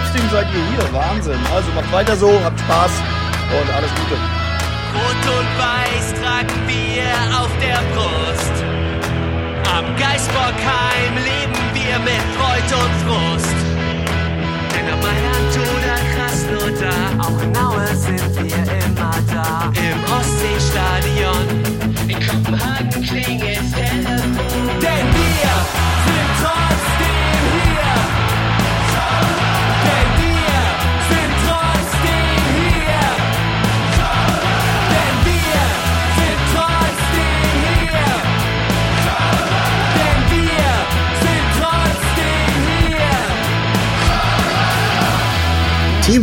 trotzdem seid ihr hier. Wahnsinn. Also macht weiter so, habt Spaß und alles Gute. Rot und Weiß tragen wir auf der Brust. Am Geisbockheim leben wir mit Freud und Frust. Denn am Mailand oder Krasnodar, auch in Aue sind wir immer da. Im Ostseestadion, in Kopenhagen klingelt Telefon.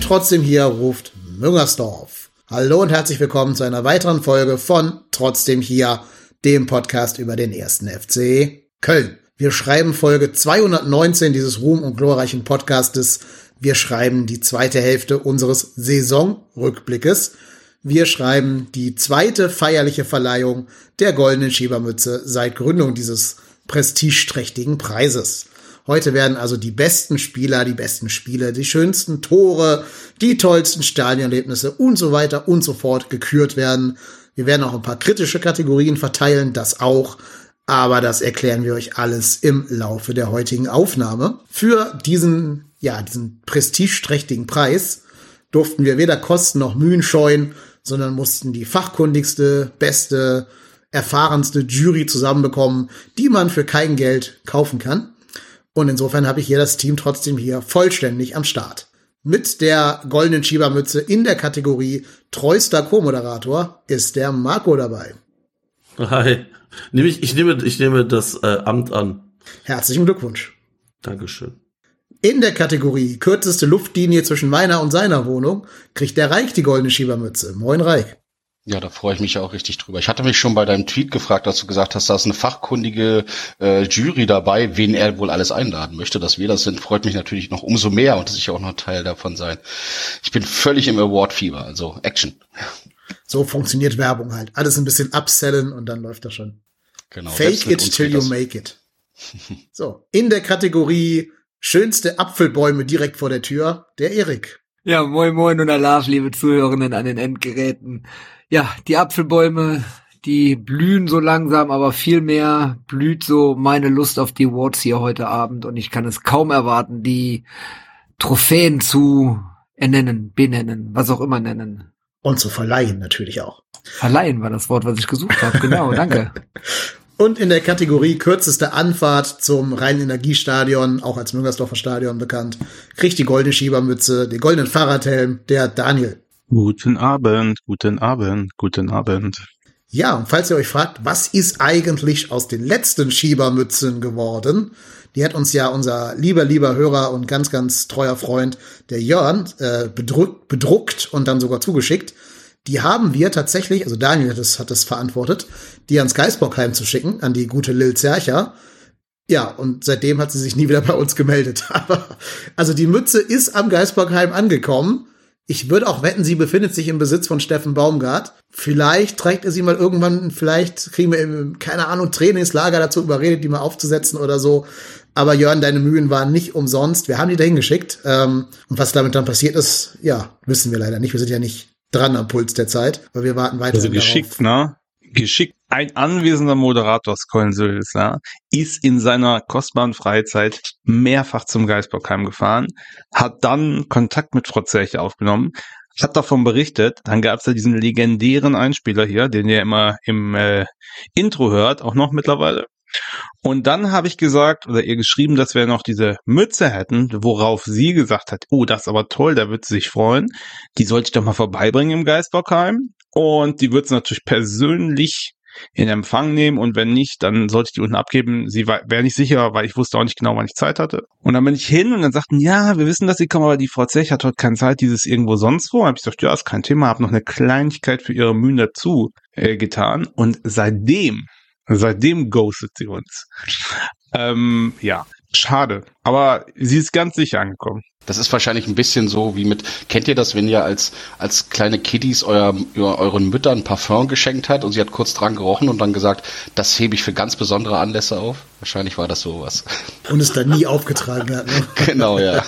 Trotzdem hier ruft Müngersdorf. Hallo und herzlich willkommen zu einer weiteren Folge von Trotzdem hier, dem Podcast über den ersten FC Köln. Wir schreiben Folge 219 dieses ruhm- und glorreichen Podcastes. Wir schreiben die zweite Hälfte unseres Saisonrückblickes. Wir schreiben die zweite feierliche Verleihung der goldenen Schiebermütze seit Gründung dieses prestigeträchtigen Preises. Heute werden also die besten Spieler, die besten Spiele, die schönsten Tore, die tollsten Stadionerlebnisse und so weiter und so fort gekürt werden. Wir werden auch ein paar kritische Kategorien verteilen, das auch. Aber das erklären wir euch alles im Laufe der heutigen Aufnahme. Für diesen, ja, diesen prestigeträchtigen Preis durften wir weder Kosten noch Mühen scheuen, sondern mussten die fachkundigste, beste, erfahrenste Jury zusammenbekommen, die man für kein Geld kaufen kann. Und insofern habe ich hier das Team trotzdem hier vollständig am Start. Mit der goldenen Schiebermütze in der Kategorie treuster Co-Moderator ist der Marco dabei. Hi. Nehme ich, ich, nehme, ich nehme das äh, Amt an. Herzlichen Glückwunsch. Dankeschön. In der Kategorie kürzeste Luftlinie zwischen meiner und seiner Wohnung kriegt der Reich die goldene Schiebermütze. Moin Reich. Ja, da freue ich mich ja auch richtig drüber. Ich hatte mich schon bei deinem Tweet gefragt, dass du gesagt hast, da ist eine fachkundige äh, Jury dabei, wen er wohl alles einladen möchte. Dass wir das sind, freut mich natürlich noch umso mehr und dass ich auch noch Teil davon sein. Ich bin völlig im Award-Fieber, also Action. So funktioniert Werbung halt. Alles ein bisschen upsellen und dann läuft das schon. Genau. Fake it till you das. make it. So, in der Kategorie schönste Apfelbäume direkt vor der Tür, der Erik. Ja, moin moin und Alarv, liebe Zuhörenden an den Endgeräten. Ja, die Apfelbäume, die blühen so langsam, aber viel mehr blüht so meine Lust auf die Awards hier heute Abend und ich kann es kaum erwarten, die Trophäen zu ernennen, benennen, was auch immer nennen. Und zu verleihen natürlich auch. Verleihen war das Wort, was ich gesucht habe. Genau, danke. Und in der Kategorie kürzeste Anfahrt zum Rhein-Energiestadion, auch als Müngersdorfer Stadion bekannt, kriegt die goldene Schiebermütze, den goldenen Fahrradhelm, der Daniel. Guten Abend, guten Abend, guten Abend. Ja, und falls ihr euch fragt, was ist eigentlich aus den letzten Schiebermützen geworden? Die hat uns ja unser lieber, lieber Hörer und ganz, ganz treuer Freund, der Jörn, äh, bedruckt, bedruckt und dann sogar zugeschickt. Die haben wir tatsächlich, also Daniel hat es, hat es verantwortet, die ans Geisbockheim zu schicken, an die gute Lil Zercher. Ja, und seitdem hat sie sich nie wieder bei uns gemeldet. Aber, also die Mütze ist am Geisbockheim angekommen. Ich würde auch wetten, sie befindet sich im Besitz von Steffen Baumgart. Vielleicht trägt er sie mal irgendwann, vielleicht kriegen wir im, keine Ahnung, Trainingslager dazu überredet, die mal aufzusetzen oder so. Aber Jörn, deine Mühen waren nicht umsonst. Wir haben die dahin geschickt. Ähm, und was damit dann passiert ist, ja, wissen wir leider nicht. Wir sind ja nicht dran am Puls der Zeit, aber wir warten weiter. Also geschickt, ne? Geschickt. Ein anwesender Moderator Köln-Sülz, ja, ist in seiner kostbaren Freizeit mehrfach zum Geisbockheim gefahren, hat dann Kontakt mit Frau Zerche aufgenommen, hat davon berichtet, dann gab es ja diesen legendären Einspieler hier, den ihr immer im äh, Intro hört, auch noch mittlerweile. Und dann habe ich gesagt, oder ihr geschrieben, dass wir noch diese Mütze hätten, worauf sie gesagt hat, oh, das ist aber toll, da wird sie sich freuen. Die sollte ich doch mal vorbeibringen im Geisbockheim. Und die wird sie natürlich persönlich in Empfang nehmen und wenn nicht, dann sollte ich die unten abgeben. Sie wäre nicht sicher, weil ich wusste auch nicht genau, wann ich Zeit hatte. Und dann bin ich hin und dann sagten, ja, wir wissen, dass sie kommen, aber die Frau Zech hat heute keine Zeit, dieses irgendwo sonst wo. Und hab ich gesagt, ja, ist kein Thema, habe noch eine Kleinigkeit für ihre Mühen dazu äh, getan. Und seitdem, seitdem ghostet sie uns. Ähm, ja, Schade. Aber sie ist ganz sicher angekommen. Das ist wahrscheinlich ein bisschen so wie mit, kennt ihr das, wenn ihr als, als kleine Kiddies euer, euren Müttern Parfum geschenkt hat und sie hat kurz dran gerochen und dann gesagt, das hebe ich für ganz besondere Anlässe auf? Wahrscheinlich war das sowas. Und es dann nie aufgetragen hat. Ne? Genau, ja.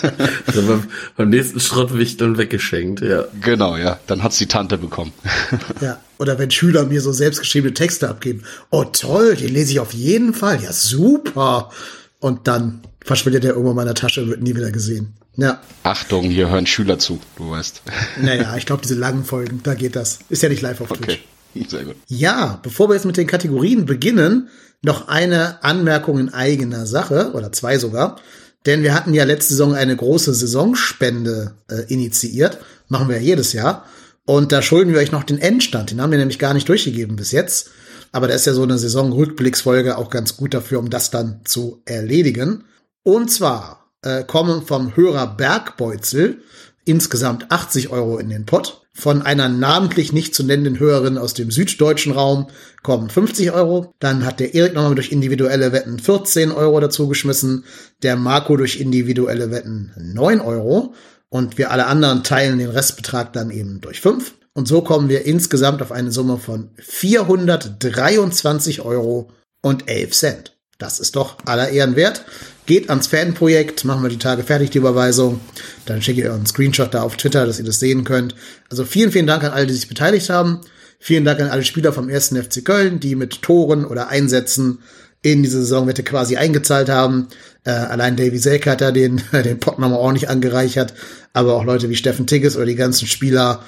Also beim, beim nächsten Schrottwicht dann weggeschenkt, ja. Genau, ja. Dann hat's die Tante bekommen. Ja. Oder wenn Schüler mir so selbstgeschriebene Texte abgeben. Oh toll, den lese ich auf jeden Fall. Ja, super. Und dann verschwindet er irgendwo in meiner Tasche und wird nie wieder gesehen. Ja. Achtung, hier hören Schüler zu, du weißt. Naja, ich glaube, diese langen Folgen, da geht das. Ist ja nicht live auf Okay, Twitch. sehr gut. Ja, bevor wir jetzt mit den Kategorien beginnen, noch eine Anmerkung in eigener Sache, oder zwei sogar. Denn wir hatten ja letzte Saison eine große Saisonspende äh, initiiert. Machen wir ja jedes Jahr. Und da schulden wir euch noch den Endstand. Den haben wir nämlich gar nicht durchgegeben bis jetzt. Aber da ist ja so eine Saisonrückblicksfolge auch ganz gut dafür, um das dann zu erledigen. Und zwar äh, kommen vom Hörer Bergbeutzel insgesamt 80 Euro in den Pott. Von einer namentlich nicht zu nennenden Hörerin aus dem süddeutschen Raum kommen 50 Euro. Dann hat der Erik nochmal durch individuelle Wetten 14 Euro dazu geschmissen. Der Marco durch individuelle Wetten 9 Euro. Und wir alle anderen teilen den Restbetrag dann eben durch 5. Und so kommen wir insgesamt auf eine Summe von 423 Euro und 11 Cent. Das ist doch aller Ehren wert. Geht ans Fanprojekt, machen wir die Tage fertig, die Überweisung. Dann schicke ich einen Screenshot da auf Twitter, dass ihr das sehen könnt. Also vielen, vielen Dank an alle, die sich beteiligt haben. Vielen Dank an alle Spieler vom 1. FC Köln, die mit Toren oder Einsätzen in diese Saisonwette quasi eingezahlt haben. Äh, allein Davy Selke hat da den, den Pot nochmal ordentlich angereichert. Aber auch Leute wie Steffen Tigges oder die ganzen Spieler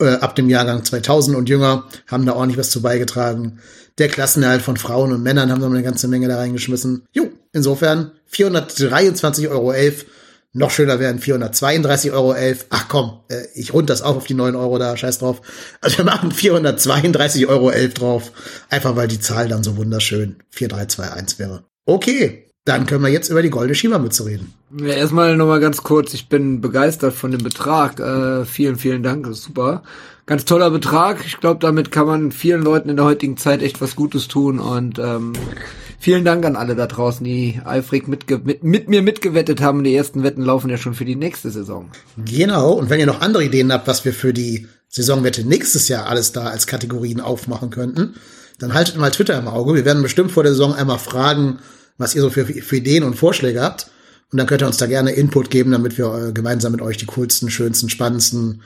äh, ab dem Jahrgang 2000 und jünger haben da ordentlich was zu beigetragen. Der Klassenerhalt von Frauen und Männern haben da eine ganze Menge da reingeschmissen. Jo, insofern 423,11 Euro. Noch schöner wären 432,11 Euro. Ach komm, äh, ich rund das auf auf die 9 Euro da, scheiß drauf. Also wir machen 432,11 Euro drauf. Einfach weil die Zahl dann so wunderschön 4321 wäre. Okay, dann können wir jetzt über die goldene Schiebermütze reden. Ja, erstmal nochmal ganz kurz, ich bin begeistert von dem Betrag. Äh, vielen, vielen Dank, das ist super. Ganz toller Betrag. Ich glaube, damit kann man vielen Leuten in der heutigen Zeit echt was Gutes tun. Und ähm, vielen Dank an alle da draußen, die eifrig mitge mit, mit mir mitgewettet haben. Die ersten Wetten laufen ja schon für die nächste Saison. Genau, und wenn ihr noch andere Ideen habt, was wir für die Saisonwette nächstes Jahr alles da als Kategorien aufmachen könnten, dann haltet mal Twitter im Auge. Wir werden bestimmt vor der Saison einmal fragen, was ihr so für, für Ideen und Vorschläge habt. Und dann könnt ihr uns da gerne Input geben, damit wir äh, gemeinsam mit euch die coolsten, schönsten, spannendsten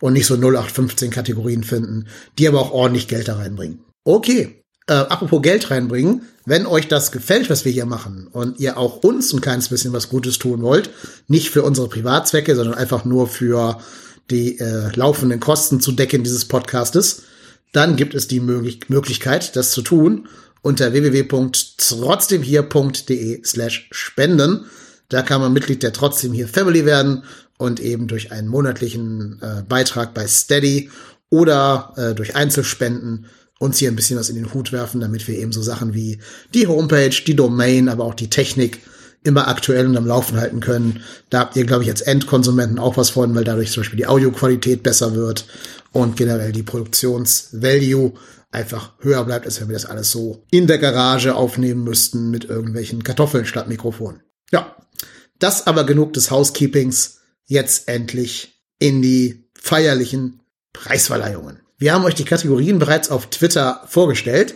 und nicht so 0815 Kategorien finden, die aber auch ordentlich Geld da reinbringen. Okay, äh, apropos Geld reinbringen, wenn euch das gefällt, was wir hier machen und ihr auch uns ein kleines bisschen was Gutes tun wollt, nicht für unsere Privatzwecke, sondern einfach nur für die äh, laufenden Kosten zu decken dieses Podcastes, dann gibt es die Möglich Möglichkeit, das zu tun unter www.trotzdemhier.de slash spenden. Da kann man Mitglied der Trotzdem hier Family werden und eben durch einen monatlichen äh, Beitrag bei Steady oder äh, durch Einzelspenden uns hier ein bisschen was in den Hut werfen, damit wir eben so Sachen wie die Homepage, die Domain, aber auch die Technik immer aktuell und am Laufen halten können. Da habt ihr, glaube ich, als Endkonsumenten auch was von, weil dadurch zum Beispiel die Audioqualität besser wird und generell die Produktionsvalue einfach höher bleibt, als wenn wir das alles so in der Garage aufnehmen müssten mit irgendwelchen Kartoffeln statt Mikrofon. Ja, das aber genug des Housekeepings. Jetzt endlich in die feierlichen Preisverleihungen. Wir haben euch die Kategorien bereits auf Twitter vorgestellt.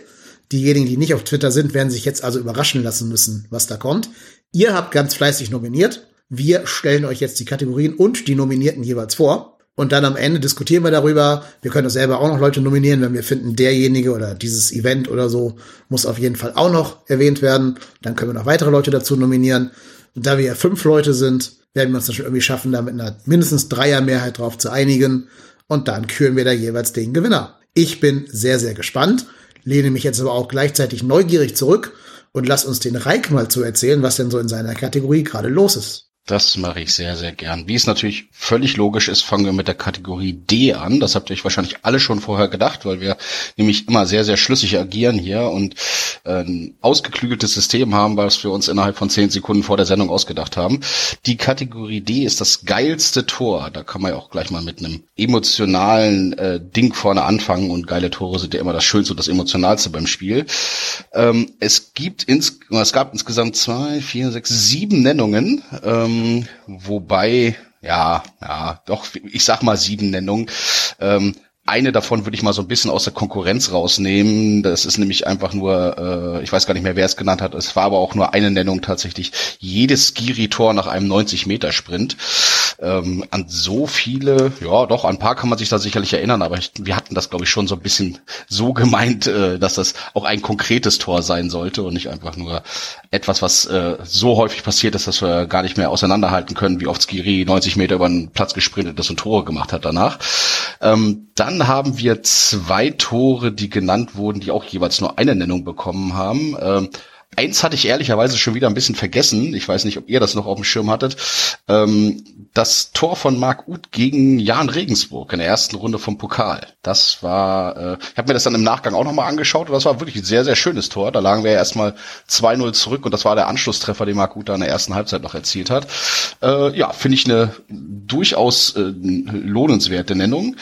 Diejenigen, die nicht auf Twitter sind, werden sich jetzt also überraschen lassen müssen, was da kommt. Ihr habt ganz fleißig nominiert. Wir stellen euch jetzt die Kategorien und die Nominierten jeweils vor. Und dann am Ende diskutieren wir darüber. Wir können uns selber auch noch Leute nominieren, wenn wir finden, derjenige oder dieses Event oder so muss auf jeden Fall auch noch erwähnt werden. Dann können wir noch weitere Leute dazu nominieren. Und da wir ja fünf Leute sind, werden wir uns das schon irgendwie schaffen, da mit einer mindestens Dreiermehrheit drauf zu einigen. Und dann küren wir da jeweils den Gewinner. Ich bin sehr, sehr gespannt, lehne mich jetzt aber auch gleichzeitig neugierig zurück und lass uns den Reik mal zu erzählen, was denn so in seiner Kategorie gerade los ist. Das mache ich sehr, sehr gern. Wie es natürlich völlig logisch ist, fangen wir mit der Kategorie D an. Das habt ihr euch wahrscheinlich alle schon vorher gedacht, weil wir nämlich immer sehr, sehr schlüssig agieren hier und äh, ein ausgeklügeltes System haben, was wir uns innerhalb von zehn Sekunden vor der Sendung ausgedacht haben. Die Kategorie D ist das geilste Tor. Da kann man ja auch gleich mal mit einem emotionalen äh, Ding vorne anfangen und geile Tore sind ja immer das Schönste und das Emotionalste beim Spiel. Ähm, es gibt ins, es gab insgesamt zwei, vier, sechs, sieben Nennungen. Ähm, wobei, ja, ja, doch, ich sag mal sieben Nennungen. Ähm, eine davon würde ich mal so ein bisschen aus der Konkurrenz rausnehmen. Das ist nämlich einfach nur, äh, ich weiß gar nicht mehr, wer es genannt hat. Es war aber auch nur eine Nennung tatsächlich. Jedes Skiri-Tor nach einem 90-Meter-Sprint. Ähm, an so viele, ja, doch, an ein paar kann man sich da sicherlich erinnern, aber ich, wir hatten das, glaube ich, schon so ein bisschen so gemeint, äh, dass das auch ein konkretes Tor sein sollte und nicht einfach nur etwas, was äh, so häufig passiert ist, dass wir gar nicht mehr auseinanderhalten können, wie oft Skiri 90 Meter über den Platz gesprintet ist und Tore gemacht hat danach. Ähm, dann haben wir zwei Tore, die genannt wurden, die auch jeweils nur eine Nennung bekommen haben. Ähm, Eins hatte ich ehrlicherweise schon wieder ein bisschen vergessen. Ich weiß nicht, ob ihr das noch auf dem Schirm hattet. Ähm, das Tor von Marc Uth gegen Jan Regensburg in der ersten Runde vom Pokal. Das war, äh, ich habe mir das dann im Nachgang auch nochmal angeschaut und das war wirklich ein sehr, sehr schönes Tor. Da lagen wir ja erstmal 2-0 zurück und das war der Anschlusstreffer, den Marc Uth da in der ersten Halbzeit noch erzielt hat. Äh, ja, finde ich eine durchaus äh, lohnenswerte Nennung.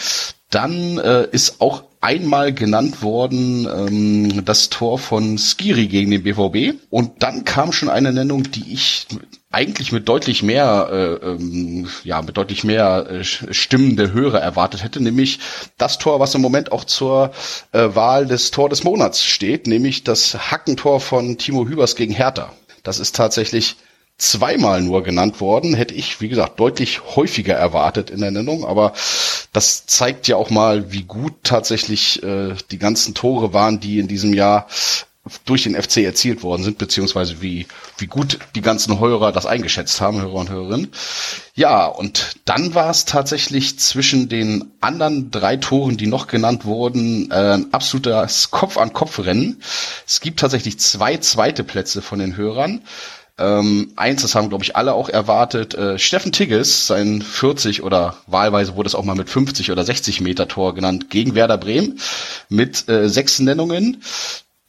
Dann äh, ist auch einmal genannt worden ähm, das Tor von Skiri gegen den BVB. Und dann kam schon eine Nennung, die ich eigentlich mit deutlich mehr, äh, ähm, ja, mit deutlich mehr äh, Stimmen der Hörer erwartet hätte, nämlich das Tor, was im Moment auch zur äh, Wahl des Tor des Monats steht, nämlich das Hackentor von Timo Hübers gegen Hertha. Das ist tatsächlich zweimal nur genannt worden. Hätte ich, wie gesagt, deutlich häufiger erwartet in der Nennung, aber das zeigt ja auch mal, wie gut tatsächlich äh, die ganzen Tore waren, die in diesem Jahr durch den FC erzielt worden sind, beziehungsweise wie, wie gut die ganzen Hörer das eingeschätzt haben, Hörer und Hörerinnen. Ja, und dann war es tatsächlich zwischen den anderen drei Toren, die noch genannt wurden, äh, ein absolutes Kopf-an-Kopf-Rennen. Es gibt tatsächlich zwei zweite Plätze von den Hörern. Ähm, eins, das haben, glaube ich, alle auch erwartet. Äh, Steffen Tigges, sein 40 oder wahlweise wurde es auch mal mit 50 oder 60 Meter Tor genannt, gegen Werder Bremen mit äh, sechs Nennungen.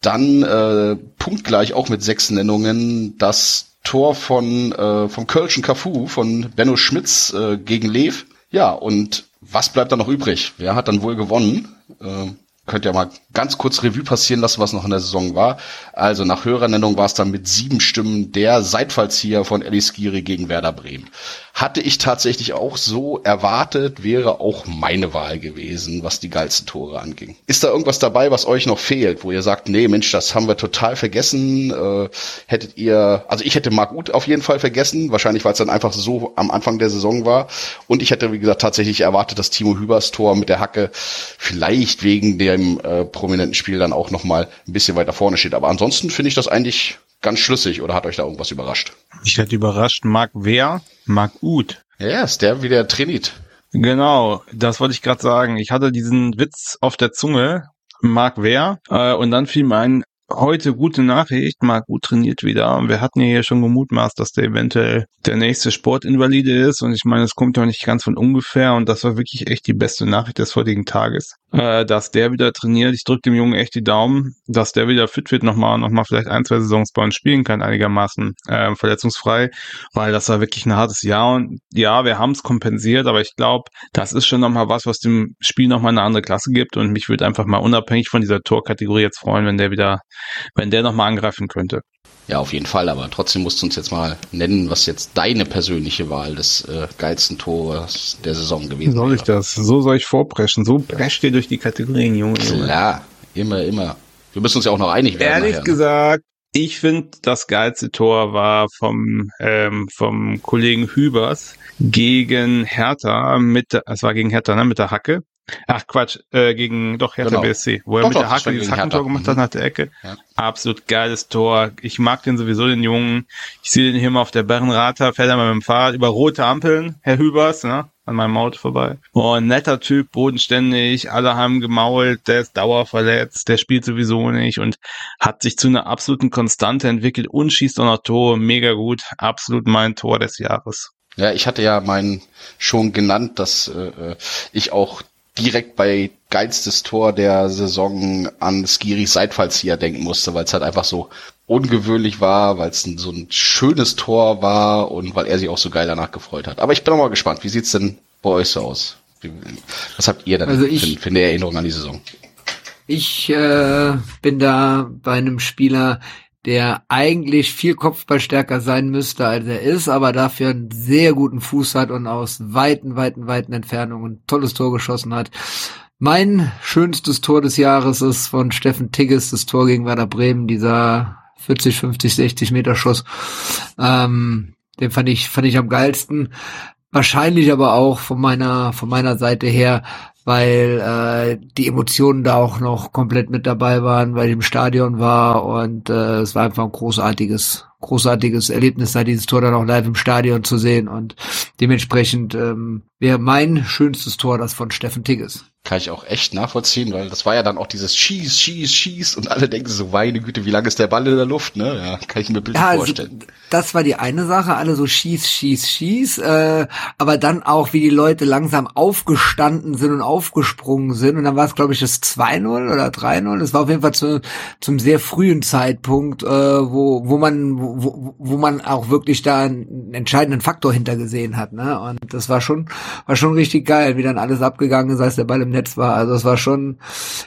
Dann äh, punktgleich auch mit sechs Nennungen das Tor von äh, vom Kölschen Cafu von Benno Schmitz äh, gegen Lev. Ja, und was bleibt da noch übrig? Wer hat dann wohl gewonnen? Äh, könnt ihr mal ganz kurz Revue passieren lassen, was noch in der Saison war. Also nach Hörernennung war es dann mit sieben Stimmen der Seitfallzieher von Elis Giri gegen Werder Bremen. Hatte ich tatsächlich auch so erwartet, wäre auch meine Wahl gewesen, was die geilsten Tore anging. Ist da irgendwas dabei, was euch noch fehlt, wo ihr sagt, nee, Mensch, das haben wir total vergessen? Äh, hättet ihr, also ich hätte Marc Uth auf jeden Fall vergessen, wahrscheinlich weil es dann einfach so am Anfang der Saison war. Und ich hätte, wie gesagt, tatsächlich erwartet, dass Timo Hübers Tor mit der Hacke vielleicht wegen dem äh, prominenten Spiel dann auch nochmal ein bisschen weiter vorne steht. Aber ansonsten finde ich das eigentlich ganz schlüssig oder hat euch da irgendwas überrascht? Ich hätte überrascht, Marc Wer, Marc Uth. Ja, ist der wieder trainiert. Genau, das wollte ich gerade sagen. Ich hatte diesen Witz auf der Zunge, Marc Wer, äh, und dann fiel mir ein, Heute gute Nachricht, Marc gut trainiert wieder. Wir hatten ja hier schon gemutmaßt, dass der eventuell der nächste Sportinvalide ist und ich meine, es kommt ja nicht ganz von ungefähr und das war wirklich echt die beste Nachricht des heutigen Tages, äh, dass der wieder trainiert. Ich drücke dem Jungen echt die Daumen, dass der wieder fit wird, nochmal, nochmal vielleicht ein, zwei Saisons bei uns spielen kann, einigermaßen äh, verletzungsfrei, weil das war wirklich ein hartes Jahr und ja, wir haben es kompensiert, aber ich glaube, das ist schon nochmal was, was dem Spiel nochmal eine andere Klasse gibt und mich würde einfach mal unabhängig von dieser Torkategorie jetzt freuen, wenn der wieder wenn der nochmal angreifen könnte. Ja, auf jeden Fall, aber trotzdem musst du uns jetzt mal nennen, was jetzt deine persönliche Wahl des äh, geilsten Tores der Saison gewesen Soll ich das? So soll ich vorpreschen. So prescht ihr durch die Kategorien, Junge. Klar, immer, immer. Wir müssen uns ja auch noch einig werden. Ehrlich nachher, ne? gesagt, ich finde, das geilste Tor war vom, ähm, vom Kollegen Hübers gegen Hertha mit, es war gegen Hertha, ne, mit der Hacke. Ach Quatsch, äh, gegen doch Hertha Genau. BSC, wo er Doch, mit der Hacke dieses Hackentor gemacht hat Mhm. nach der Ecke. Ja. Absolut geiles Tor. Ich mag den sowieso, den Jungen. Ich sehe den hier mal auf der Berrenrata, fährt er mal mit dem Fahrrad über rote Ampeln, Herr Hübers, ne? an meinem Auto vorbei. Oh, netter Typ, bodenständig, alle haben gemault, der ist dauerverletzt, der spielt sowieso nicht und hat sich zu einer absoluten Konstante entwickelt und schießt auch noch Tore, mega gut, absolut mein Tor des Jahres. Ja, ich hatte ja meinen schon genannt, dass äh, ich auch direkt bei geilstes Tor der Saison an Skiri Seitfallzieher denken musste, weil es halt einfach so ungewöhnlich war, weil es so ein schönes Tor war und weil er sich auch so geil danach gefreut hat. Aber ich bin auch mal gespannt, wie sieht's denn bei euch so aus? Was habt ihr denn Also ich- für, für eine Erinnerung an die Saison? Ich äh, bin da bei einem Spieler, der eigentlich viel Kopfballstärker sein müsste, als er ist, aber dafür einen sehr guten Fuß hat und aus weiten, weiten, weiten Entfernungen ein tolles Tor geschossen hat. Mein schönstes Tor des Jahres ist von Steffen Tigges, das Tor gegen Werder Bremen, dieser 40, 50, 60 Meter Schuss. Ähm, den fand ich, fand ich am geilsten. Wahrscheinlich aber auch von meiner, von meiner Seite her, weil äh, die Emotionen da auch noch komplett mit dabei waren, weil ich im Stadion war und äh, es war einfach ein großartiges, großartiges Erlebnis, da dieses Tor dann auch live im Stadion zu sehen und dementsprechend ähm, wäre mein schönstes Tor das von Steffen Tigges. Kann ich auch echt nachvollziehen, weil das war ja dann auch dieses Schieß, Schieß, Schieß und alle denken so, meine Güte, wie lange ist der Ball in der Luft, ne? Ja, kann ich mir bildlich Ja, also, vorstellen. das war die eine Sache, alle so schieß, schieß, schieß, äh, aber dann auch, wie die Leute langsam aufgestanden sind und aufgesprungen sind und dann war es, glaube ich, das 2-0 oder 3-0, das war auf jeden Fall zu, zum sehr frühen Zeitpunkt, äh, wo, wo man, wo, wo man auch wirklich da einen entscheidenden Faktor hintergesehen hat, ne, und das war schon, war schon richtig geil, wie dann alles abgegangen ist, als der Ball im Netz war, also es war schon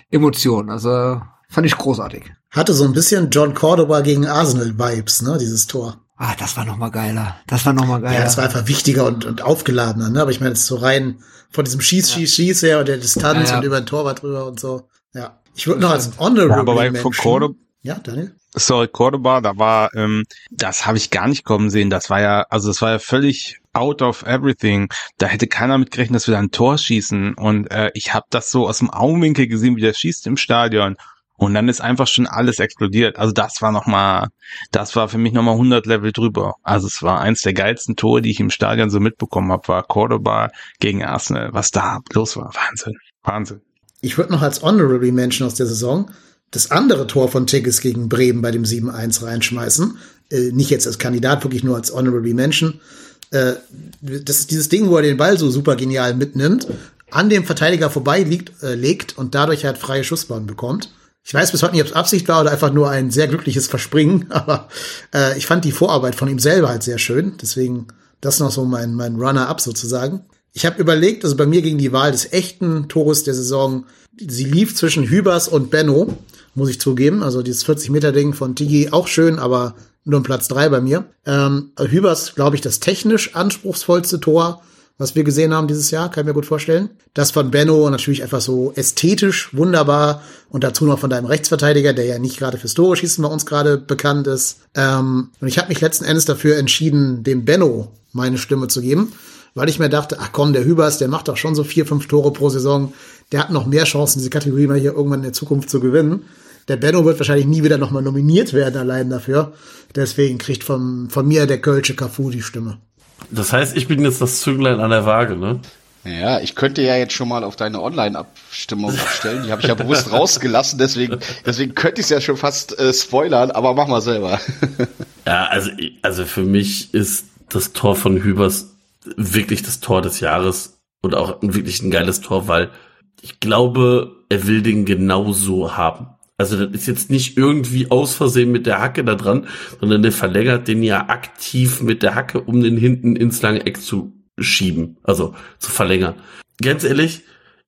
Emotion, also fand ich großartig. Hatte so ein bisschen John Cordoba gegen Arsenal-Vibes, ne, dieses Tor. Ah, das war noch mal geiler. Das war noch mal geiler. Ja, das war einfach wichtiger und, und aufgeladener, ne? Aber ich meine, jetzt so rein von diesem Schieß, Schieß, Schieß her und der Distanz Ja, ja. und über den Torwart drüber und so. Ja. Ich würde noch als Honorable Ja, aber bei Mention- Cordoba, Ja, Daniel? sorry, Cordoba, da war, ähm, das habe ich gar nicht kommen sehen. Das war ja, also das war ja völlig out of everything. Da hätte keiner mit gerechnet, dass wir da ein Tor schießen. Und äh, ich habe das so aus dem Augenwinkel gesehen, wie der schießt im Stadion. Und dann ist einfach schon alles explodiert. Also das war noch mal, das war für mich noch mal 100 Level drüber. Also es war eins der geilsten Tore, die ich im Stadion so mitbekommen habe, war Cordoba gegen Arsenal. Was da los war, Wahnsinn, Wahnsinn. Ich würde noch als Honorable Mention aus der Saison das andere Tor von Tigges gegen Bremen bei dem 7-1 reinschmeißen. Äh, nicht jetzt als Kandidat, wirklich nur als Honorable Mention. Äh, das ist dieses Ding, wo er den Ball so super genial mitnimmt, an dem Verteidiger vorbei liegt, äh, legt und dadurch halt freie Schussbahn bekommt. Ich weiß bis heute nicht, ob es Absicht war oder einfach nur ein sehr glückliches Verspringen, aber äh, ich fand die Vorarbeit von ihm selber halt sehr schön. Deswegen das noch so mein, mein Runner-up sozusagen. Ich habe überlegt, also bei mir ging die Wahl des echten Tores der Saison, sie lief zwischen Hübers und Benno, muss ich zugeben. Also dieses 40-Meter-Ding von Tigi auch schön, aber nur ein Platz drei bei mir. Ähm, Hübers, glaube ich, das technisch anspruchsvollste Tor, was wir gesehen haben dieses Jahr, kann ich mir gut vorstellen. Das von Benno natürlich einfach so ästhetisch wunderbar und dazu noch von deinem Rechtsverteidiger, der ja nicht gerade fürs Tore schießen bei uns gerade bekannt ist. Ähm, und ich habe mich letzten Endes dafür entschieden, dem Benno meine Stimme zu geben, weil ich mir dachte, ach komm, der Hübers, der macht doch schon so vier, fünf Tore pro Saison. Der hat noch mehr Chancen, diese Kategorie mal hier irgendwann in der Zukunft zu gewinnen. Der Benno wird wahrscheinlich nie wieder nochmal nominiert werden allein dafür. Deswegen kriegt von, von mir der Kölsche Cafu die Stimme. Das heißt, ich bin jetzt das Zünglein an der Waage, ne? Ja, ich könnte ja jetzt schon mal auf deine Online-Abstimmung abstellen. Die habe ich ja bewusst rausgelassen, deswegen, deswegen könnte ich es ja schon fast äh, spoilern, aber mach mal selber. Ja, also, also für mich ist das Tor von Hübers wirklich das Tor des Jahres und auch wirklich ein geiles Tor, weil ich glaube, er will den genauso haben. Also das ist jetzt nicht irgendwie aus Versehen mit der Hacke da dran, sondern der verlängert den ja aktiv mit der Hacke, um den hinten ins lange Eck zu schieben, also zu verlängern. Ganz ehrlich,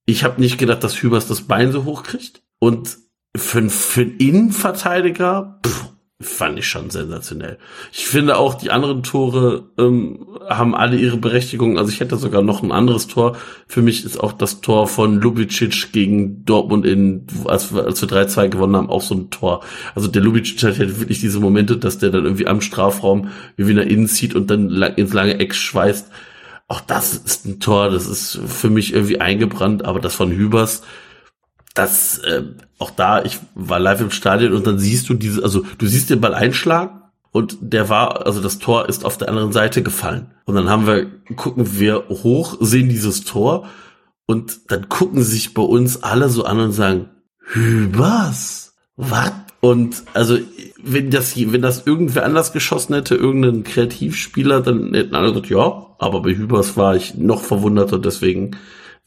ich habe nicht gedacht, dass Hübers das Bein so hoch kriegt. Und für, für einen Innenverteidiger, pff, fand ich schon sensationell. Ich finde auch, die anderen Tore ähm, haben alle ihre Berechtigung. Also ich hätte sogar noch ein anderes Tor. Für mich ist auch das Tor von Lubicic gegen Dortmund in, als wir, als wir 3-2 gewonnen haben, auch so ein Tor. Also der Lubicic hat halt wirklich diese Momente, dass der dann irgendwie am Strafraum wie nach innen zieht und dann ins lange Eck schweißt. Auch das ist ein Tor, das ist für mich irgendwie eingebrannt, aber das von Hübers, das, äh, auch da, ich war live im Stadion und dann siehst du diese, also du siehst den Ball einschlagen und der war, also das Tor ist auf der anderen Seite gefallen. Und dann haben wir, gucken wir hoch, sehen dieses Tor und dann gucken sich bei uns alle so an und sagen, Hübers, was? Und also, wenn das, wenn das irgendwer anders geschossen hätte, irgendein Kreativspieler, dann hätten alle gesagt, ja, aber bei Hübers war ich noch verwunderter, deswegen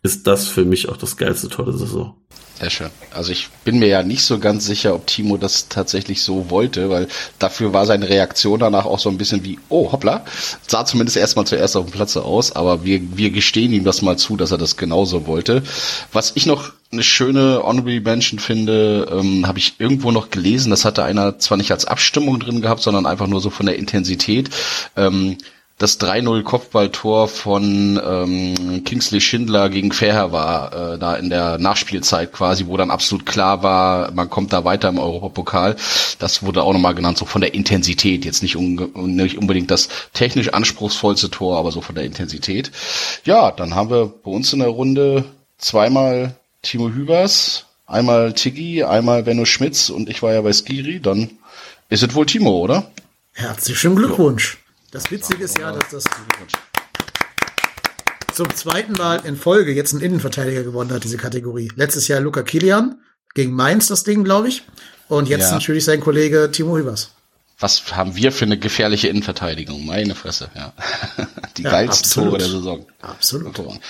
ist das für mich auch das geilste Tor der Saison. Sehr schön. Also ich bin mir ja nicht so ganz sicher, ob Timo das tatsächlich so wollte, weil dafür war seine Reaktion danach auch so ein bisschen wie, oh hoppla, sah zumindest erstmal zuerst auf dem Platze aus, aber wir, wir gestehen ihm das mal zu, dass er das genauso wollte. Was ich noch eine schöne Honorable Mention finde, ähm, habe ich irgendwo noch gelesen, das hatte einer zwar nicht als Abstimmung drin gehabt, sondern einfach nur so von der Intensität. Ähm, das 3-0 Kopfballtor von ähm, Kingsley Schindler gegen Fair war, äh, da in der Nachspielzeit quasi, wo dann absolut klar war, man kommt da weiter im Europapokal. Das wurde auch nochmal genannt, so von der Intensität. Jetzt nicht, un nicht unbedingt das technisch anspruchsvollste Tor, aber so von der Intensität. Ja, dann haben wir bei uns in der Runde zweimal Timo Hübers, einmal Tiggy, einmal Benno Schmitz und ich war ja bei Skiri. Dann ist es wohl Timo, oder? Herzlichen Glückwunsch. Das Witzige ist ja, dass das zum zweiten Mal in Folge jetzt ein Innenverteidiger gewonnen hat, diese Kategorie. Letztes Jahr Luca Kilian gegen Mainz das Ding, glaube ich. Und jetzt Ja. natürlich sein Kollege Timo Hübers. Was haben wir für eine gefährliche Innenverteidigung? Meine Fresse, ja. Die Ja, geilsten absolut. Tore der Saison. Absolut. Hervorragend.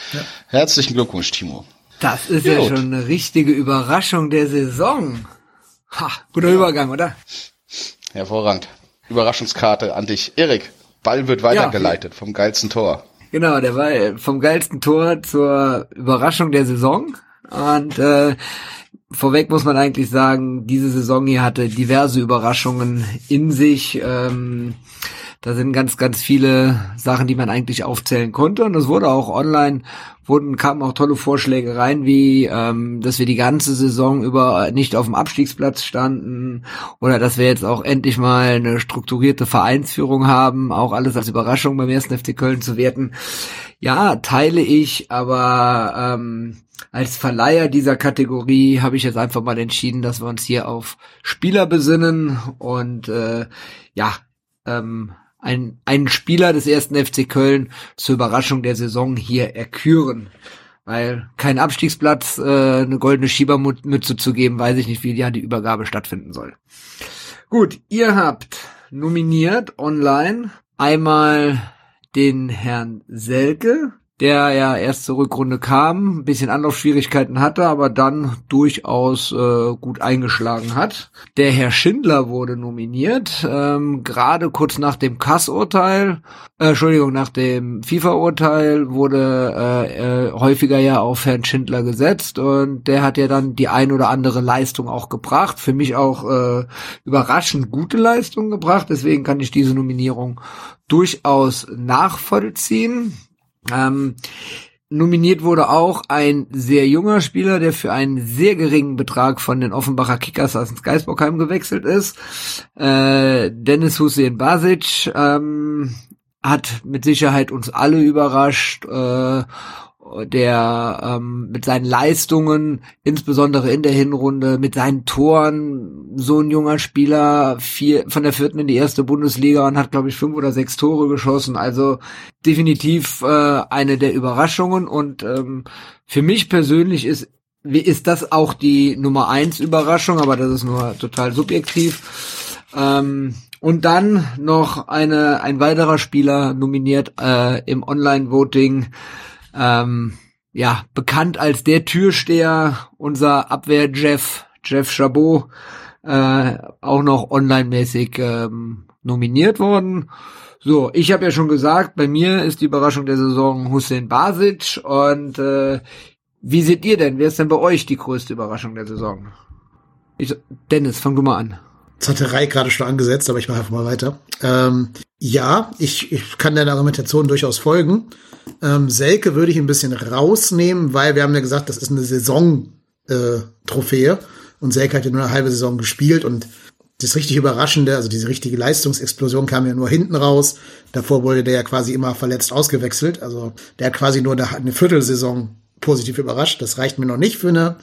Herzlichen Glückwunsch, Timo. Das ist ja Gut. schon eine richtige Überraschung der Saison. Ha, guter Übergang, oder? Hervorragend. Überraschungskarte an dich. Erik, Ball wird weitergeleitet vom geilsten Tor. Genau, der war äh, vom geilsten Tor zur Überraschung der Saison. Und äh, vorweg muss man eigentlich sagen, diese Saison hier hatte diverse Überraschungen in sich. Ähm, da sind ganz, ganz viele Sachen, die man eigentlich aufzählen konnte. Und es wurde auch online, wurden, kamen auch tolle Vorschläge rein, wie ähm, dass wir die ganze Saison über nicht auf dem Abstiegsplatz standen oder dass wir jetzt auch endlich mal eine strukturierte Vereinsführung haben, auch alles als Überraschung beim ersten FC Köln zu werten. Ja, teile ich, aber ähm, als Verleiher dieser Kategorie habe ich jetzt einfach mal entschieden, dass wir uns hier auf Spieler besinnen und äh, ja, ähm, ein, einen Spieler des ersten FC Köln zur Überraschung der Saison hier erküren. Weil kein Abstiegsplatz, äh, eine goldene Schiebermütze zu geben, weiß ich nicht, wie ja die Übergabe stattfinden soll. Gut, ihr habt nominiert online einmal den Herrn Selke, der ja erst zur Rückrunde kam, ein bisschen Anlaufschwierigkeiten hatte, aber dann durchaus äh, gut eingeschlagen hat. Der Herr Schindler wurde nominiert, ähm, gerade kurz nach dem Kass-Urteil, äh, Entschuldigung, nach dem FIFA-Urteil wurde äh, äh, häufiger ja auf Herrn Schindler gesetzt und der hat ja dann die ein oder andere Leistung auch gebracht. Für mich auch äh, überraschend gute Leistung gebracht, deswegen kann ich diese Nominierung durchaus nachvollziehen. Ähm, nominiert wurde auch ein sehr junger Spieler, der für einen sehr geringen Betrag von den Offenbacher Kickers aus ins Geisbockheim gewechselt ist. Äh, Dennis Hussein Basic ähm, hat mit Sicherheit uns alle überrascht. Äh, der ähm, mit seinen Leistungen, insbesondere in der Hinrunde, mit seinen Toren, so ein junger Spieler, vier, von der vierten in die erste Bundesliga und hat, glaube ich, fünf oder sechs Tore geschossen. Also definitiv äh, eine der Überraschungen. Und ähm, für mich persönlich ist, ist das auch die Nummer eins Überraschung, aber das ist nur total subjektiv. Ähm, und dann noch eine, ein weiterer Spieler nominiert äh, im Online-Voting ähm, ja, bekannt als der Türsteher, unser Abwehr-Jeff, Jeff Chabot, äh, auch noch online-mäßig ähm, nominiert worden. So, ich habe ja schon gesagt, bei mir ist die Überraschung der Saison Hussein Basic und äh, wie seht ihr denn? Wer ist denn bei euch die größte Überraschung der Saison? Ich, Dennis, fang du mal an. Rai gerade schon angesetzt, aber ich mache einfach mal weiter. Ähm, ja, ich, ich kann deiner Argumentation durchaus folgen. Ähm, Selke würde ich ein bisschen rausnehmen, weil wir haben ja gesagt, das ist eine Saison-Trophäe und Selke hat ja nur eine halbe Saison gespielt und das richtig Überraschende, also diese richtige Leistungsexplosion kam ja nur hinten raus. Davor wurde der ja quasi immer verletzt ausgewechselt. Also der hat quasi nur eine, eine Viertelsaison positiv überrascht. Das reicht mir noch nicht für eine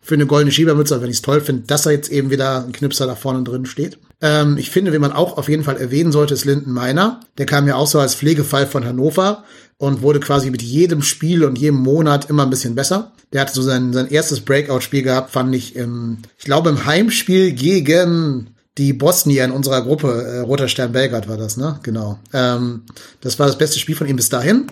für eine goldene Schiebermütze, wenn ich es toll finde, dass er jetzt eben wieder ein Knipser da vorne drin steht. Ähm, ich finde, wie man auch auf jeden Fall erwähnen sollte, ist Linden Meiner. Der kam ja auch so als Pflegefall von Hannover und wurde quasi mit jedem Spiel und jedem Monat immer ein bisschen besser. Der hatte so sein, sein erstes Breakout-Spiel gehabt, fand ich im, ich glaube im Heimspiel gegen die Bosnier in unserer Gruppe, äh, Roter Stern Belgrad war das, ne? Genau. Ähm, das war das beste Spiel von ihm bis dahin.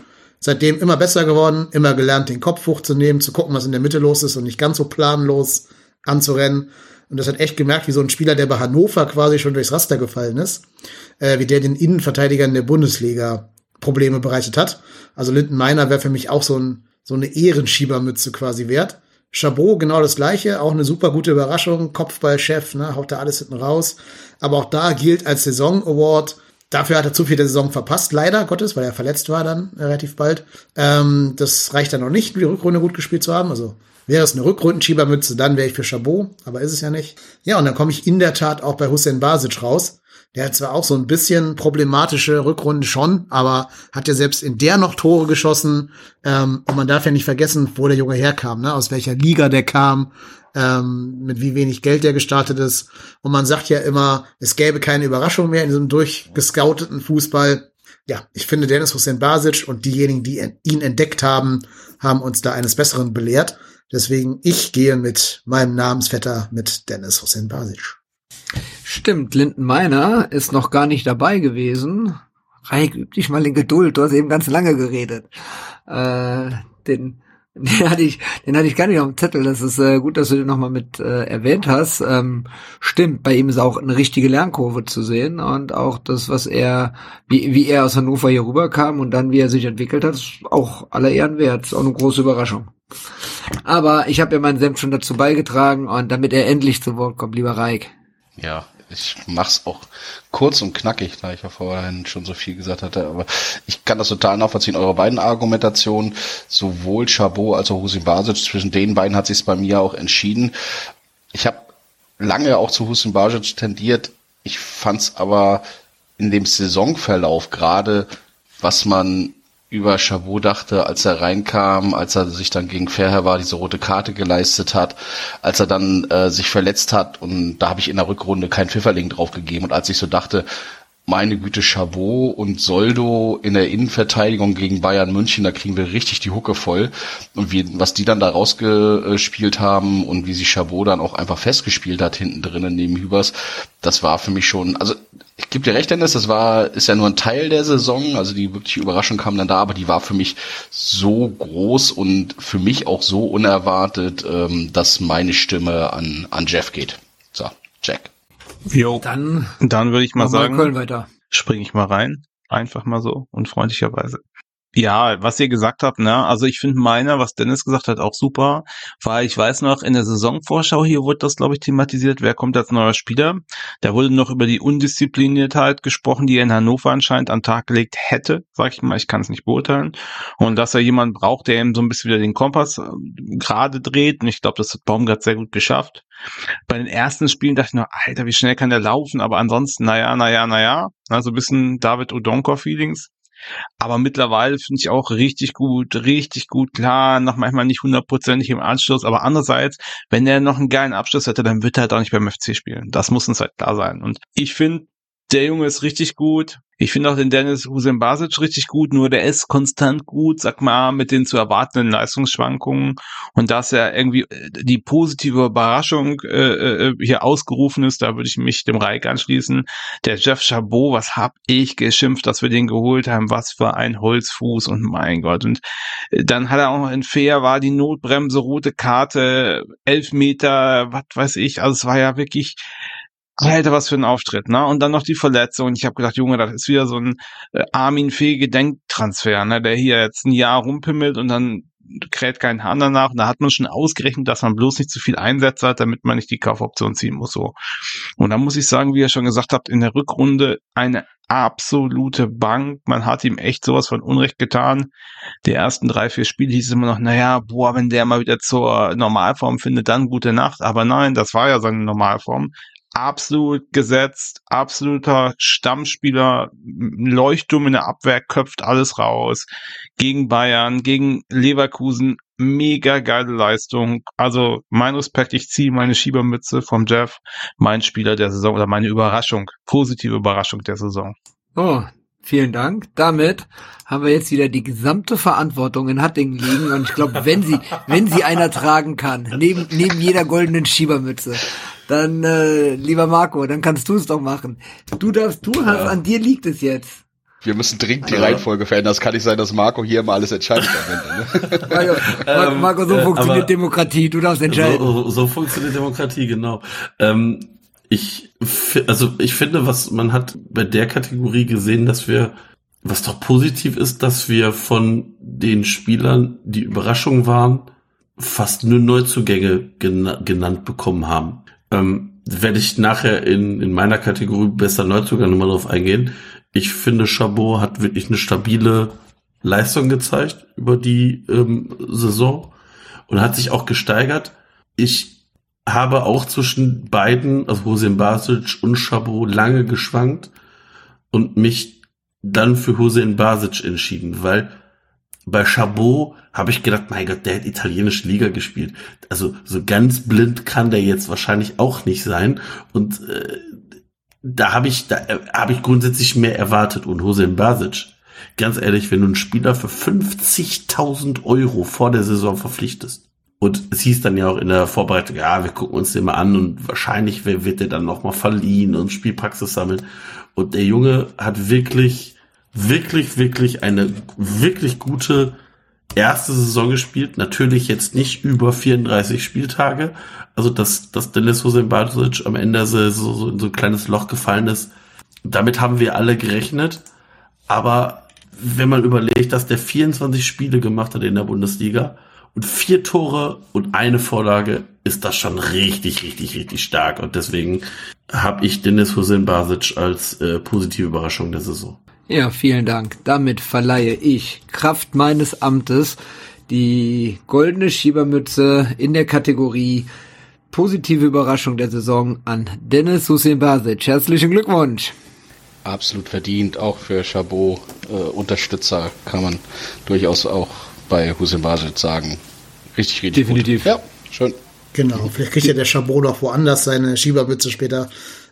Seitdem immer besser geworden, immer gelernt, den Kopf hochzunehmen, zu gucken, was in der Mitte los ist und nicht ganz so planlos anzurennen. Und das hat echt gemerkt, wie so ein Spieler, der bei Hannover quasi schon durchs Raster gefallen ist, äh, wie der den Innenverteidigern der Bundesliga Probleme bereitet hat. Also Linden Meiner wäre für mich auch so, ein, so eine Ehrenschiebermütze quasi wert. Chabot genau das gleiche, auch eine super gute Überraschung, Kopfballchef, ne, haut da alles hinten raus. Aber auch da gilt als Saison Award. Dafür hat er zu viel der Saison verpasst, leider Gottes, weil er verletzt war dann relativ bald. Ähm, das reicht dann noch nicht, die Rückrunde gut gespielt zu haben. Also wäre es eine Rückrundenschiebermütze, dann wäre ich für Chabot, aber ist es ja nicht. Ja, und dann komme ich in der Tat auch bei Hussein Basic raus. Der hat zwar auch so ein bisschen problematische Rückrunde schon, aber hat ja selbst in der noch Tore geschossen. Ähm, und man darf ja nicht vergessen, wo der Junge herkam, ne? aus welcher Liga der kam, ähm, mit wie wenig Geld der gestartet ist. Und man sagt ja immer, es gäbe keine Überraschung mehr in diesem durchgescouteten Fußball. Ja, ich finde Dennis Hussein Basic und diejenigen, die ihn entdeckt haben, haben uns da eines Besseren belehrt. Deswegen, ich gehe mit meinem Namensvetter mit Dennis Hussein Basic. Stimmt, Linden Meiner ist noch gar nicht dabei gewesen. Reik, üb dich mal in Geduld, du hast eben ganz lange geredet. Äh, den, den hatte ich, den hatte ich gar nicht auf dem Zettel. Das ist äh, gut, dass du den nochmal mit äh, erwähnt hast. Ähm, stimmt, bei ihm ist auch eine richtige Lernkurve zu sehen und auch das, was er, wie, wie er aus Hannover hier rüberkam und dann wie er sich entwickelt hat, ist auch aller Ehren wert. Ist auch eine große Überraschung. Aber ich habe ja meinen Senf schon dazu beigetragen und damit er endlich zu Wort kommt, lieber Reik. Ja, ich mach's auch kurz und knackig, da ich ja vorhin schon so viel gesagt hatte, aber ich kann das total nachvollziehen. Eure beiden Argumentationen, sowohl Chabot als auch Husin Basic, zwischen den beiden hat sich bei mir auch entschieden. Ich habe lange auch zu Husin Basic tendiert. Ich fand's aber in dem Saisonverlauf gerade, was man über Chabot dachte, als er reinkam, als er sich dann gegen Fairhair war, diese rote Karte geleistet hat, als er dann äh, sich verletzt hat. Und da habe ich in der Rückrunde kein Pfifferling drauf gegeben und als ich so dachte, meine Güte, Chabot und Soldo in der Innenverteidigung gegen Bayern München, da kriegen wir richtig die Hucke voll. Und wie, was die dann da rausgespielt haben und wie sich Chabot dann auch einfach festgespielt hat hinten drinnen neben Hübers, das war für mich schon, also ich gebe dir recht, Dennis, das war, ist ja nur ein Teil der Saison, also die wirkliche Überraschung kam dann da, aber die war für mich so groß und für mich auch so unerwartet, ähm, dass meine Stimme an, an Jeff geht. So, Jack. Jo. Dann, Dann würde ich mal sagen, Köln weiter. springe ich mal rein. Einfach mal so und freundlicherweise. Ja, was ihr gesagt habt, ne, also ich finde meiner, was Dennis gesagt hat, auch super, weil ich weiß noch, in der Saisonvorschau hier wurde das, glaube ich, thematisiert, wer kommt als neuer Spieler. Da wurde noch über die Undiszipliniertheit gesprochen, die er in Hannover anscheinend an Tag gelegt hätte, sag ich mal, ich kann es nicht beurteilen. Und dass er jemanden braucht, der ihm so ein bisschen wieder den Kompass äh, gerade dreht. Und ich glaube, das hat Baumgart sehr gut geschafft. Bei den ersten Spielen dachte ich nur, Alter, wie schnell kann der laufen? Aber ansonsten, naja, naja, naja. Also ein bisschen David Odonkor-Feelings. Aber mittlerweile finde ich auch richtig gut, richtig gut, klar, noch manchmal nicht hundertprozentig im Anschluss, aber andererseits, wenn er noch einen geilen Abschluss hätte, dann wird er halt auch nicht beim FC spielen. Das muss uns halt klar sein. Und ich finde, der Junge ist richtig gut. Ich finde auch den Dennis Hussein Basic richtig gut, nur der ist konstant gut, sag mal, mit den zu erwartenden Leistungsschwankungen. Und dass er irgendwie äh, die positive Überraschung äh, äh, hier ausgerufen ist, da würde ich mich dem Reich anschließen. Der Jeff Chabot, was hab ich geschimpft, dass wir den geholt haben, was für ein Holzfuß und mein Gott. Und äh, dann hat er auch noch in Fair, war die Notbremse, rote Karte, elf Meter, was weiß ich. Also es war ja wirklich Alter, was für ein Auftritt, ne? Und dann noch die Verletzung. Ich habe gedacht, Junge, das ist wieder so ein äh, Armin Fee Gedenktransfer, ne? Der hier jetzt ein Jahr rumpimmelt und dann kräht kein Hahn danach. Und da hat man schon ausgerechnet, dass man bloß nicht zu viel Einsätze hat, damit man nicht die Kaufoption ziehen muss. So. Und da muss ich sagen, wie ihr schon gesagt habt, in der Rückrunde eine absolute Bank. Man hat ihm echt sowas von Unrecht getan. Die ersten drei, vier Spiele hieß es immer noch, naja, boah, wenn der mal wieder zur Normalform findet, dann gute Nacht. Aber nein, das war ja seine Normalform absolut gesetzt, absoluter Stammspieler, Leuchtturm in der Abwehr, köpft alles raus. Gegen Bayern, gegen Leverkusen, mega geile Leistung. Also mein Respekt, ich ziehe meine Schiebermütze vom Jeff, mein Spieler der Saison oder meine Überraschung, positive Überraschung der Saison. Oh, vielen Dank. Damit haben wir jetzt wieder die gesamte Verantwortung in Hattingen liegen und ich glaube, wenn sie, wenn sie einer tragen kann, neben, neben jeder goldenen Schiebermütze, dann, äh, lieber Marco, dann kannst du es doch machen. Du darfst, du hast, Ja. an dir liegt es jetzt. Wir müssen dringend die Reihenfolge verändern. Es kann nicht sein, dass Marco hier immer alles entscheidet am Ende. Ne? Marco, Marco, Ähm, Marco so äh, funktioniert Demokratie, du darfst entscheiden. So, so funktioniert Demokratie, genau. Ähm, ich, also ich finde, was man hat bei der Kategorie gesehen, dass wir, was doch positiv ist, dass wir von den Spielern, die Überraschung waren, fast nur Neuzugänge gena genannt bekommen haben. Ähm, werde ich nachher in, in meiner Kategorie besser Neuzugang nochmal drauf eingehen. Ich finde, Chabot hat wirklich eine stabile Leistung gezeigt über die ähm, Saison und hat sich auch gesteigert. Ich habe auch zwischen beiden, also Hossein Basic und Chabot, lange geschwankt und mich dann für Hossein Basic entschieden, weil bei Chabot habe ich gedacht, mein Gott, der hat italienische Liga gespielt. Also so ganz blind kann der jetzt wahrscheinlich auch nicht sein. Und äh, da habe ich, da äh, habe ich grundsätzlich mehr erwartet. Und Hossein Basic, ganz ehrlich, wenn du einen Spieler für 50.000 Euro vor der Saison verpflichtest, und es hieß dann ja auch in der Vorbereitung, ja, wir gucken uns den mal an und wahrscheinlich wird der dann noch mal verliehen und Spielpraxis sammeln. Und der Junge hat wirklich, wirklich, wirklich eine wirklich gute erste Saison gespielt. Natürlich jetzt nicht über 34 Spieltage. Also, dass, dass Dennis Hussein Basic am Ende so, so, so in so ein kleines Loch gefallen ist, damit haben wir alle gerechnet. Aber wenn man überlegt, dass der 24 Spiele gemacht hat in der Bundesliga und vier Tore und eine Vorlage, ist das schon richtig, richtig, richtig stark. Und deswegen habe ich Dennis Hussein Basic als äh, positive Überraschung der Saison. Ja, vielen Dank. Damit verleihe ich Kraft meines Amtes die goldene Schiebermütze in der Kategorie positive Überraschung der Saison an Dennis Hussein Basic. Herzlichen Glückwunsch. Absolut verdient, auch für Chabot äh, Unterstützer kann man durchaus auch bei Hussein Basic sagen. Richtig, richtig Definitiv. Gut. Ja, schön. Genau, vielleicht kriegt ja der Chabot noch woanders seine Schiebermütze später.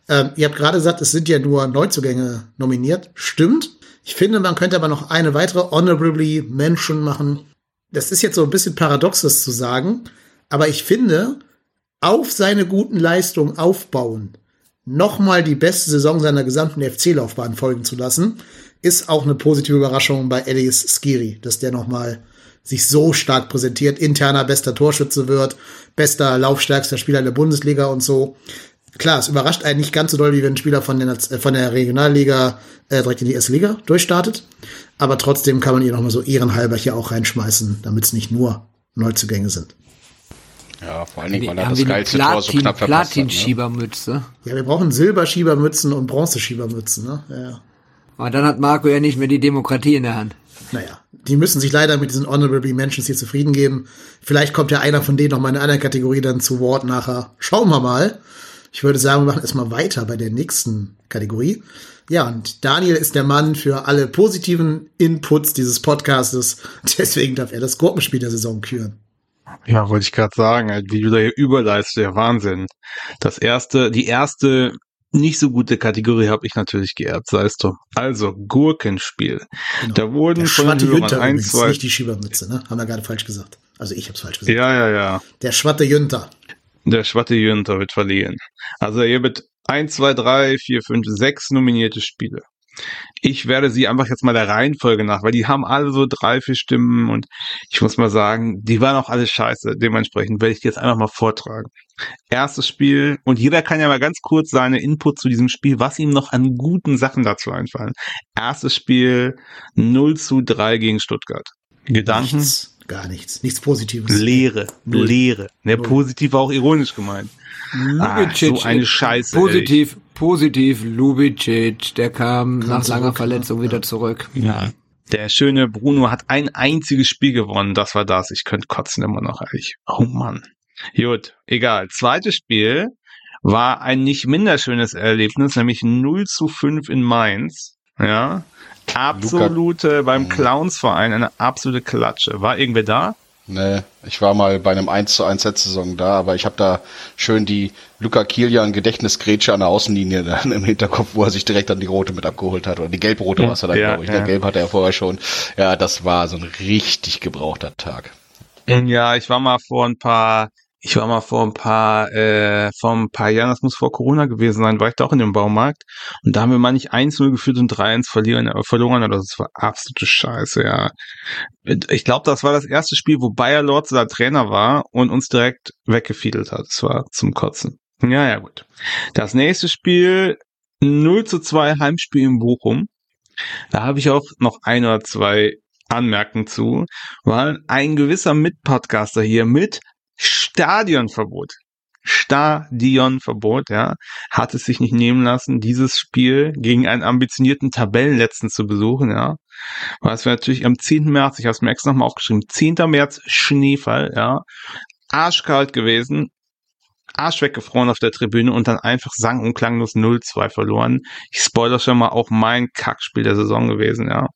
Ähm, ihr habt gerade gesagt, es sind ja nur Neuzugänge nominiert. Stimmt. Ich finde, man könnte aber noch eine weitere Honorably Mention machen. Das ist jetzt so ein bisschen paradox, das zu sagen. Aber ich finde, auf seine guten Leistungen aufbauen, nochmal die beste Saison seiner gesamten FC-Laufbahn folgen zu lassen, ist auch eine positive Überraschung bei Elias Skiri, dass der nochmal sich so stark präsentiert, interner bester Torschütze wird, bester laufstärkster Spieler der Bundesliga und so. Klar, es überrascht einen nicht ganz so doll, wie wenn ein Spieler von der, äh, von der Regionalliga äh, direkt in die erste Liga durchstartet. Aber trotzdem kann man ihn nochmal so ehrenhalber hier auch reinschmeißen, damit es nicht nur Neuzugänge sind. Ja, vor allen Dingen, weil er haben das geilste Tor so Platin, knapp verpasst hat. Ne? Platin-Schiebermütze. Ja, wir brauchen Silberschiebermützen und Bronzeschiebermützen, ne? Ja, ja. Aber dann hat Marco ja nicht mehr die Demokratie in der Hand. Naja, die müssen sich leider mit diesen Honorable Mentions hier zufrieden geben. Vielleicht kommt ja einer von denen noch mal in einer anderen Kategorie dann zu Wort nachher. Schauen wir mal. Ich würde sagen, wir machen erstmal weiter bei der nächsten Kategorie. Ja, und Daniel ist der Mann für alle positiven Inputs dieses Podcastes. Deswegen darf er das Gurkenspiel der Saison küren. Ja, wollte ich gerade sagen, wie du da hier überleistest, der Wahnsinn. Das erste, die erste nicht so gute Kategorie habe ich natürlich geerbt, sei es drum. Also, Gurkenspiel. Genau. Da wurden Der von Schwatte Jünter ein, zwei. nicht die Schiebermütze, ne? Haben wir gerade falsch gesagt. Also ich hab's falsch gesagt. Ja, ja, ja. Der Schwatte Jünter. Der Schwatte Jünter wird verliehen. Also hier wird 1, 2, 3, 4, 5, 6 nominierte Spiele. Ich werde sie einfach jetzt mal der Reihenfolge nach, weil die haben alle so drei, vier Stimmen und ich muss mal sagen, die waren auch alle scheiße. Dementsprechend werde ich jetzt einfach mal vortragen. Erstes Spiel und jeder kann ja mal ganz kurz seine Input zu diesem Spiel, was ihm noch an guten Sachen dazu einfallen. Erstes Spiel 0 zu 3 gegen Stuttgart. Gedanken? Nichts, gar nichts. Nichts Positives. Leere, Null. Leere. Der positiv war auch ironisch gemeint. Ah, so eine Scheiße. Positiv, positiv, Lubicic, der kam nach langer Verletzung ja. wieder zurück. Ey. Ja. Der schöne Bruno hat ein einziges Spiel gewonnen. Das war das. Ich könnte kotzen immer noch, ehrlich. Oh Mann. Gut, egal. Zweites Spiel. war ein nicht minder schönes Erlebnis, nämlich 0 zu 5 in Mainz. Ja. Absolute, beim Mhm. Clownsverein, eine absolute Klatsche. War irgendwer da? Nee, ich war mal bei einem 1 zu 1 Saison da, aber ich habe da schön die Luca Kilian Gedächtnisgrätsche an der Außenlinie dann im Hinterkopf, wo er sich direkt dann die rote mit abgeholt hat. Oder die gelb-rote war es dann, ja, glaube ich. ja. Der Gelb hatte er vorher schon. Ja, das war so ein richtig gebrauchter Tag. Ja, ich war mal vor ein paar, ich war mal vor ein paar, äh, vor ein paar Jahren, das muss vor Corona gewesen sein, war ich da auch in dem Baumarkt und da haben wir mal nicht 1-0 geführt und 3-1 verlieren, äh, verloren, oder das war absolute Scheiße, ja. Ich glaube, das war das erste Spiel, wo Bayer Lorz da Trainer war und uns direkt weggefiedelt hat. Das war zum Kotzen. Ja, ja, gut. Das nächste Spiel, 0 zu 2 Heimspiel in Bochum. Da habe ich auch noch ein oder zwei Anmerkungen zu, weil ein gewisser Mitpodcaster hier mit Stadionverbot, Stadionverbot, ja, hat es sich nicht nehmen lassen, dieses Spiel gegen einen ambitionierten Tabellenletzten zu besuchen, ja. Was wir natürlich am 10. März, ich habe es mir extra nochmal aufgeschrieben, 10. März Schneefall, ja, arschkalt gewesen, Arsch weggefroren auf der Tribüne und dann einfach sang und klanglos 0-2 verloren. Ich spoiler schon mal auch mein Kackspiel der Saison gewesen, ja.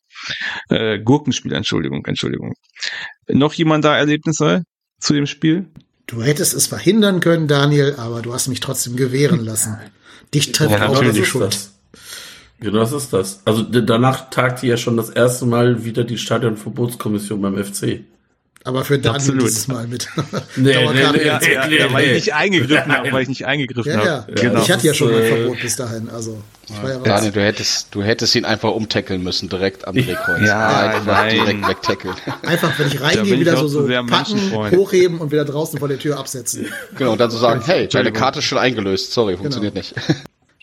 Äh, Gurkenspiel, Entschuldigung, Entschuldigung. Noch jemand da Erlebnisse zu dem Spiel? Du hättest es verhindern können, Daniel, aber du hast mich trotzdem gewähren lassen. Dich trifft Ja, auch die Schuld. das. Genau, das ist das. Also danach tagte ja schon das erste Mal wieder die Stadionverbotskommission beim FC. Aber für Daniel Absolut. dieses Mal mit. Nee, nee, nee, ja, nee, ja, weil ich nicht eingegriffen habe, Nein. weil ich nicht eingegriffen Ja, ja. habe. Genau. Ich hatte ja schon mein äh, Verbot bis dahin. Also, ich war ja raus. Daniel, du hättest, du hättest ihn einfach umtackeln müssen, direkt am Drehkreuz. Ja, einfach nein. direkt wegtackeln. Einfach, wenn ich reingehe, wieder so, so sehr packen, hochheben und wieder draußen vor der Tür absetzen. genau, und dann so sagen, hey, deine. Karte ist schon eingelöst. Sorry, funktioniert nicht.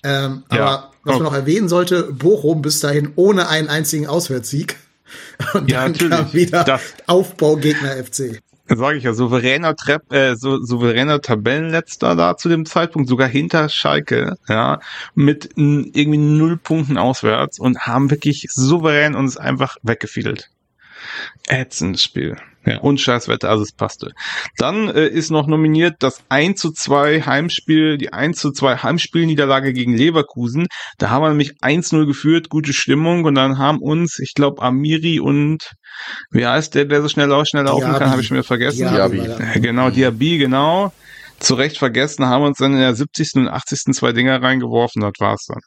Ähm, Ja. Aber was man noch erwähnen sollte, Bochum bis dahin ohne einen einzigen Auswärtssieg. Und Ja, dann natürlich. kam wieder Das- Aufbaugegner FC. Sage ich ja, souveräner Trepp, äh, so, souveräner Tabellenletzter da zu dem Zeitpunkt, sogar hinter Schalke, ja, mit irgendwie null Punkten auswärts und haben wirklich souverän uns einfach weggefiedelt. Ätzendes Spiel. Ja, und scheiß Wetter, also es passte. Dann äh, ist noch nominiert das 1 zu 2 Heimspiel, die 1 zu 2 Heimspielniederlage gegen Leverkusen. Da haben wir nämlich 1-0 geführt, gute Stimmung und dann haben uns, ich glaube, Amiri und wie heißt der, der so schnell auch schnell laufen Diaby. kann, habe ich mir vergessen. Diaby. Ja, Genau, Diaby, genau. Zu Recht vergessen, haben uns dann in der 70. und 80. zwei Dinger reingeworfen, das war's dann.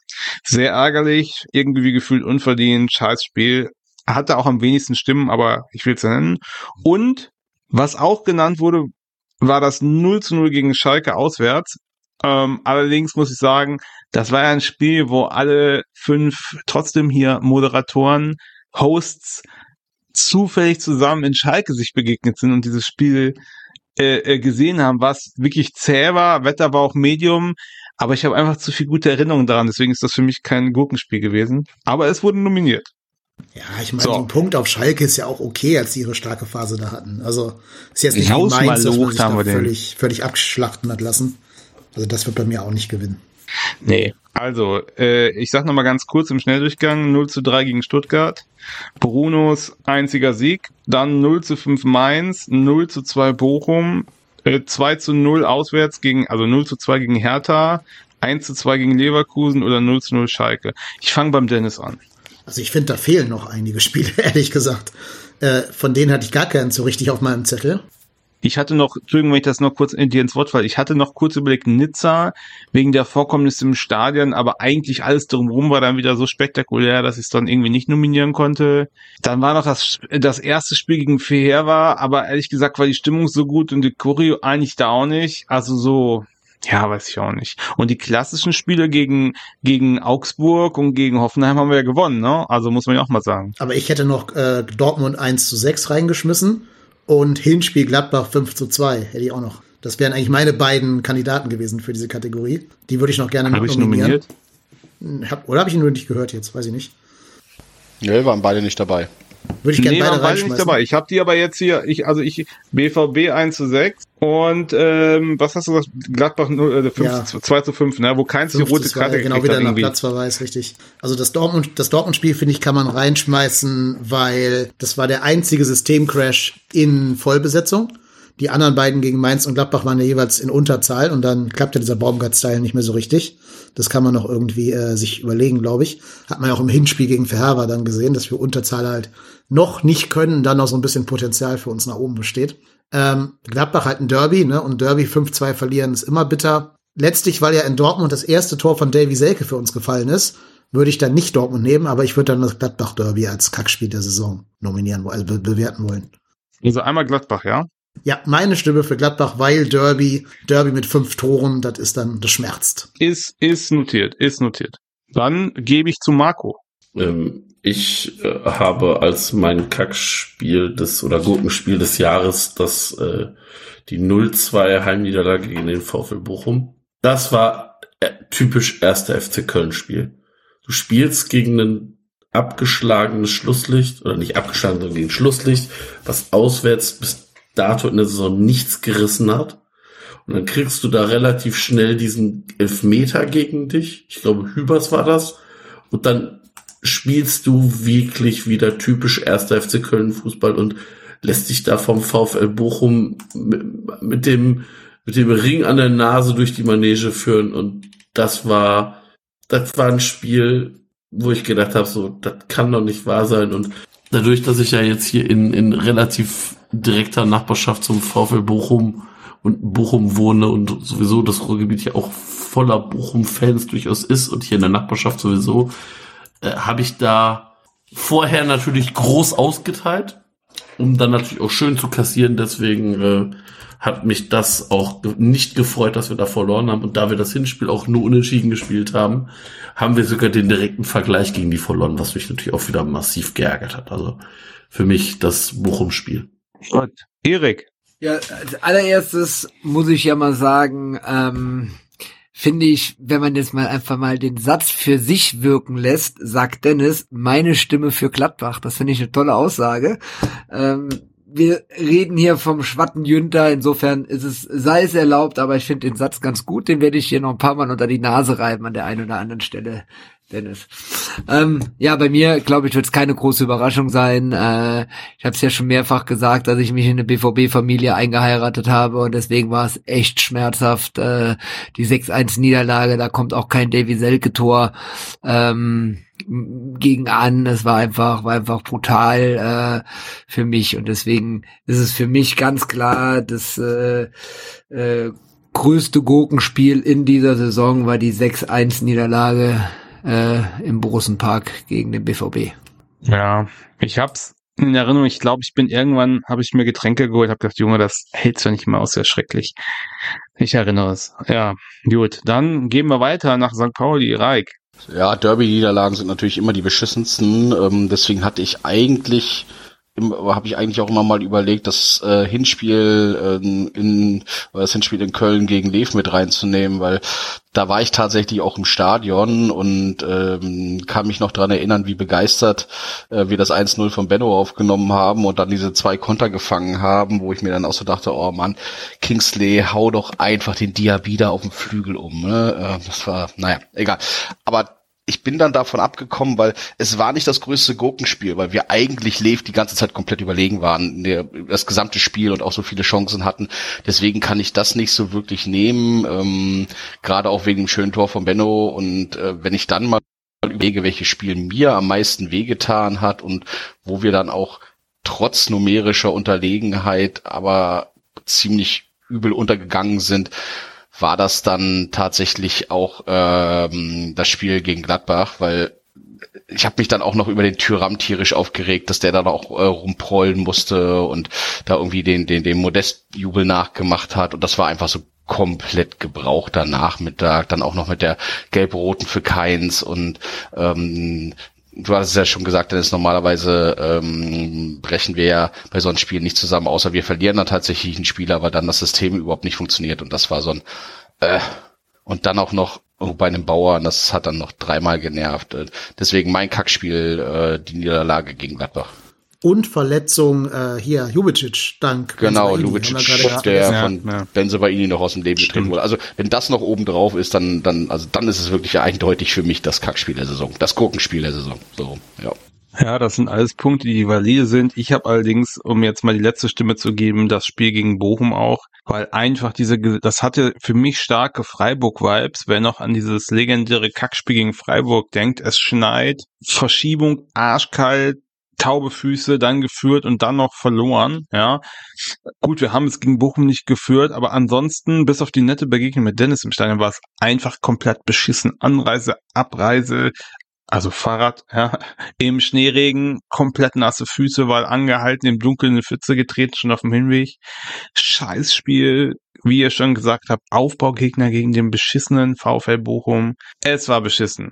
Sehr ärgerlich, irgendwie gefühlt unverdient, scheiß Spiel. Hatte auch am wenigsten Stimmen, aber ich will's ja nennen. Und, was auch genannt wurde, war das 0 zu 0 gegen Schalke auswärts. Ähm, allerdings muss ich sagen, das war ja ein Spiel, wo alle fünf trotzdem hier Moderatoren, Hosts zufällig zusammen in Schalke sich begegnet sind und dieses Spiel äh, äh, gesehen haben, was wirklich zäh war. Wetter war auch Medium, aber ich habe einfach zu viel gute Erinnerungen daran. Deswegen ist das für mich kein Gurkenspiel gewesen. Aber es wurde nominiert. Ja, ich meine, So. so ein Punkt auf Schalke ist ja auch okay, als sie ihre starke Phase da hatten. Also ist jetzt nicht Mainz, dass man sich haben da völlig, völlig abschlachten hat lassen. Also das wird bei mir auch nicht gewinnen. Nee. Also, äh, ich sag nochmal ganz kurz im Schnelldurchgang, 0 zu 3 gegen Stuttgart. Brunos einziger Sieg. Dann 0 zu 5 Mainz, 0 zu 2 Bochum, äh, 2 zu 0 auswärts gegen, also 0 zu 2 gegen Hertha, 1 zu 2 gegen Leverkusen oder 0 zu 0 Schalke. Ich fange beim Dennis an. Also ich finde, da fehlen noch einige Spiele, ehrlich gesagt. Äh, von denen hatte ich gar keinen so richtig auf meinem Zettel. Ich hatte noch, Entschuldigung, wenn ich das noch kurz in dir ins Wort falle, ich hatte noch kurz überlegt, Nizza wegen der Vorkommnisse im Stadion, aber eigentlich alles drumherum war dann wieder so spektakulär, dass ich es dann irgendwie nicht nominieren konnte. Dann war noch das, das erste Spiel gegen Feherwa, aber ehrlich gesagt war die Stimmung so gut und die Choreo eigentlich da auch nicht. Also so, ja, weiß ich auch nicht. Und die klassischen Spiele gegen, gegen Augsburg und gegen Hoffenheim haben wir ja gewonnen, ne? Also muss man ja auch mal sagen. Aber ich hätte noch äh, Dortmund 1 zu 6 reingeschmissen und Hinspiel Gladbach 5 zu 2 hätte ich auch noch. Das wären eigentlich meine beiden Kandidaten gewesen für diese Kategorie. Die würde ich noch gerne Habe ich nominieren. nominiert? Hab, oder habe ich ihn nur nicht gehört jetzt? Weiß ich nicht. Nö, waren beide nicht dabei. Würde ich gerne Nee, beide waren reinschmeißen. nicht dabei. Ich habe die aber jetzt hier, ich, also ich, BVB 1 zu 6 und ähm, was hast du gesagt? Gladbach 0, äh, 5, Ja. 2 zu 5, ne? Wo keins die 5 rote zu 2, Karte genau wieder nach irgendwie. Platzverweis, richtig. Also das Dortmund, das Dortmund-Spiel, finde ich, kann man reinschmeißen, weil das war der einzige Systemcrash in Vollbesetzung. Die anderen beiden gegen Mainz und Gladbach waren ja jeweils in Unterzahl und dann klappte dieser Baumgart-Style nicht mehr so richtig. Das kann man noch irgendwie äh, sich überlegen, glaube ich. Hat man ja auch im Hinspiel gegen Verherber dann gesehen, dass wir Unterzahl halt noch nicht können, dann noch so ein bisschen Potenzial für uns nach oben besteht. Ähm, Gladbach halt ein Derby, ne? Und Derby 5-2 verlieren ist immer bitter. Letztlich, weil ja in Dortmund das erste Tor von Davy Selke für uns gefallen ist, würde ich dann nicht Dortmund nehmen, aber ich würde dann das Gladbach Derby als Kackspiel der Saison nominieren, also be bewerten wollen. Also einmal Gladbach, ja? Ja, meine Stimme für Gladbach, weil Derby, Derby mit fünf Toren, das ist dann, das schmerzt. Ist, ist notiert, ist notiert. Dann gebe ich zu Marco. Ähm, ich äh, habe als mein Kackspiel des oder Gurkenspiel des Jahres das äh, die 0-2 Heimniederlage gegen den VfL Bochum. Das war äh, typisch erster FC Köln Spiel. Du spielst gegen ein abgeschlagenes Schlusslicht oder nicht abgeschlagen, sondern gegen Schlusslicht, was auswärts bis dato in der Saison nichts gerissen hat. Und dann kriegst du da relativ schnell diesen Elfmeter gegen dich. Ich glaube, Hübers war das. Und dann spielst du wirklich wieder typisch erster FC Köln Fußball und lässt dich da vom VfL Bochum mit, mit dem, mit dem Ring an der Nase durch die Manege führen. Und das war, das war ein Spiel, wo ich gedacht habe, so, das kann doch nicht wahr sein. Und dadurch, dass ich ja jetzt hier in, in relativ direkter Nachbarschaft zum VfL Bochum und Bochum wohne und sowieso das Ruhrgebiet ja auch voller Bochum-Fans durchaus ist und hier in der Nachbarschaft sowieso, äh, habe ich da vorher natürlich groß ausgeteilt, um dann natürlich auch schön zu kassieren. Deswegen äh, hat mich das auch nicht gefreut, dass wir da verloren haben. Und da wir das Hinspiel auch nur unentschieden gespielt haben, haben wir sogar den direkten Vergleich gegen die verloren, was mich natürlich auch wieder massiv geärgert hat. Also für mich das Bochum-Spiel. Gut. Erik. Ja, als allererstes muss ich ja mal sagen, ähm, finde ich, wenn man jetzt mal einfach mal den Satz für sich wirken lässt, sagt Dennis, meine Stimme für Gladbach. Das finde ich eine tolle Aussage. Ähm, wir reden hier vom Schwatten Jünter, insofern ist es, sei es erlaubt, aber ich finde den Satz ganz gut, den werde ich hier noch ein paar Mal unter die Nase reiben an der einen oder anderen Stelle. Dennis. Ähm, ja, bei mir, glaube ich, wird es keine große Überraschung sein. Äh, ich habe es ja schon mehrfach gesagt, dass ich mich in eine BVB-Familie eingeheiratet habe und deswegen war es echt schmerzhaft. Äh, die 6-1-Niederlage, da kommt auch kein Davy Selke-Tor ähm, gegen an. Es war einfach, war einfach brutal äh, für mich und deswegen ist es für mich ganz klar, das äh, äh, größte Gurkenspiel in dieser Saison war die 6-1-Niederlage äh, im Borussenpark gegen den BVB. Ja, ich hab's in Erinnerung, ich glaube, ich bin irgendwann, habe ich mir Getränke geholt, habe gedacht, Junge, das hältst du nicht mehr aus, sehr schrecklich. Ich erinnere es. Ja, gut. Dann gehen wir weiter nach St. Pauli, Reik. Ja, Derby-Niederlagen sind natürlich immer die beschissensten. Ähm, deswegen hatte ich eigentlich habe ich eigentlich auch immer mal überlegt, das äh, Hinspiel äh, in das Hinspiel in Köln gegen Lev mit reinzunehmen, weil da war ich tatsächlich auch im Stadion und ähm, kann mich noch dran erinnern, wie begeistert äh, wir das 1-0 von Benno aufgenommen haben und dann diese zwei Konter gefangen haben, wo ich mir dann auch so dachte, oh Mann, Kingsley, hau doch einfach den Diabida auf den Flügel um. Ne? Äh, das war, naja, egal. Aber ich bin dann davon abgekommen, weil es war nicht das größte Gurkenspiel, weil wir eigentlich Lev die ganze Zeit komplett überlegen waren, der, das gesamte Spiel und auch so viele Chancen hatten. Deswegen kann ich das nicht so wirklich nehmen, ähm, gerade auch wegen dem schönen Tor von Benno. Und äh, wenn ich dann mal überlege, welches Spiel mir am meisten wehgetan hat und wo wir dann auch trotz numerischer Unterlegenheit aber ziemlich übel untergegangen sind, war das dann tatsächlich auch ähm, das Spiel gegen Gladbach, weil ich habe mich dann auch noch über den Tyram tierisch aufgeregt, dass der dann auch äh, rumprollen musste und da irgendwie den den den Modestjubel nachgemacht hat. Und das war einfach so komplett gebrauchter Nachmittag, dann auch noch mit der gelb-roten für Keins und ähm, du hast es ja schon gesagt, Dennis, normalerweise ähm, brechen wir ja bei so einem Spiel nicht zusammen, außer wir verlieren dann tatsächlich einen Spieler, weil dann das System überhaupt nicht funktioniert und das war so ein äh, und dann auch noch bei einem Bauern, das hat dann noch dreimal genervt. Deswegen mein Kackspiel, äh, die Niederlage gegen Gladbach und Verletzung äh, hier Jubicic dank genau Jubicic der ja, von ja. Benzobaini noch aus dem Leben getreten wurde. Also wenn das noch oben drauf ist dann dann also dann ist es wirklich eindeutig für mich das Kackspiel der Saison das Gurkenspiel der Saison. So ja. Ja, das sind alles Punkte, die valide sind. Ich habe allerdings, um jetzt mal die letzte Stimme zu geben, das Spiel gegen Bochum auch, weil einfach diese, das hatte für mich starke Freiburg-Vibes, wer noch an dieses legendäre Kackspiel gegen Freiburg denkt, es schneit, Verschiebung, arschkalt, taube Füße, dann geführt und dann noch verloren, ja. Gut, wir haben es gegen Bochum nicht geführt, aber ansonsten, bis auf die nette Begegnung mit Dennis im Stadion, war es einfach komplett beschissen. Anreise, Abreise, also Fahrrad, ja, im Schneeregen, komplett nasse Füße, weil angehalten im Dunkeln eine Pfütze getreten, schon auf dem Hinweg. Scheißspiel, wie ihr schon gesagt habt, Aufbaugegner gegen den beschissenen VfL Bochum. Es war beschissen.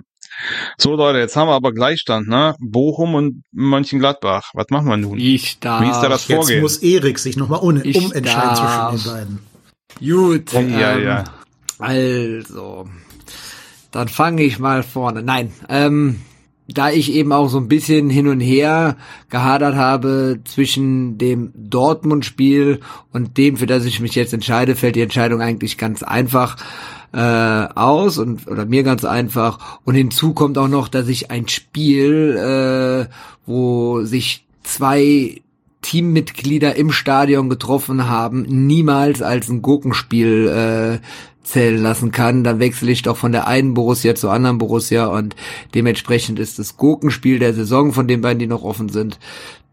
So Leute, jetzt haben wir aber Gleichstand, ne? Bochum und Mönchengladbach. Was machen wir nun? Ich darf. Wie ist da das Jetzt Vorgehen? muss Erik sich nochmal um, Ich umentscheiden darf. zwischen den beiden. Gut. Ja, ähm, ja. Also, dann fange ich mal vorne. Nein, ähm, da ich eben auch so ein bisschen hin und her gehadert habe zwischen dem Dortmund-Spiel und dem, für das ich mich jetzt entscheide, fällt die Entscheidung eigentlich ganz einfach äh, aus und oder mir ganz einfach. Und hinzu kommt auch noch, dass ich ein Spiel, äh, wo sich zwei Teammitglieder im Stadion getroffen haben, niemals als ein Gurkenspiel äh, zählen lassen kann, dann wechsle ich doch von der einen Borussia zur anderen Borussia und dementsprechend ist das Gurkenspiel der Saison von den beiden, die noch offen sind,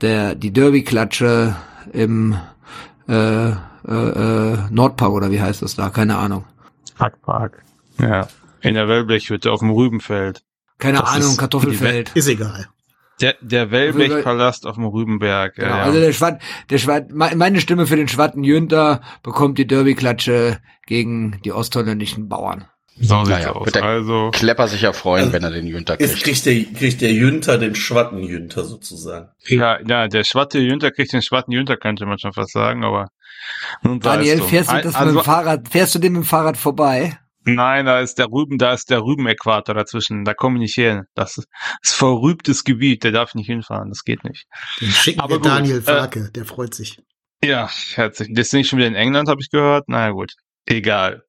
der die Derby-Klatsche im äh, äh, äh, Nordpark oder wie heißt das da? Keine Ahnung. Hackpark. Ja. In der Wellblechhütte auf dem Rübenfeld. Keine Das Ahnung, ist Kartoffelfeld. Ist egal. Der, der Wellblechpalast auf dem Rübenberg. Genau, ja, ja. also der Schwatt, der Schwatt, me- meine Stimme für den Schwatten Jünter bekommt die Derby-Klatsche gegen die ostholländischen Bauern. so sieht's Naja, aus. wird der Also, Klepper sich ja freuen, wenn er den Jünter Jetzt kriegt. kriegt der, kriegt der Jünter den Schwatten-Jünter sozusagen. ja, ja, der Schwatte Jünter kriegt den Schwatten Jünter, könnte man schon fast sagen, aber nun Daniel, fährst du das also, mit dem Fahrrad, fährst du dem mit dem Fahrrad vorbei? Nein, da ist der Rüben, da ist der Rübenäquator dazwischen. Da komme ich nicht hin. Das ist, ist verrübtes Gebiet. Der darf nicht hinfahren. Das geht nicht. Den schicken Aber wir gut, Daniel äh, Farke, der freut sich. Ja, herzlich. Das ist nicht schon wieder in England, habe ich gehört. Naja, gut. Egal.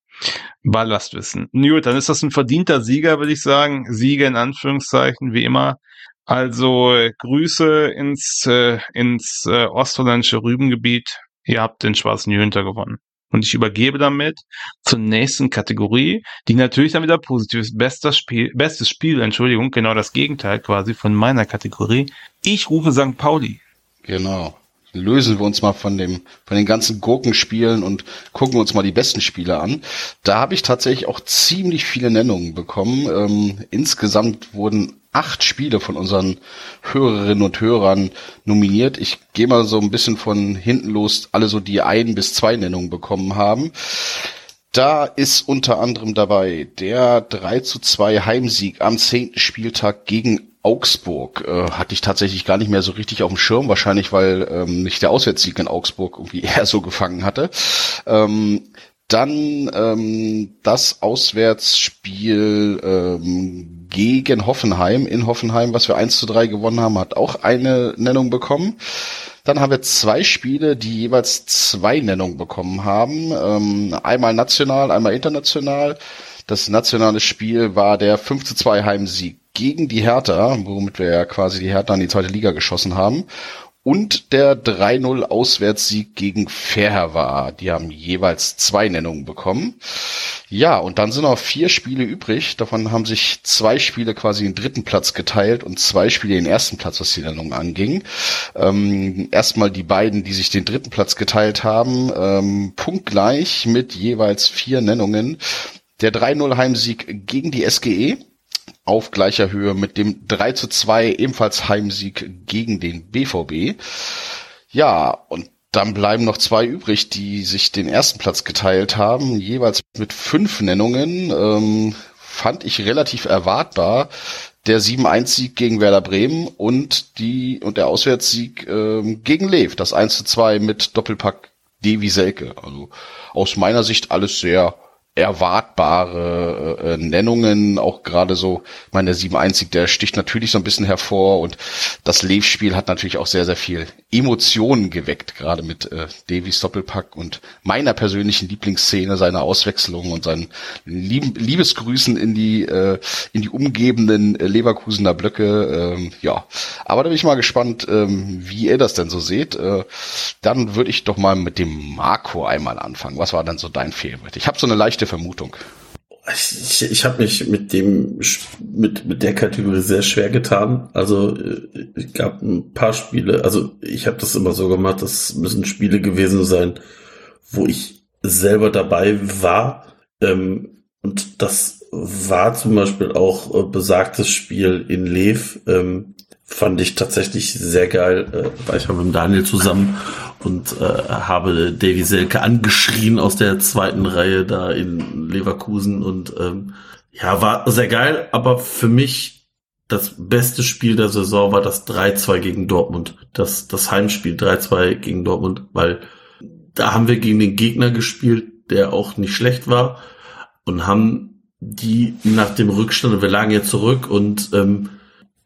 Ballastwissen. Gut, dann ist das ein verdienter Sieger, würde ich sagen. Sieger in Anführungszeichen, wie immer. Also äh, Grüße ins, äh, ins äh, ostholländische Rübengebiet. Ihr habt den schwarzen Jünter gewonnen. Und ich übergebe damit zur nächsten Kategorie, die natürlich dann wieder positiv ist. Bestes Spiel, bestes Spiel, Entschuldigung, genau das Gegenteil quasi von meiner Kategorie. Ich rufe St. Pauli. Genau. Lösen wir uns mal von dem, von den ganzen Gurkenspielen und gucken uns mal die besten Spiele an. Da habe ich tatsächlich auch ziemlich viele Nennungen bekommen. Ähm, insgesamt wurden acht Spiele von unseren Hörerinnen und Hörern nominiert. Ich gehe mal so ein bisschen von hinten los, alle so die ein bis zwei Nennungen bekommen haben. Da ist unter anderem dabei der 3 zu 2 Heimsieg am zehnten Spieltag gegen Augsburg. Äh, hatte ich tatsächlich gar nicht mehr so richtig auf dem Schirm, wahrscheinlich weil ähm, nicht der Auswärtssieg in Augsburg irgendwie eher so gefangen hatte. Ähm, dann ähm, das Auswärtsspiel ähm, gegen Hoffenheim in Hoffenheim, was wir 1 zu 3 gewonnen haben, hat auch eine Nennung bekommen. Dann haben wir zwei Spiele, die jeweils zwei Nennungen bekommen haben. Ähm, einmal national, einmal international. Das nationale Spiel war der 5 zu 2 Heimsieg gegen die Hertha, womit wir ja quasi die Hertha in die zweite Liga geschossen haben. Und der 3-0 Auswärtssieg gegen Ferher Die haben jeweils zwei Nennungen bekommen. Ja, und dann sind noch vier Spiele übrig. Davon haben sich zwei Spiele quasi den dritten Platz geteilt und zwei Spiele den ersten Platz, was die Nennung anging. Ähm, erstmal die beiden, die sich den dritten Platz geteilt haben, ähm, punktgleich mit jeweils vier Nennungen. Der 3-0 Heimsieg gegen die SGE auf gleicher Höhe mit dem 3 zu 2 ebenfalls Heimsieg gegen den BVB. Ja, und dann bleiben noch zwei übrig, die sich den ersten Platz geteilt haben, jeweils mit fünf Nennungen. Ähm, fand ich relativ erwartbar. Der 7-1-Sieg gegen Werder Bremen und die und der Auswärtssieg ähm, gegen Lev, das 1 zu 2 mit Doppelpack Devi Selke. Also aus meiner Sicht alles sehr erwartbare äh, Nennungen, auch gerade so, meine, der 7-1, der sticht natürlich so ein bisschen hervor und das Lev-Spiel hat natürlich auch sehr, sehr viel Emotionen geweckt, gerade mit äh, Davies Doppelpack und meiner persönlichen Lieblingsszene, seiner Auswechslung und seinen lieb Liebesgrüßen in die, äh, in die umgebenden äh, Leverkusener Blöcke. Ähm, ja, aber da bin ich mal gespannt, ähm, wie ihr das denn so seht. Äh, dann würde ich doch mal mit dem Marco einmal anfangen. Was war denn so dein Favorite? Ich habe so eine leichte Vermutung. Ich, ich habe mich mit dem mit mit der Kategorie sehr schwer getan. Also äh, es gab ein paar Spiele. Also ich habe das immer so gemacht. Das müssen Spiele gewesen sein, wo ich selber dabei war. Ähm, und das war zum Beispiel auch äh, besagtes Spiel in Lev. Ähm, fand ich tatsächlich sehr geil. Äh, war ich mit Daniel zusammen und äh, habe Davy Selke angeschrien aus der zweiten Reihe da in Leverkusen und ähm, ja, war sehr geil, aber für mich das beste Spiel der Saison war das 3-2 gegen Dortmund. Das, das Heimspiel 3-2 gegen Dortmund, weil da haben wir gegen den Gegner gespielt, der auch nicht schlecht war und haben die nach dem Rückstand, wir lagen ja zurück und ähm,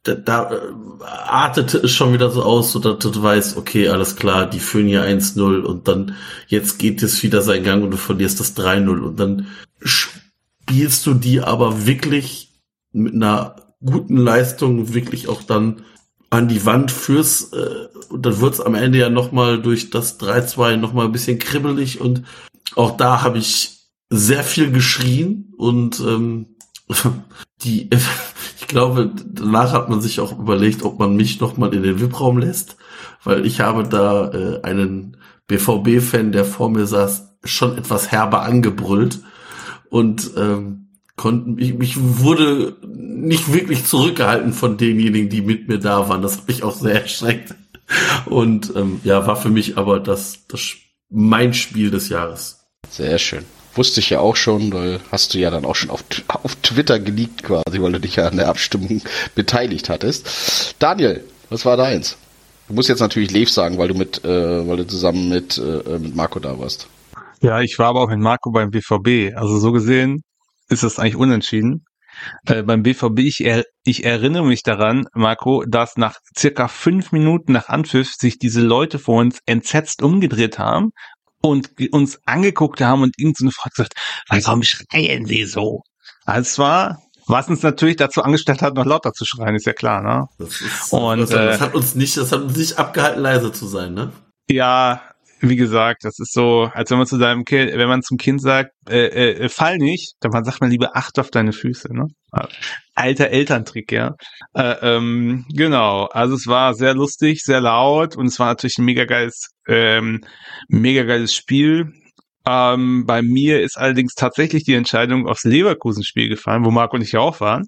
da, da äh, artete es schon wieder so aus, so dass du weißt, okay, alles klar, die führen hier 1-0 und dann jetzt geht es wieder seinen Gang und du verlierst das 3-0 und dann spielst du die aber wirklich mit einer guten Leistung wirklich auch dann an die Wand fürs äh, und dann wird's am Ende ja nochmal durch das 3-2 nochmal ein bisschen kribbelig und auch da habe ich sehr viel geschrien und ähm, die, ich glaube, danach hat man sich auch überlegt, ob man mich nochmal in den VIP-Raum lässt, weil ich habe da äh, einen BVB-Fan, der vor mir saß, schon etwas herber angebrüllt und ähm, konnten, ich, ich wurde nicht wirklich zurückgehalten von denjenigen, die mit mir da waren. Das hat mich auch sehr erschreckt. Und ähm, ja, war für mich aber das, das mein Spiel des Jahres. Sehr schön. Wusste ich ja auch schon, weil hast du ja dann auch schon auf, auf Twitter geleakt quasi, weil du dich ja an der Abstimmung beteiligt hattest. Daniel, was war deins? Du musst jetzt natürlich Lev sagen, weil du mit, äh, weil du zusammen mit, äh, mit Marco da warst. Ja, ich war aber auch mit Marco beim BVB. Also so gesehen ist das eigentlich unentschieden. Äh, beim BVB, ich, er, ich erinnere mich daran, Marco, dass nach circa fünf Minuten nach Anpfiff sich diese Leute vor uns entsetzt umgedreht haben, und uns angeguckt haben und irgendeine Frau gesagt, warum schreien sie so? Also es war, was uns natürlich dazu angestellt hat, noch lauter zu schreien, ist ja klar, ne? Das, ist, und, das, das äh, hat uns nicht, das hat uns nicht abgehalten, leise zu sein, ne? Ja, wie gesagt, das ist so, als wenn man zu seinem Kind, wenn man zum Kind sagt, äh, äh, fall nicht, dann sagt man lieber acht auf deine Füße, ne? Alter Elterntrick, ja. Äh, ähm, genau, also es war sehr lustig, sehr laut und es war natürlich ein mega geiles, ähm, mega geiles Spiel. Ähm, bei mir ist allerdings tatsächlich die Entscheidung aufs Leverkusen-Spiel gefallen, wo Marco und ich ja auch waren,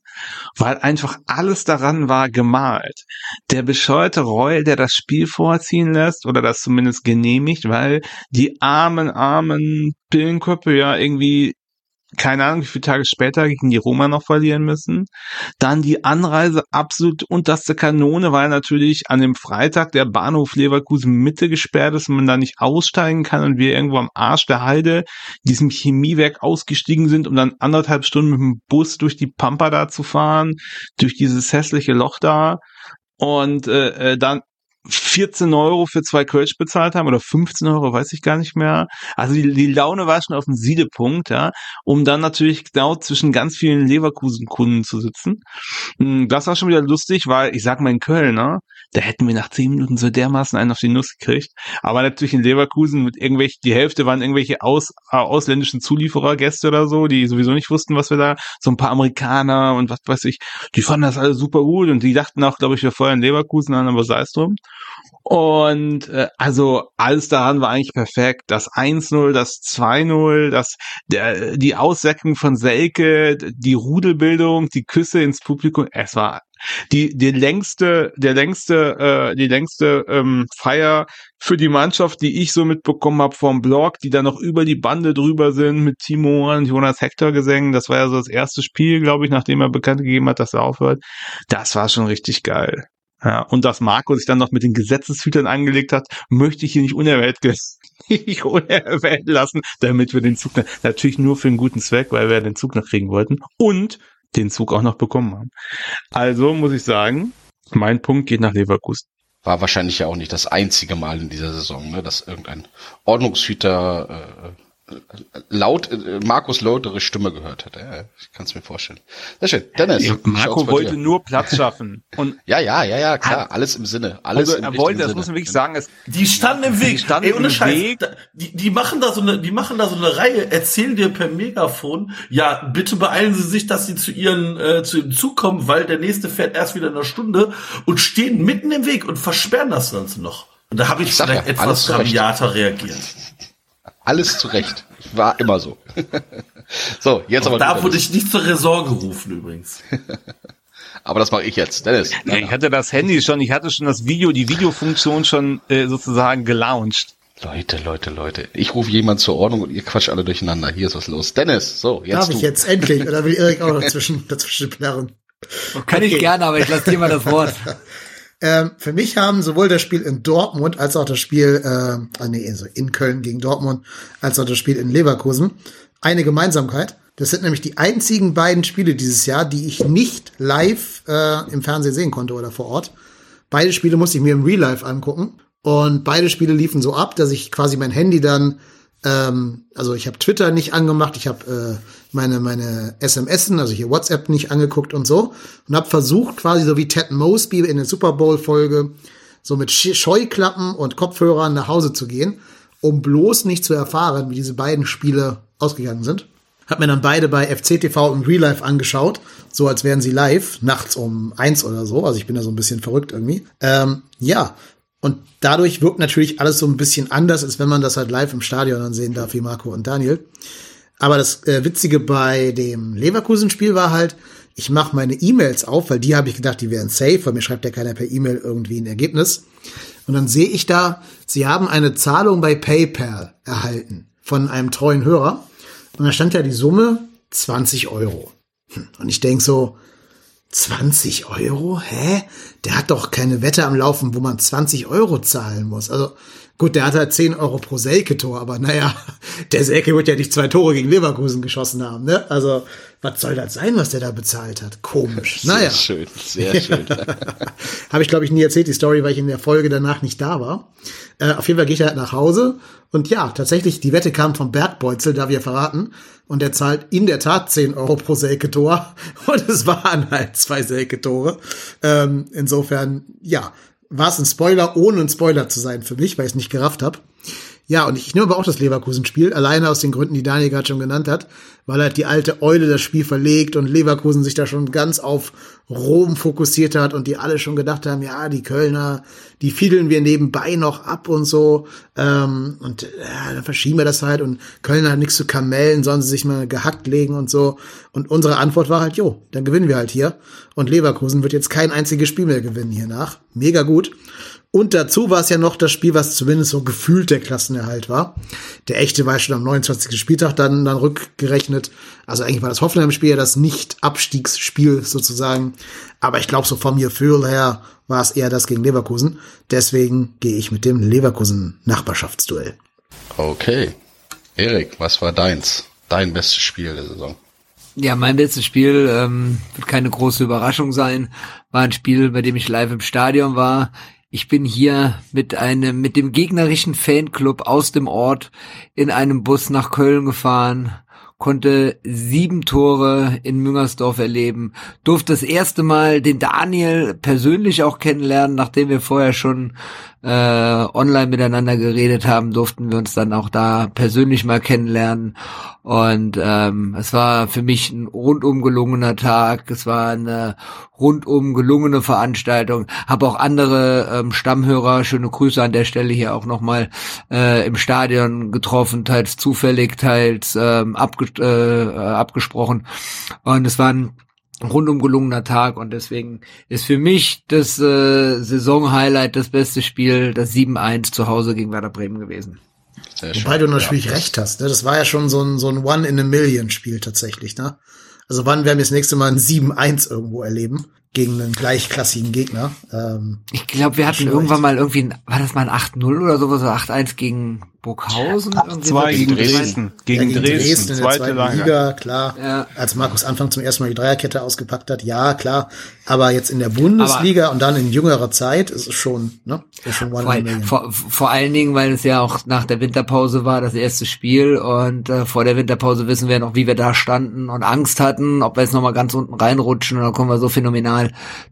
weil einfach alles daran war gemalt. Der bescheuerte Reul, der das Spiel vorziehen lässt oder das zumindest genehmigt, weil die armen, armen Pillenköpfe ja irgendwie keine Ahnung, wie viele Tage später gegen die Roma noch verlieren müssen. Dann die Anreise absolut unterste Kanone, weil natürlich an dem Freitag der Bahnhof Leverkusen Mitte gesperrt ist und man da nicht aussteigen kann und wir irgendwo am Arsch der Heide diesem Chemiewerk ausgestiegen sind, um dann anderthalb Stunden mit dem Bus durch die Pampa da zu fahren, durch dieses hässliche Loch da. Und äh, äh dann 14 Euro für zwei Kölsch bezahlt haben oder 15 Euro, weiß ich gar nicht mehr. Also die, die Laune war schon auf dem Siedepunkt, ja, um dann natürlich genau zwischen ganz vielen Leverkusen-Kunden zu sitzen. Hm, das war schon wieder lustig, weil ich sag mal in Köln, ne, da hätten wir nach 10 Minuten so dermaßen einen auf die Nuss gekriegt. Aber natürlich in Leverkusen mit irgendwelchen, die Hälfte waren irgendwelche aus, äh, ausländischen Zulieferergäste oder so, die sowieso nicht wussten, was wir da, so ein paar Amerikaner und was weiß ich, die fanden das alles super gut und die dachten auch, glaube ich, wir feuern Leverkusen an, aber sei es drum. Und äh, also alles daran war eigentlich perfekt. Das 1-0, das 2-0, das der, die Aussetzung von Selke, die Rudelbildung, die Küsse ins Publikum. Es war die die längste der längste äh, die längste ähm, Feier für die Mannschaft, die ich so mitbekommen habe vom Blog, die dann noch über die Bande drüber sind mit Timo und Jonas Hector gesungen. Das war ja so das erste Spiel, glaube ich, nachdem er bekannt gegeben hat, dass er aufhört. Das war schon richtig geil. Ja, und dass Marco sich dann noch mit den Gesetzeshütern angelegt hat, möchte ich hier nicht unerwähnt, nicht unerwähnt lassen, damit wir den Zug natürlich nur für einen guten Zweck, weil wir den Zug noch kriegen wollten und den Zug auch noch bekommen haben. Also muss ich sagen, mein Punkt geht nach Leverkusen. War wahrscheinlich ja auch nicht das einzige Mal in dieser Saison, ne, dass irgendein Ordnungshüter äh, laut, äh, Markus lautere Stimme gehört hat. Ja, ich kann es mir vorstellen. Sehr schön. Dennis. Ja, Marco wollte nur Platz schaffen. Und ja, ja, ja, ja, klar. Alles im Sinne. Alles also er wollte, das muss man wirklich sagen. Es, die standen im Weg. standen Ey, ohne im Scheiß. Weg. Da, die, die machen da so eine, die machen da so eine Reihe, erzählen dir per Megafon, ja, bitte beeilen Sie sich, dass Sie zu ihren, äh, zu ihrem Zug kommen, weil der nächste fährt erst wieder in einer Stunde und stehen mitten im Weg und versperren das Ganze noch. Und da habe ich, Ich vielleicht ja, etwas rabiater reagiert. Alles zurecht. War immer so. so, jetzt aber. Auch da wurde ich nicht zur Raison gerufen übrigens. aber das mache ich jetzt. Dennis. Ja, ich hatte das Handy schon, ich hatte schon das Video, die Videofunktion schon äh, sozusagen gelauncht. Leute, Leute, Leute. Ich rufe jemand zur Ordnung und ihr quatscht alle durcheinander. Hier ist was los. Dennis, so, jetzt Darf du. ich jetzt endlich? Oder will Erik auch noch dazwischen, dazwischen plärren? Kann ich Okay. gerne, aber ich lasse dir mal das Wort. Ähm, für mich haben sowohl das Spiel in Dortmund als auch das Spiel, äh, nee, also in Köln gegen Dortmund, als auch das Spiel in Leverkusen eine Gemeinsamkeit. Das sind nämlich die einzigen beiden Spiele dieses Jahr, die ich nicht live äh, im Fernsehen sehen konnte oder vor Ort. Beide Spiele musste ich mir im Real Life angucken. Und beide Spiele liefen so ab, dass ich quasi mein Handy dann, ähm, also ich habe Twitter nicht angemacht, ich habe äh, meine meine SMSen, also hier WhatsApp nicht angeguckt und so und habe versucht quasi so wie Ted Mosby in der Super Bowl Folge so mit Sch- Scheuklappen und Kopfhörern nach Hause zu gehen, um bloß nicht zu erfahren, wie diese beiden Spiele ausgegangen sind. Hab mir dann beide bei FCTV im Real Life angeschaut, so als wären sie live, nachts um eins oder so. Also ich bin da so ein bisschen verrückt irgendwie. Ähm, ja, und dadurch wirkt natürlich alles so ein bisschen anders, als wenn man das halt live im Stadion dann sehen darf, wie Marco und Daniel. Aber das äh, Witzige bei dem Leverkusen-Spiel war halt, ich mache meine E-Mails auf, weil die habe ich gedacht, die wären safe, weil mir schreibt ja keiner per E-Mail irgendwie ein Ergebnis. Und dann sehe ich da, sie haben eine Zahlung bei PayPal erhalten von einem treuen Hörer. Und da stand ja die Summe 20 Euro. Hm, Und ich denk so, 20 Euro? Hä? Der hat doch keine Wette am Laufen, wo man 20 Euro zahlen muss. Also gut, der hat halt 10 Euro pro Selke-Tor, aber naja, der Selke wird ja nicht zwei Tore gegen Leverkusen geschossen haben, ne? Also, was soll das sein, was der da bezahlt hat? Komisch. naja. Sehr schön, sehr schön. Habe ich, glaube ich, nie erzählt, die Story, weil ich in der Folge danach nicht da war. Äh, auf jeden Fall gehe ich halt nach Hause. Und ja, tatsächlich, die Wette kam vom Bergbeutel, darf ich ja verraten. Und der zahlt in der Tat 10 Euro pro Selke-Tor. Und es waren halt zwei Selke-Tore. Ähm, insofern, ja, war es ein Spoiler, ohne ein Spoiler zu sein für mich, weil ich es nicht gerafft habe. Ja, und ich nehme aber auch das Leverkusen-Spiel, alleine aus den Gründen, die Daniel gerade schon genannt hat, weil halt die alte Eule das Spiel verlegt und Leverkusen sich da schon ganz auf Rom fokussiert hat und die alle schon gedacht haben, ja, die Kölner, die fiedeln wir nebenbei noch ab und so. Ähm, und ja, dann verschieben wir das halt und Kölner hat nichts zu kamellen, sollen sie sich mal gehackt legen und so. Und unsere Antwort war halt, jo, dann gewinnen wir halt hier. Und Leverkusen wird jetzt kein einziges Spiel mehr gewinnen hier nach. Mega gut. Und dazu war es ja noch das Spiel, was zumindest so gefühlt der Klassenerhalt war. Der echte war schon am 29. Spieltag dann, dann rückgerechnet. Also eigentlich war das Hoffenheim-Spiel ja das Nicht-Abstiegsspiel sozusagen. Aber ich glaube, so vom Gefühl her war es eher das gegen Leverkusen. Deswegen gehe ich mit dem Leverkusen-Nachbarschaftsduell. Okay. Erik, was war deins? Dein bestes Spiel der Saison? Ja, mein letztes Spiel ähm, wird keine große Überraschung sein. War ein Spiel, bei dem ich live im Stadion war. Ich bin hier mit einem, mit dem gegnerischen Fanclub aus dem Ort in einem Bus nach Köln gefahren, konnte sieben Tore in Müngersdorf erleben, durfte das erste Mal den Daniel persönlich auch kennenlernen, nachdem wir vorher schon äh, online miteinander geredet haben, durften wir uns dann auch da persönlich mal kennenlernen. Und ähm, es war für mich ein rundum gelungener Tag. Es war eine rundum gelungene Veranstaltung. Habe auch andere ähm, Stammhörer, schöne Grüße an der Stelle hier auch nochmal äh, im Stadion getroffen, teils zufällig, teils ähm, abge äh, abgesprochen. Und es war ein rundum gelungener Tag und deswegen ist für mich das äh, Saison-Highlight das beste Spiel, das 7-1 zu Hause gegen Werder Bremen gewesen. Sehr schön. Wobei du natürlich recht hast. Ne? Das war ja schon so ein, so ein One-in-a-Million-Spiel tatsächlich. Ne? Also wann werden wir das nächste Mal ein 7-1 irgendwo erleben? Gegen einen gleichklassigen Gegner. Ähm, Ich glaube, wir hatten Schon irgendwann mal irgendwie, ein, war das mal ein 8-0 oder sowas, oder 8-1 gegen Burghausen? Irgendwie Zwei so. gegen Dresden. Dresden. Gegen ja, Dresden, in der zweite zweiten Liga. Liga, klar. Ja. Als Markus Anfang zum ersten Mal die Dreierkette ausgepackt hat, ja, klar. Aber jetzt in der Bundesliga und dann in jüngerer Zeit ist es schon, ne? Ist schon one Vor, in a million. vor, vor allen Dingen, weil es ja auch nach der Winterpause war, das erste Spiel und äh, vor der Winterpause wissen wir noch, wie wir da standen und Angst hatten, ob wir jetzt nochmal ganz unten reinrutschen und dann kommen wir so phänomenal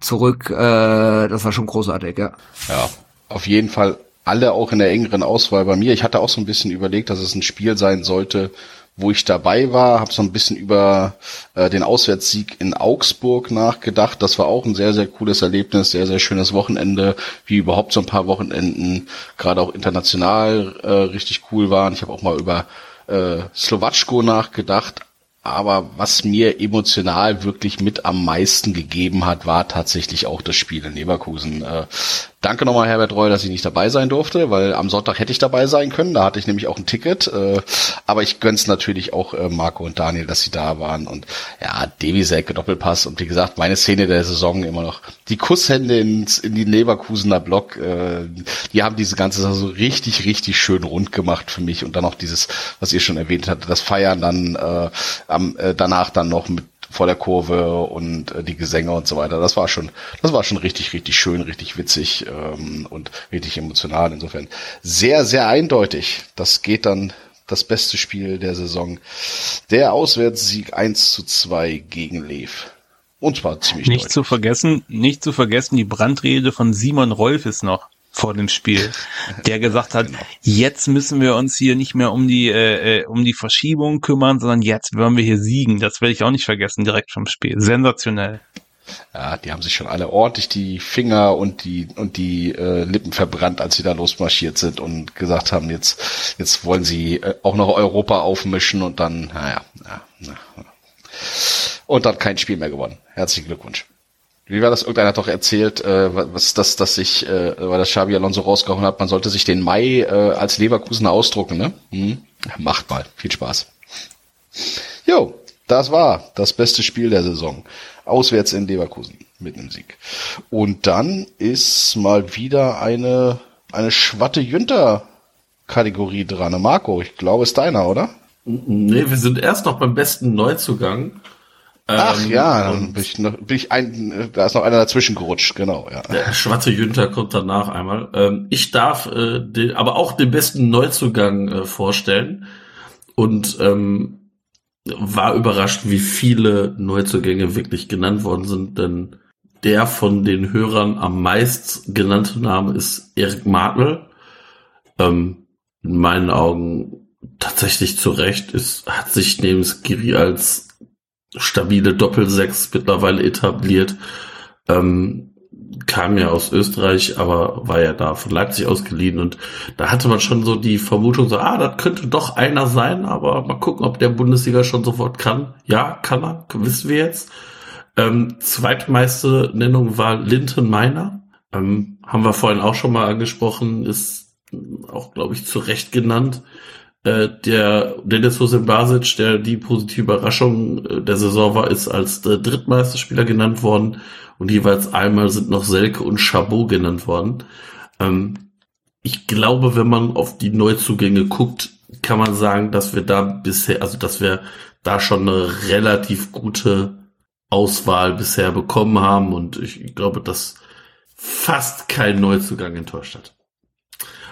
zurück. Äh, das war schon großartig, ja. Ja, auf jeden Fall alle auch in der engeren Auswahl bei mir. Ich hatte auch so ein bisschen überlegt, dass es ein Spiel sein sollte, wo ich dabei war, habe so ein bisschen über äh, den Auswärtssieg in Augsburg nachgedacht. Das war auch ein sehr, sehr cooles Erlebnis, sehr, sehr schönes Wochenende, wie überhaupt so ein paar Wochenenden, gerade auch international äh, richtig cool waren. Ich habe auch mal über äh, Slowatschko nachgedacht. Aber was mir emotional wirklich mit am meisten gegeben hat, war tatsächlich auch das Spiel in Leverkusen. Äh, danke nochmal Herbert Reu, dass ich nicht dabei sein durfte, weil am Sonntag hätte ich dabei sein können. Da hatte ich nämlich auch ein Ticket. Äh, aber ich gönn's natürlich auch äh, Marco und Daniel, dass sie da waren. Und ja, Devisek, Doppelpass. Und wie gesagt, meine Szene der Saison immer noch. Die Kusshände ins, in den Leverkusener Block, äh, die haben diese ganze Saison so richtig, richtig schön rund gemacht für mich. Und dann noch dieses, was ihr schon erwähnt hattet, das Feiern dann äh, am, äh, danach dann noch mit vor der Kurve und äh, die Gesänge und so weiter. Das war schon, das war schon richtig, richtig schön, richtig witzig ähm, und richtig emotional. Insofern sehr, sehr eindeutig. Das geht dann das beste Spiel der Saison. Der Auswärtssieg 1 zu 2 gegen Lev. Und zwar ziemlich Nicht deutlich. zu vergessen, nicht zu vergessen, die Brandrede von Simon Rolf ist noch vor dem Spiel, der gesagt hat, Genau. jetzt müssen wir uns hier nicht mehr um die äh, äh, um die Verschiebung kümmern, sondern jetzt wollen wir hier siegen. Das werde ich auch nicht vergessen direkt vom Spiel. Sensationell. Ja, die haben sich schon alle ordentlich die Finger und die und die äh, Lippen verbrannt, als sie da losmarschiert sind und gesagt haben, jetzt jetzt wollen sie äh, auch noch Europa aufmischen und dann, naja, ja, na, und dann kein Spiel mehr gewonnen. Herzlichen Glückwunsch. Wie war das? Irgendeiner hat doch erzählt, äh, was das, dass sich, äh, weil das Xabi Alonso rausgehauen hat, man sollte sich den Mai äh, als Leverkusener ausdrucken, ne? Hm? Macht mal. Viel Spaß. Jo, das war das beste Spiel der Saison. Auswärts in Leverkusen mit einem Sieg. Und dann ist mal wieder eine, eine Schwatte Jünter Kategorie dran. Marco, ich glaube, ist deiner, oder? Nee, wir sind erst noch beim besten Neuzugang. Ach Ähm, ja, dann bin ich, noch, bin ich ein, da ist noch einer dazwischen gerutscht, genau, ja. Der Schwarze Jünter kommt danach einmal. Ähm, ich darf äh, den, aber auch den besten Neuzugang äh, vorstellen und ähm, war überrascht, wie viele Neuzugänge wirklich genannt worden sind, denn der von den Hörern am meist genannte Name ist Erik Martl. Ähm, in meinen Augen tatsächlich zu Recht ist, hat sich neben Skiri als stabile Doppelsechs mittlerweile etabliert. Ähm, kam ja aus Österreich, aber war ja da von Leipzig ausgeliehen und da hatte man schon so die Vermutung so, ah, das könnte doch einer sein, aber mal gucken, ob der Bundesliga schon sofort kann. Ja, kann er, wissen wir jetzt. Ähm, zweitmeiste Nennung war Linton Meiner. Ähm, haben wir vorhin auch schon mal angesprochen, ist auch, glaube ich, zu Recht genannt. Äh, der Dennis Hussein Basic, der die positive Überraschung äh, der Saison war, ist als der drittmeister Spieler genannt worden und jeweils einmal sind noch Selke und Chabot genannt worden. Ähm, ich glaube, wenn man auf die Neuzugänge guckt, kann man sagen, dass wir da bisher, also dass wir da schon eine relativ gute Auswahl bisher bekommen haben und ich glaube, dass fast kein Neuzugang enttäuscht hat.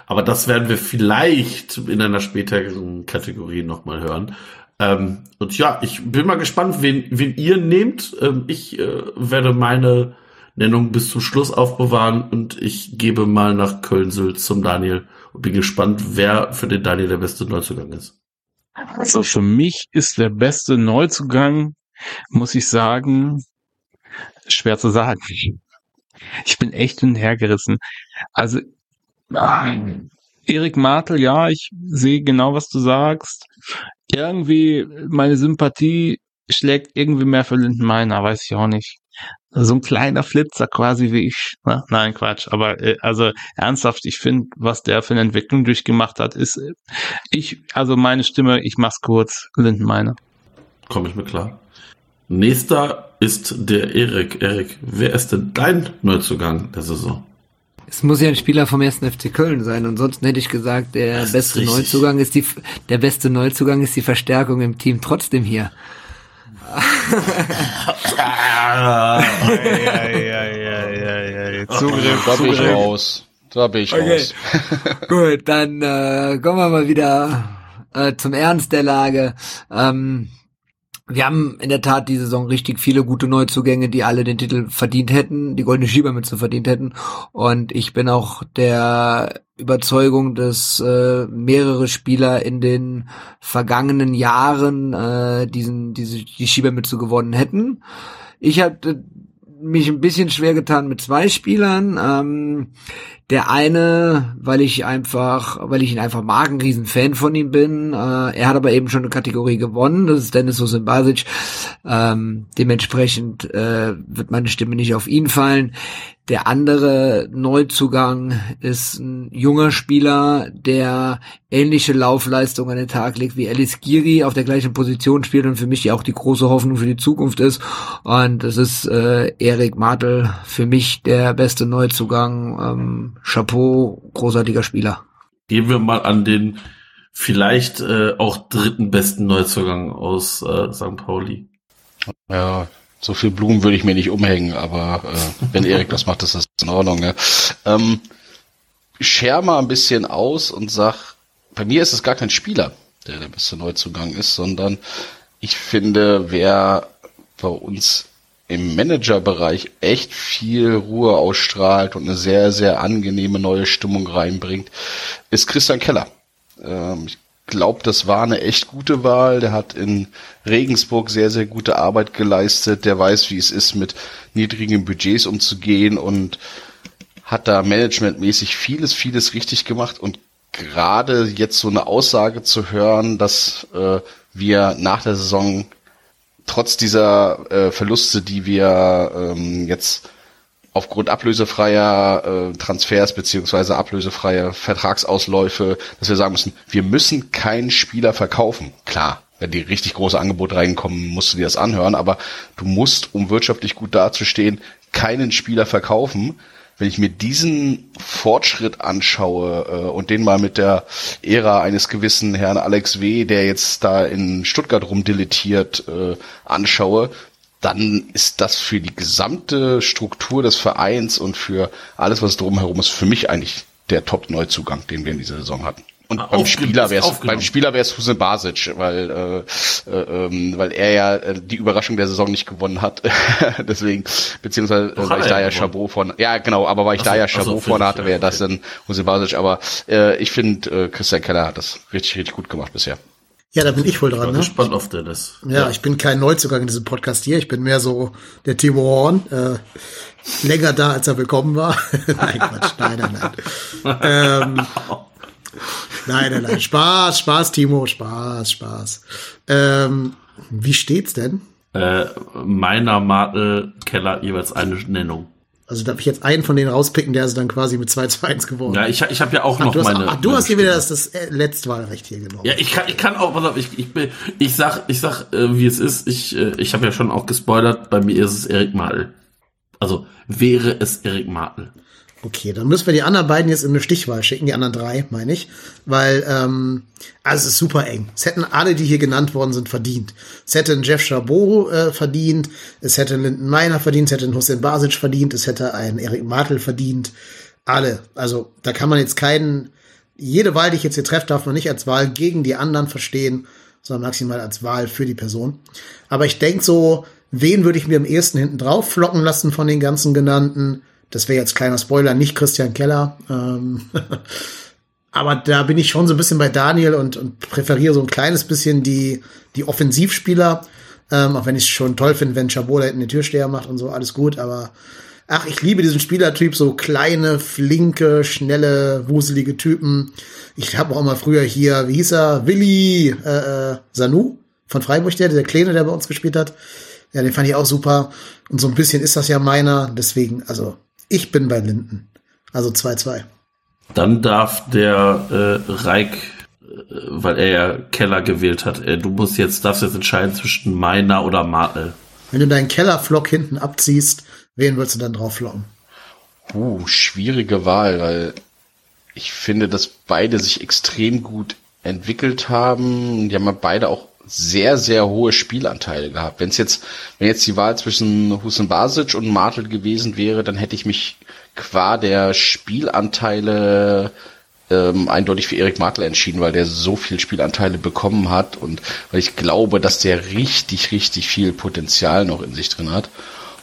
Aber das werden wir vielleicht in einer späteren Kategorie nochmal hören. Ähm, und ja, ich bin mal gespannt, wen, wen ihr nehmt. Ähm, ich äh, werde meine Nennung bis zum Schluss aufbewahren und ich gebe mal nach Köln-Sylt zum Daniel und bin gespannt, wer für den Daniel der beste Neuzugang ist. Also für mich ist der beste Neuzugang, muss ich sagen, schwer zu sagen. Ich bin echt hin und her gerissen. Also Erik Martel, ja, ich sehe genau, was du sagst. Irgendwie meine Sympathie schlägt irgendwie mehr für Lindenmeiner, weiß ich auch nicht. So ein kleiner Flitzer quasi wie ich. Ne? Nein, Quatsch. Aber äh, also ernsthaft, ich finde, was der für eine Entwicklung durchgemacht hat, ist äh, ich, also meine Stimme, ich mach's kurz, Lindenmeiner. Komme ich mir klar. Nächster ist der Erik. Erik, wer ist denn dein Neuzugang der Saison? Es muss ja ein Spieler vom 1. FC Köln sein. Ansonsten hätte ich gesagt, der Das ist beste richtig. Neuzugang ist die, der beste Neuzugang ist die Verstärkung im Team trotzdem hier. Zugriff, Da bin ich raus. Da bin ich Okay. raus. Gut, dann äh, kommen wir mal wieder äh, zum Ernst der Lage. Ähm, wir haben in der Tat die Saison richtig viele gute Neuzugänge, die alle den Titel verdient hätten, die goldene Schiebermütze verdient hätten. Und ich bin auch der Überzeugung, dass äh, mehrere Spieler in den vergangenen Jahren äh, diesen diese die Schiebermütze gewonnen hätten. Ich habe mich ein bisschen schwer getan mit zwei Spielern. Ähm, der eine, weil ich einfach, weil ich ihn einfach mag, ein Riesenfan von ihm bin. Äh, er hat aber eben schon eine Kategorie gewonnen. Das ist Dennis Basic. Ähm, dementsprechend äh, wird meine Stimme nicht auf ihn fallen. Der andere Neuzugang ist ein junger Spieler, der ähnliche Laufleistung an den Tag legt wie Alice Giri, auf der gleichen Position spielt und für mich auch die große Hoffnung für die Zukunft ist. Und das ist äh, Erik Martel, für mich der beste Neuzugang. Ähm, Chapeau, großartiger Spieler. Gehen wir mal an den vielleicht äh, auch dritten besten Neuzugang aus äh, St. Pauli. Ja, so viel Blumen würde ich mir nicht umhängen, aber äh, wenn Erik das macht, ist das in Ordnung. Ja. Ähm, scher mal ein bisschen aus und sag, bei mir ist es gar kein Spieler, der der beste Neuzugang ist, sondern ich finde, wer bei uns im Managerbereich echt viel Ruhe ausstrahlt und eine sehr, sehr angenehme neue Stimmung reinbringt, ist Christian Keller. Ähm, ich glaube, das war eine echt gute Wahl. Der hat in Regensburg sehr, sehr gute Arbeit geleistet. Der weiß, wie es ist, mit niedrigen Budgets umzugehen und hat da managementmäßig vieles, vieles richtig gemacht und gerade jetzt so eine Aussage zu hören, dass äh, wir nach der Saison trotz dieser äh, Verluste, die wir ähm, jetzt aufgrund ablösefreier äh, Transfers beziehungsweise ablösefreier Vertragsausläufe, dass wir sagen müssen, wir müssen keinen Spieler verkaufen. Klar, wenn die richtig große Angebote reinkommen, musst du dir das anhören, aber du musst, um wirtschaftlich gut dazustehen, keinen Spieler verkaufen. Wenn ich mir diesen Fortschritt anschaue äh, und den mal mit der Ära eines gewissen Herrn Alex W., der jetzt da in Stuttgart rumdilettiert, äh, anschaue, dann ist das für die gesamte Struktur des Vereins und für alles, was drumherum ist, für mich eigentlich der Top-Neuzugang, den wir in dieser Saison hatten. Und beim Aufge- Spieler wäre es aufgenommen. beim Spieler wäre es Hussein Basic, weil äh, äh, ähm, weil er ja äh, die Überraschung der Saison nicht gewonnen hat, deswegen beziehungsweise äh, weil ich da ja gewonnen. Chabot vorne, ja genau, aber weil ich Ach da ja ach so, Chabot vorne hatte, ja, wäre das okay. dann Hussein Basic, aber äh, ich finde äh, Christian Keller hat das richtig richtig gut gemacht bisher. Ja, da bin ich wohl Ich dran, bin ne? gespannt auf Dennis. Ja, ich bin kein Neuzugang in diesem Podcast hier. Ich bin mehr so der Timo Horn. Äh, länger da, als er willkommen war. nein, Quatsch. Nein, nein, nein. ähm, nein, nein, nein. Spaß, Spaß, Timo. Spaß, Spaß. Ähm, wie steht's denn? Äh, meiner Martel Keller jeweils eine Nennung. Also darf ich jetzt einen von denen rauspicken, der ist dann quasi mit 2 zu 1 geworden. Ja, ich, ich habe ja auch ach, noch du hast, meine. ach, du meine hast hier wieder das, das äh, Letztwahlrecht hier genommen. Ja, ich kann, ich kann auch, pass auf, ich, ich, bin, ich sag, ich sag, äh, wie es ist. Ich, äh, ich habe ja schon auch gespoilert. Bei mir ist es Erik Martel. Also wäre es Erik Martel. Okay, dann müssen wir die anderen beiden jetzt in eine Stichwahl schicken, die anderen drei, meine ich. Weil, ähm, also es ist super eng. Es hätten alle, die hier genannt worden sind, verdient. Es hätte ein Jeff Chabot äh, verdient, es hätte ein Linden Meiner verdient, es hätte ein Hussein Basic verdient, es hätte ein Erik Martel verdient. Alle. Also da kann man jetzt keinen, jede Wahl, die ich jetzt hier treffe, darf man nicht als Wahl gegen die anderen verstehen, sondern maximal als Wahl für die Person. Aber ich denk so, wen würde ich mir am ehesten hinten drauf flocken lassen von den ganzen genannten? Das wäre jetzt kleiner Spoiler, nicht Christian Keller. Ähm, aber da bin ich schon so ein bisschen bei Daniel und, und präferiere so ein kleines bisschen die, die Offensivspieler. Ähm, auch wenn ich es schon toll finde, wenn Chabot da hinten den Türsteher macht und so, alles gut. Aber ach, ich liebe diesen Spielertyp, so kleine, flinke, schnelle, wuselige Typen. Ich habe auch mal früher hier, wie hieß er, Willi äh, äh, Sanu von Freiburg, der, der Kleine, der bei uns gespielt hat. Ja, den fand ich auch super. Und so ein bisschen ist das ja meiner. Deswegen, also, ich bin bei Linden. Also 2-2. Dann darf der äh, Reik, äh, weil er ja Keller gewählt hat, äh, du musst jetzt, darfst jetzt entscheiden zwischen Meiner oder Martel. Wenn du deinen Kellerflock hinten abziehst, wen würdest du dann drauf flocken? Uh, schwierige Wahl, weil ich finde, dass beide sich extrem gut entwickelt haben. Die haben ja beide auch sehr, sehr hohe Spielanteile gehabt. Wenn jetzt, wenn jetzt die Wahl zwischen Hussein Basic und Martel gewesen wäre, dann hätte ich mich qua der Spielanteile ähm, eindeutig für Erik Martel entschieden, weil der so viel Spielanteile bekommen hat und weil ich glaube, dass der richtig, richtig viel Potenzial noch in sich drin hat.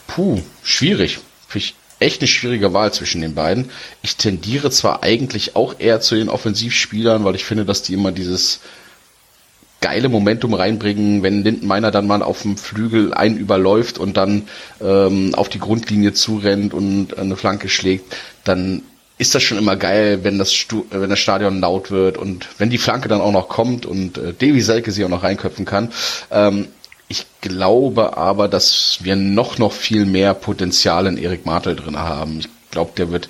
Puh, schwierig. Finde ich echt eine schwierige Wahl zwischen den beiden. Ich tendiere zwar eigentlich auch eher zu den Offensivspielern, weil ich finde, dass die immer dieses geile Momentum reinbringen, wenn Lindenmeiner dann mal auf dem Flügel einen überläuft und dann ähm, auf die Grundlinie zurennt und eine Flanke schlägt, dann ist das schon immer geil, wenn das, Stu wenn das Stadion laut wird und wenn die Flanke dann auch noch kommt und äh, Davy Selke sie auch noch reinköpfen kann. Ähm, ich glaube aber, dass wir noch, noch viel mehr Potenzial in Erik Martel drin haben. Ich glaube, der wird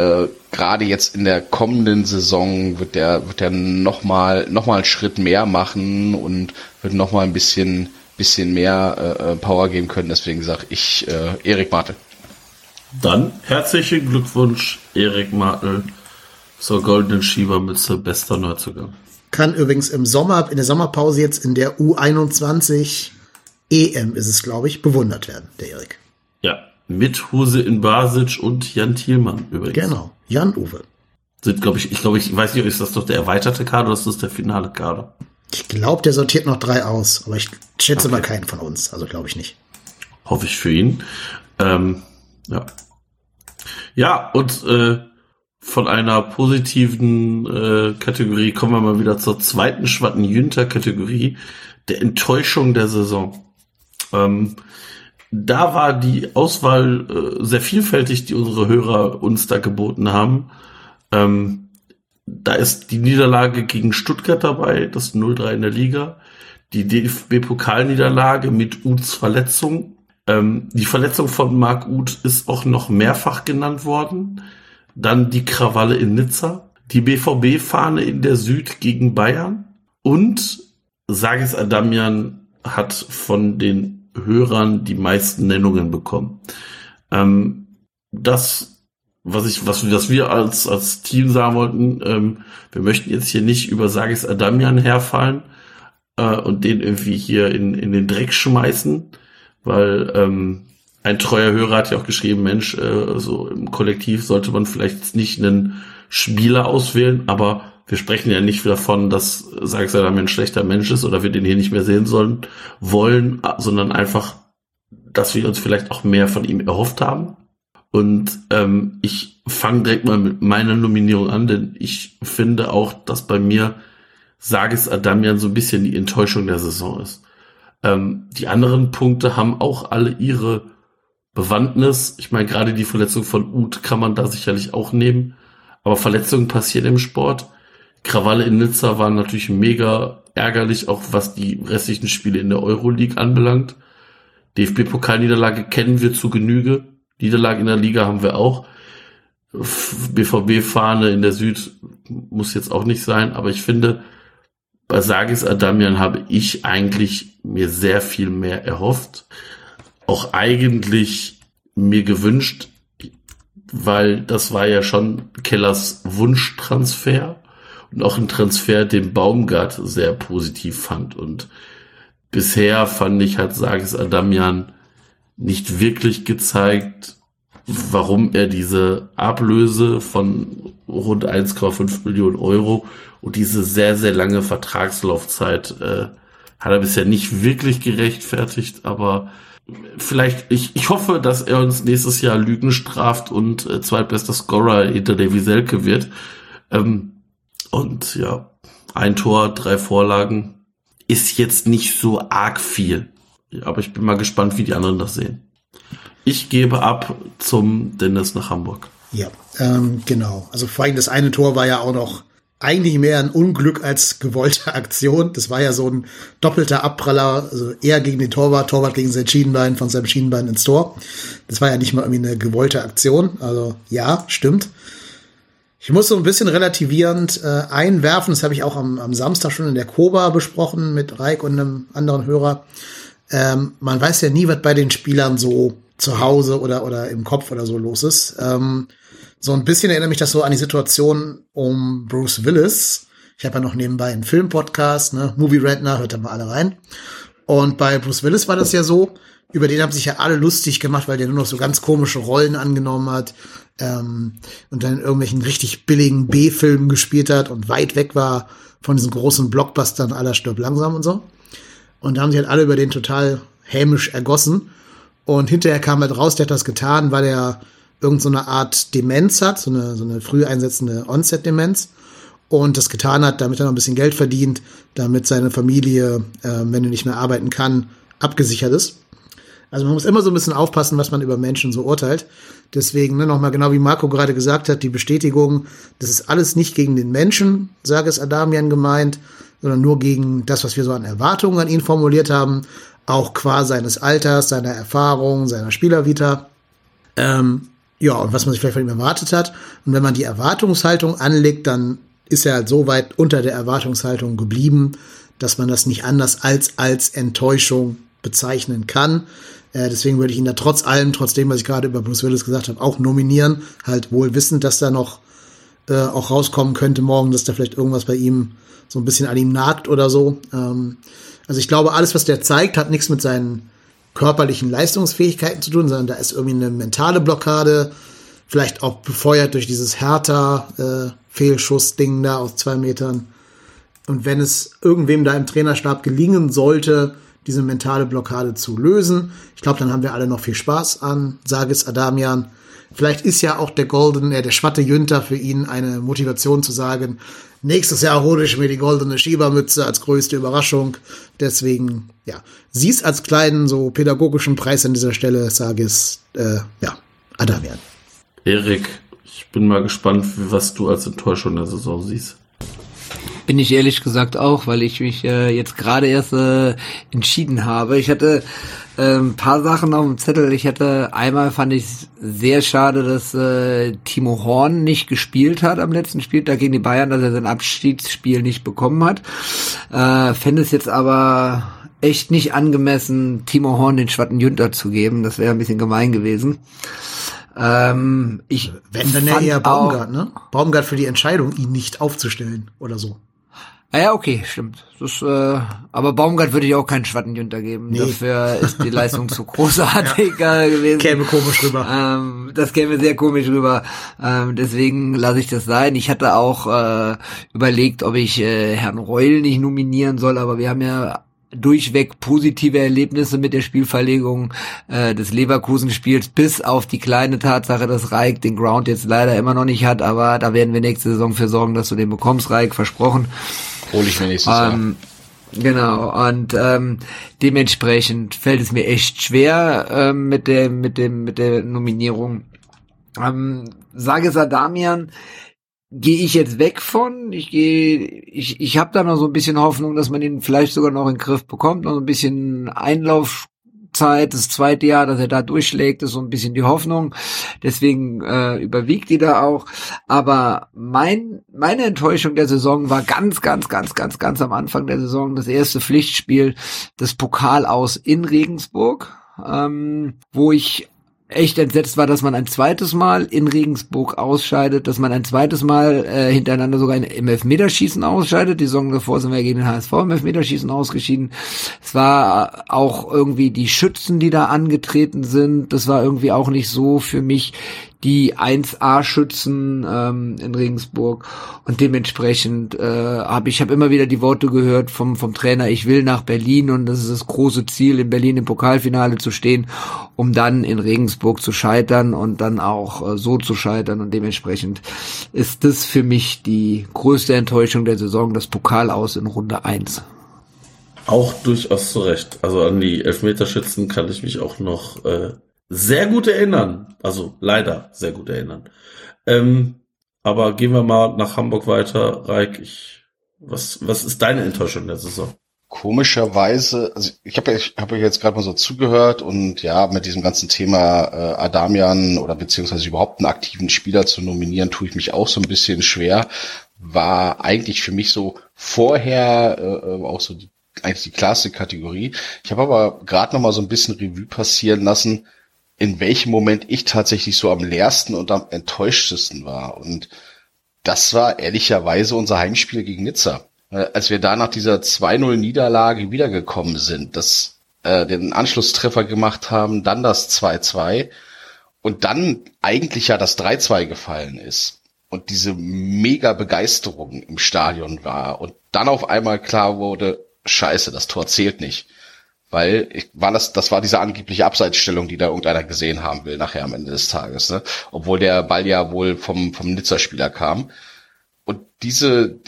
äh, gerade jetzt in der kommenden Saison wird der, wird der nochmal noch mal einen Schritt mehr machen und wird nochmal ein bisschen, bisschen mehr äh, äh, Power geben können. Deswegen sage ich äh, Erik Martel. Dann herzlichen Glückwunsch, Erik Martel, zur goldenen Schiebermütze, bester Neuzugang. Kann übrigens im Sommer, in der Sommerpause jetzt in der U21 EM ist es, glaube ich, bewundert werden, der Erik. Ja, mit Huse in Basic und Jan Thielmann übrigens. Genau, Jan-Uwe. Sind, glaube ich, ich glaube, ich weiß nicht, ist das doch der erweiterte Kader oder ist das der finale Kader? Ich glaube, der sortiert noch drei aus, aber ich schätze okay. mal keinen von uns, also glaube ich nicht. Hoffe ich für ihn. Ähm, ja. Ja, und äh, von einer positiven äh, Kategorie kommen wir mal wieder zur zweiten Schwatten-Jünter-Kategorie, der Enttäuschung der Saison. Ähm, da war die Auswahl äh, sehr vielfältig, die unsere Hörer uns da geboten haben. Ähm, da ist die Niederlage gegen Stuttgart dabei, das 0-3 in der Liga. Die DFB-Pokalniederlage mit Uths Verletzung. Ähm, die Verletzung von Marc Uth ist auch noch mehrfach genannt worden. Dann die Krawalle in Nizza. Die BVB-Fahne in der Süd gegen Bayern. Und Sagis Adamian hat von den Hörern die meisten Nennungen bekommen. Ähm, das, was ich, was, was wir als, als Team sagen wollten, ähm, wir möchten jetzt hier nicht über Sagis Adamian herfallen äh, und den irgendwie hier in, in den Dreck schmeißen, weil ähm, ein treuer Hörer hat ja auch geschrieben, Mensch, äh, so im Kollektiv sollte man vielleicht nicht einen Spieler auswählen, aber wir sprechen ja nicht davon, dass Sax ein schlechter Mensch ist oder wir den hier nicht mehr sehen sollen, wollen, sondern einfach, dass wir uns vielleicht auch mehr von ihm erhofft haben. Und ähm, ich fange direkt mal mit meiner Nominierung an, denn ich finde auch, dass bei mir Sagis Adamian so ein bisschen die Enttäuschung der Saison ist. Ähm, die anderen Punkte haben auch alle ihre Bewandtnis. Ich meine, gerade die Verletzung von Uth kann man da sicherlich auch nehmen. Aber Verletzungen passieren im Sport. Krawalle in Nizza waren natürlich mega ärgerlich, auch was die restlichen Spiele in der Euroleague anbelangt. DFB-Pokalniederlage kennen wir zu Genüge. Niederlage in der Liga haben wir auch. BVB-Fahne in der Süd muss jetzt auch nicht sein, aber ich finde, bei Sagis Adamian habe ich eigentlich mir sehr viel mehr erhofft. Auch eigentlich mir gewünscht, weil das war ja schon Kellers Wunschtransfer und auch ein Transfer, den Baumgart sehr positiv fand. Und bisher fand ich, hat Sages Adamian nicht wirklich gezeigt, warum er diese Ablöse von rund 1,5 Millionen Euro und diese sehr, sehr lange Vertragslaufzeit äh, hat er bisher nicht wirklich gerechtfertigt, aber vielleicht, ich, ich hoffe, dass er uns nächstes Jahr Lügen straft und äh, zweitbester Scorer hinter der Wieselke wird. Ähm, und ja, ein Tor, drei Vorlagen ist jetzt nicht so arg viel. Aber ich bin mal gespannt, wie die anderen das sehen. Ich gebe ab zum Dennis nach Hamburg. Ja, ähm, genau. Also vor allem das eine Tor war ja auch noch eigentlich mehr ein Unglück als gewollte Aktion. Das war ja so ein doppelter Abpraller, also er gegen den Torwart, Torwart gegen sein Schienenbein, von seinem Schienenbein ins Tor. Das war ja nicht mal irgendwie eine gewollte Aktion. Also ja, stimmt. Ich muss so ein bisschen relativierend äh, einwerfen, das habe ich auch am, am Samstag schon in der Koba besprochen mit Reik und einem anderen Hörer. ähm, man weiß ja nie, was bei den Spielern so zu Hause oder, oder im Kopf oder so los ist. Ähm, so ein bisschen erinnert mich das so an die Situation um Bruce Willis. Ich habe ja noch nebenbei einen Filmpodcast, ne? Movie Rentner, hört da mal alle rein. Und bei Bruce Willis war das ja so, über den haben sich ja alle lustig gemacht, weil der nur noch so ganz komische Rollen angenommen hat ähm, und dann in irgendwelchen richtig billigen B-Filmen gespielt hat und weit weg war von diesen großen Blockbustern aller Stirb langsam und so. Und da haben sich halt alle über den total hämisch ergossen. Und hinterher kam halt raus, der hat das getan, weil er irgend so Art Demenz hat, so eine, so eine früh einsetzende Onset-Demenz. Und das getan hat, damit er noch ein bisschen Geld verdient, damit seine Familie, äh, wenn er nicht mehr arbeiten kann, abgesichert ist. Also man muss immer so ein bisschen aufpassen, was man über Menschen so urteilt. Deswegen ne, nochmal genau wie Marco gerade gesagt hat, die Bestätigung, das ist alles nicht gegen den Menschen, sage es Adamian gemeint, sondern nur gegen das, was wir so an Erwartungen an ihn formuliert haben, auch qua seines Alters, seiner Erfahrung, seiner Spielervita. Ähm, ja, und was man sich vielleicht von ihm erwartet hat. Und wenn man die Erwartungshaltung anlegt, dann ist er halt so weit unter der Erwartungshaltung geblieben, dass man das nicht anders als als Enttäuschung bezeichnen kann. Äh, deswegen würde ich ihn da trotz allem, trotz dem, was ich gerade über Bruce Willis gesagt habe, auch nominieren. Halt wohl wissend, dass da noch äh, auch rauskommen könnte morgen, dass da vielleicht irgendwas bei ihm so ein bisschen an ihm nagt oder so. Ähm, also ich glaube, alles, was der zeigt, hat nichts mit seinen körperlichen Leistungsfähigkeiten zu tun, sondern da ist irgendwie eine mentale Blockade, vielleicht auch befeuert durch dieses härter äh, da aus zwei Metern. Und wenn es irgendwem da im Trainerstab gelingen sollte, diese mentale Blockade zu lösen. Ich glaube, dann haben wir alle noch viel Spaß an Sagis Adamian. Vielleicht ist ja auch der Golden, äh, der Schwatte Jünter für ihn eine Motivation zu sagen, nächstes Jahr hole ich mir die goldene Schiebermütze als größte Überraschung. Deswegen, ja, sieh's als kleinen, so pädagogischen Preis an dieser Stelle, Sagis, äh, ja, Adamian. Erik, ich bin mal gespannt, was du als Enttäuschung der Saison siehst. Bin ich ehrlich gesagt auch, weil ich mich äh, jetzt gerade erst äh, entschieden habe. Ich hatte äh, ein paar Sachen auf dem Zettel. Ich hatte einmal fand ich sehr schade, dass äh, Timo Horn nicht gespielt hat am letzten Spieltag gegen die Bayern, dass er sein Abschiedsspiel nicht bekommen hat. Äh, Fände es jetzt aber echt nicht angemessen, Timo Horn den Schwatten Jünter zu geben. Das wäre ein bisschen gemein gewesen. Ähm, ich Wenn, dann fand eher auch- Baumgart, ne? Baumgart für die Entscheidung, ihn nicht aufzustellen oder so. Ah ja, okay, stimmt. Das, äh, aber Baumgart würde ich auch keinen Schwattenjunter geben. Nee. Dafür ist die Leistung zu großartig äh, gewesen. Käme komisch rüber. Ähm, das käme sehr komisch rüber. Ähm, deswegen lasse ich das sein. Ich hatte auch äh, überlegt, ob ich äh, Herrn Reul nicht nominieren soll, aber wir haben ja durchweg positive Erlebnisse mit der Spielverlegung äh, des Leverkusen-Spiels, bis auf die kleine Tatsache, dass Reik den Ground jetzt leider immer noch nicht hat, aber da werden wir nächste Saison für sorgen, dass du den bekommst, Reik, versprochen. Hol ich mir nächstes Jahr. Ähm, genau, und ähm, dementsprechend fällt es mir echt schwer ähm, mit der mit dem mit der Nominierung. Ähm, sage Sadamian, gehe ich jetzt weg von. Ich gehe, ich, ich habe da noch so ein bisschen Hoffnung, dass man ihn vielleicht sogar noch in den Griff bekommt, noch so ein bisschen Einlaufzeit, das zweite Jahr, dass er da durchschlägt, ist so ein bisschen die Hoffnung. Deswegen äh, überwiegt die da auch. Aber mein, meine Enttäuschung der Saison war ganz, ganz, ganz, ganz, ganz am Anfang der Saison das erste Pflichtspiel des Pokal aus in Regensburg, ähm, wo ich echt entsetzt war, dass man ein zweites Mal in Regensburg ausscheidet, dass man ein zweites Mal äh, hintereinander sogar in, im Elfmeterschießen ausscheidet. Die Saison davor sind wir gegen den HSV im Elfmeterschießen ausgeschieden. Es war auch irgendwie die Schützen, die da angetreten sind. Das war irgendwie auch nicht so für mich die 1A-Schützen ähm, in Regensburg und dementsprechend äh, habe ich habe immer wieder die Worte gehört vom vom Trainer, ich will nach Berlin und das ist das große Ziel, in Berlin im Pokalfinale zu stehen, um dann in Regensburg zu scheitern und dann auch äh, so zu scheitern und dementsprechend ist das für mich die größte Enttäuschung der Saison, das Pokal aus in Runde 1. Auch durchaus zu Recht. Also an die Elfmeterschützen kann ich mich auch noch äh, sehr gut erinnern. Also leider sehr gut erinnern. Ähm, aber gehen wir mal nach Hamburg weiter. Reik, ich, was, was ist deine Enttäuschung der Saison? Komischerweise, also ich habe ich hab euch jetzt gerade mal so zugehört und ja, mit diesem ganzen Thema äh, Adamian oder beziehungsweise überhaupt einen aktiven Spieler zu nominieren, tue ich mich auch so ein bisschen schwer. War eigentlich für mich so vorher äh, auch so die eigentlich die klarste Kategorie. Ich habe aber gerade noch mal so ein bisschen Revue passieren lassen, in welchem Moment ich tatsächlich so am leersten und am enttäuschtesten war. Und das war ehrlicherweise unser Heimspiel gegen Nizza. Äh, Als wir da nach dieser 2-0 Niederlage wiedergekommen sind, das äh, den Anschlusstreffer gemacht haben, dann das 2-2 und dann eigentlich ja das 3-2 gefallen ist und diese mega Begeisterung im Stadion war und dann auf einmal klar wurde, scheiße, das Tor zählt nicht. Weil ich, war das, das war diese angebliche Abseitsstellung, die da irgendeiner gesehen haben will nachher am Ende des Tages, ne? Obwohl der Ball ja wohl vom, vom Nizza-Spieler kam. Und diese,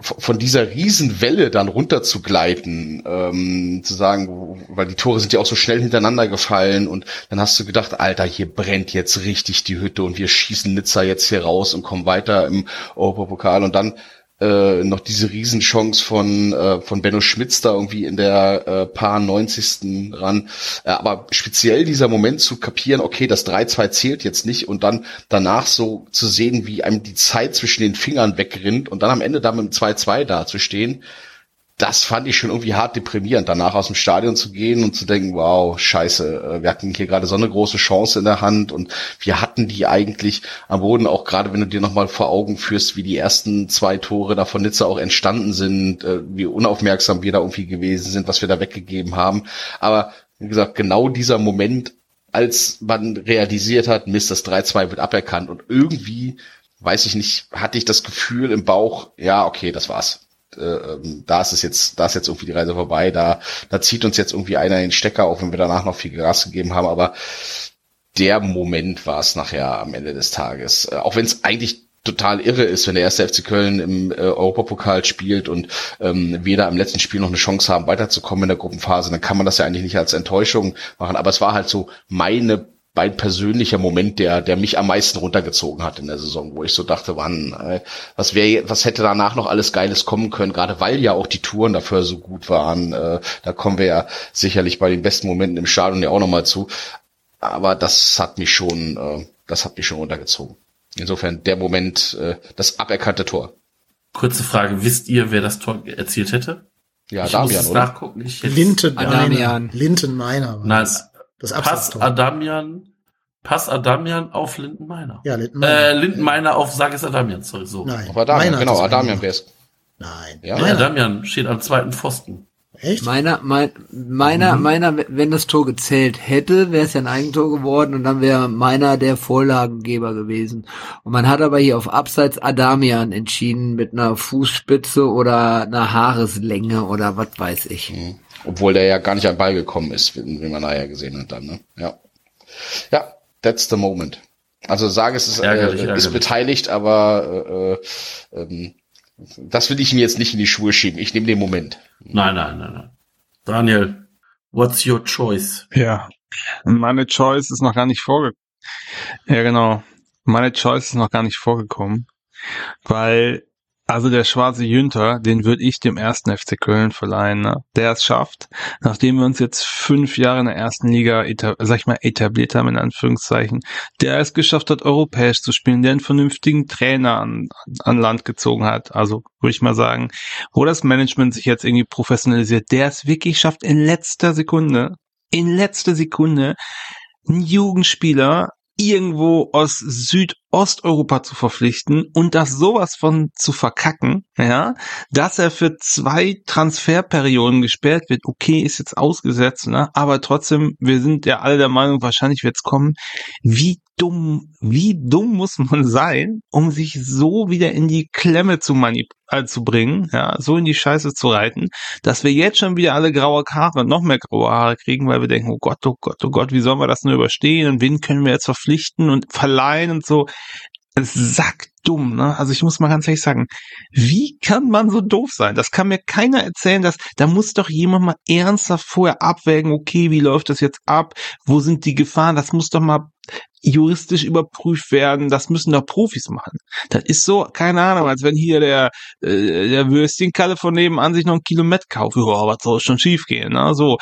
von dieser Riesenwelle dann runter zu gleiten, ähm, zu sagen, weil die Tore sind ja auch so schnell hintereinander gefallen und dann hast du gedacht, Alter, hier brennt jetzt richtig die Hütte und wir schießen Nizza jetzt hier raus und kommen weiter im Europapokal und dann äh, noch diese Riesenchance von äh, von Benno Schmitz da irgendwie in der äh, paar 90. ran. Äh, aber speziell dieser Moment zu kapieren, okay, das 3-2 zählt jetzt nicht und dann danach so zu sehen, wie einem die Zeit zwischen den Fingern wegrinnt und dann am Ende da mit dem 2-2 da zu stehen, das fand ich schon irgendwie hart deprimierend, danach aus dem Stadion zu gehen und zu denken, wow, scheiße, äh, wir hatten hier gerade so eine große Chance in der Hand und wir hatten die eigentlich am Boden, auch gerade wenn du dir nochmal vor Augen führst, wie die ersten zwei Tore da von Nizza auch entstanden sind, äh, wie unaufmerksam wir da irgendwie gewesen sind, was wir da weggegeben haben. Aber wie gesagt, genau dieser Moment, als man realisiert hat, Mist, das 3-2 wird aberkannt und irgendwie, weiß ich nicht, hatte ich das Gefühl im Bauch, ja, okay, das war's äh, ähm, da ist es jetzt, da ist jetzt irgendwie die Reise vorbei, da, da zieht uns jetzt irgendwie einer den Stecker, auch wenn wir danach noch viel Gas gegeben haben, aber der Moment war es nachher am Ende des Tages. Äh, auch wenn es eigentlich total irre ist, wenn der erste FC Köln im äh, Europapokal spielt und ähm, da im letzten Spiel noch eine Chance haben, weiterzukommen in der Gruppenphase, dann kann man das ja eigentlich nicht als Enttäuschung machen. Aber es war halt so meine mein persönlicher Moment, der, der mich am meisten runtergezogen hat in der Saison, wo ich so dachte, wann, äh, was wäre, was hätte danach noch alles Geiles kommen können, gerade weil ja auch die Touren dafür so gut waren. Äh, da kommen wir ja sicherlich bei den besten Momenten im Stadion ja auch nochmal zu. Aber das hat mich schon, äh, das hat mich schon runtergezogen. Insofern der Moment, äh, das aberkannte Tor. Kurze Frage, wisst ihr, wer das Tor erzielt hätte? Ja, ich Damian, muss es oder? nachgucken. Ich hätte- Linten Adamian. Meiner. Nein, das. Pass. Adamian, Pass Adamian auf Lindenmeiner. Ja, Linten Äh, Meiner. Lindenmeiner auf Sages Adamian, sorry, so. Nein. Auf Adamian, genau, Adamian wär's. Nein. Ja? Ja, Meiner. Adamian steht am zweiten Pfosten. Echt? Meiner, mein, meiner, Mhm. meiner, wenn das Tor gezählt hätte, wäre es ja ein Eigentor geworden und dann wäre meiner der Vorlagengeber gewesen. Und man hat aber hier auf Abseits Adamian entschieden mit einer Fußspitze oder einer Haareslänge oder was weiß ich. Mhm. Obwohl der ja gar nicht an Ball gekommen ist, wie, wie man nachher gesehen hat dann, ne? Ja. Ja, that's the moment. Also sage es ist, äh, Ärgerlich, ist beteiligt, aber äh, äh, ähm, das will ich ihm jetzt nicht in die Schuhe schieben. Ich nehme den Moment. Nein, nein, nein, nein. Daniel, what's your choice? Ja. Meine Choice ist noch gar nicht vorgekommen. Ja, genau. Meine Choice ist noch gar nicht vorgekommen. Weil, also der schwarze Jünter, den würde ich dem ersten FC Köln verleihen, ne? der es schafft, nachdem wir uns jetzt fünf Jahre in der ersten Liga, sag ich mal, etabliert haben, in Anführungszeichen, der es geschafft hat, europäisch zu spielen, der einen vernünftigen Trainer an, an Land gezogen hat, also würde ich mal sagen, wo das Management sich jetzt irgendwie professionalisiert, der es wirklich schafft, in letzter Sekunde, in letzter Sekunde, einen Jugendspieler irgendwo aus Südosteuropa zu verpflichten und das sowas von zu verkacken, ja, dass er für zwei Transferperioden gesperrt wird, okay, ist jetzt ausgesetzt, ne, aber trotzdem, wir sind ja alle der Meinung, wahrscheinlich wird's kommen. Wie dumm, wie dumm muss man sein, um sich so wieder in die Klemme zu manip äh, zu bringen, ja, so in die Scheiße zu reiten, dass wir jetzt schon wieder alle graue Haare, noch mehr graue Haare kriegen, weil wir denken, oh Gott, oh Gott, oh Gott, wie sollen wir das nur überstehen und wen können wir jetzt verpflichten und verleihen und so. Sackdumm, ne? Also ich muss mal ganz ehrlich sagen, wie kann man so doof sein? Das kann mir keiner erzählen, dass da muss doch jemand mal ernsthaft vorher abwägen, okay, wie läuft das jetzt ab? Wo sind die Gefahren? Das muss doch mal juristisch überprüft werden. Das müssen doch Profis machen. Das ist so, keine Ahnung, als wenn hier der, äh, der Würstchenkalle von nebenan sich noch ein Kilo Met kauft. Ja, was soll schon schief gehen, ne? So.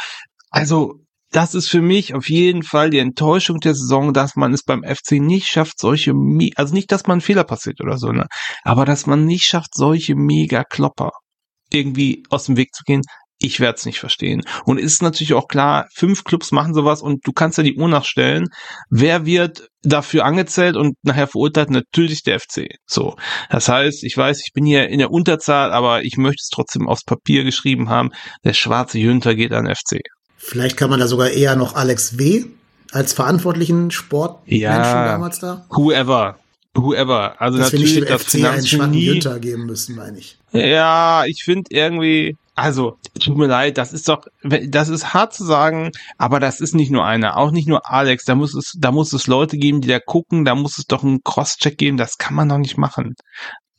Also, das ist für mich auf jeden Fall die Enttäuschung der Saison, dass man es beim FC nicht schafft, solche, Me also nicht, dass man Fehler passiert oder so, ne? Aber dass man nicht schafft, solche Mega-Klopper irgendwie aus dem Weg zu gehen. Ich werde es nicht verstehen. Und ist natürlich auch klar, fünf Clubs machen sowas und du kannst ja die Uhr nachstellen. Wer wird dafür angezählt und nachher verurteilt? Natürlich der FC. So. Das heißt, ich weiß, ich bin hier in der Unterzahl, aber ich möchte es trotzdem aufs Papier geschrieben haben. Der schwarze Jünter geht an FC. Vielleicht kann man da sogar eher noch Alex W. als verantwortlichen Sportmenschen Ja. damals da. Whoever. Whoever. Also Dass wir nicht natürlich dem das FC einen schwachen. Jünter geben müssen, meine ich. Ja, ich finde irgendwie, also, tut mir leid, das ist doch, das ist hart zu sagen, aber das ist nicht nur einer, auch nicht nur Alex, da muss es, da muss es Leute geben, die da gucken, da muss es doch einen Cross-Check geben, das kann man doch nicht machen.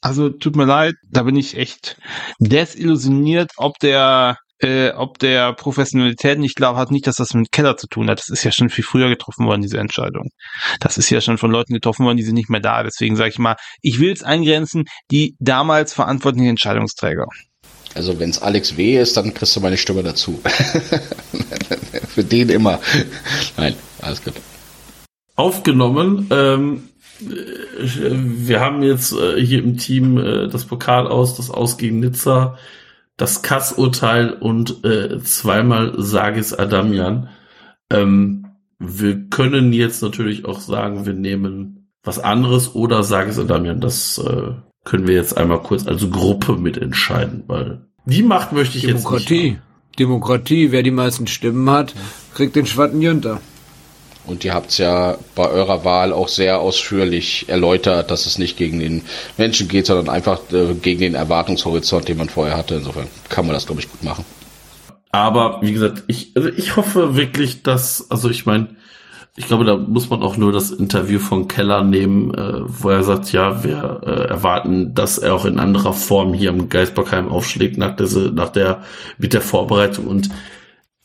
Also, tut mir leid, da bin ich echt desillusioniert, ob der, äh, ob der Professionalität nicht glaube, hat nicht, dass das mit Keller zu tun hat. Das ist ja schon viel früher getroffen worden, diese Entscheidung. Das ist ja schon von Leuten getroffen worden, die sind nicht mehr da. Deswegen sage ich mal, ich will es eingrenzen, die damals verantwortlichen Entscheidungsträger. Also wenn es Alex W. ist, dann kriegst du meine Stimme dazu. Für den immer. Nein, alles gut. aufgenommen. Ähm, äh, wir haben jetzt äh, hier im Team äh, das Pokal aus, das Aus gegen Nizza, das Kass-Urteil und äh, zweimal Sagis Adamian. Ähm, wir können jetzt natürlich auch sagen, wir nehmen was anderes oder Sagis Adamian. Das äh, können wir jetzt einmal kurz als Gruppe mitentscheiden, weil die Macht möchte ich jetzt nicht. Demokratie. haben. Demokratie. Wer die meisten Stimmen hat, kriegt den schwarzen Jünter. Und ihr habt es ja bei eurer Wahl auch sehr ausführlich erläutert, dass es nicht gegen den Menschen geht, sondern einfach äh, gegen den Erwartungshorizont, den man vorher hatte. Insofern kann man das, glaube ich, gut machen. Aber wie gesagt, ich, also ich hoffe wirklich, dass, also ich meine, ich glaube, da muss man auch nur das Interview von Keller nehmen, äh, wo er sagt, ja, wir äh, erwarten, dass er auch in anderer Form hier im Geisbergheim aufschlägt nach der, nach der, mit der Vorbereitung und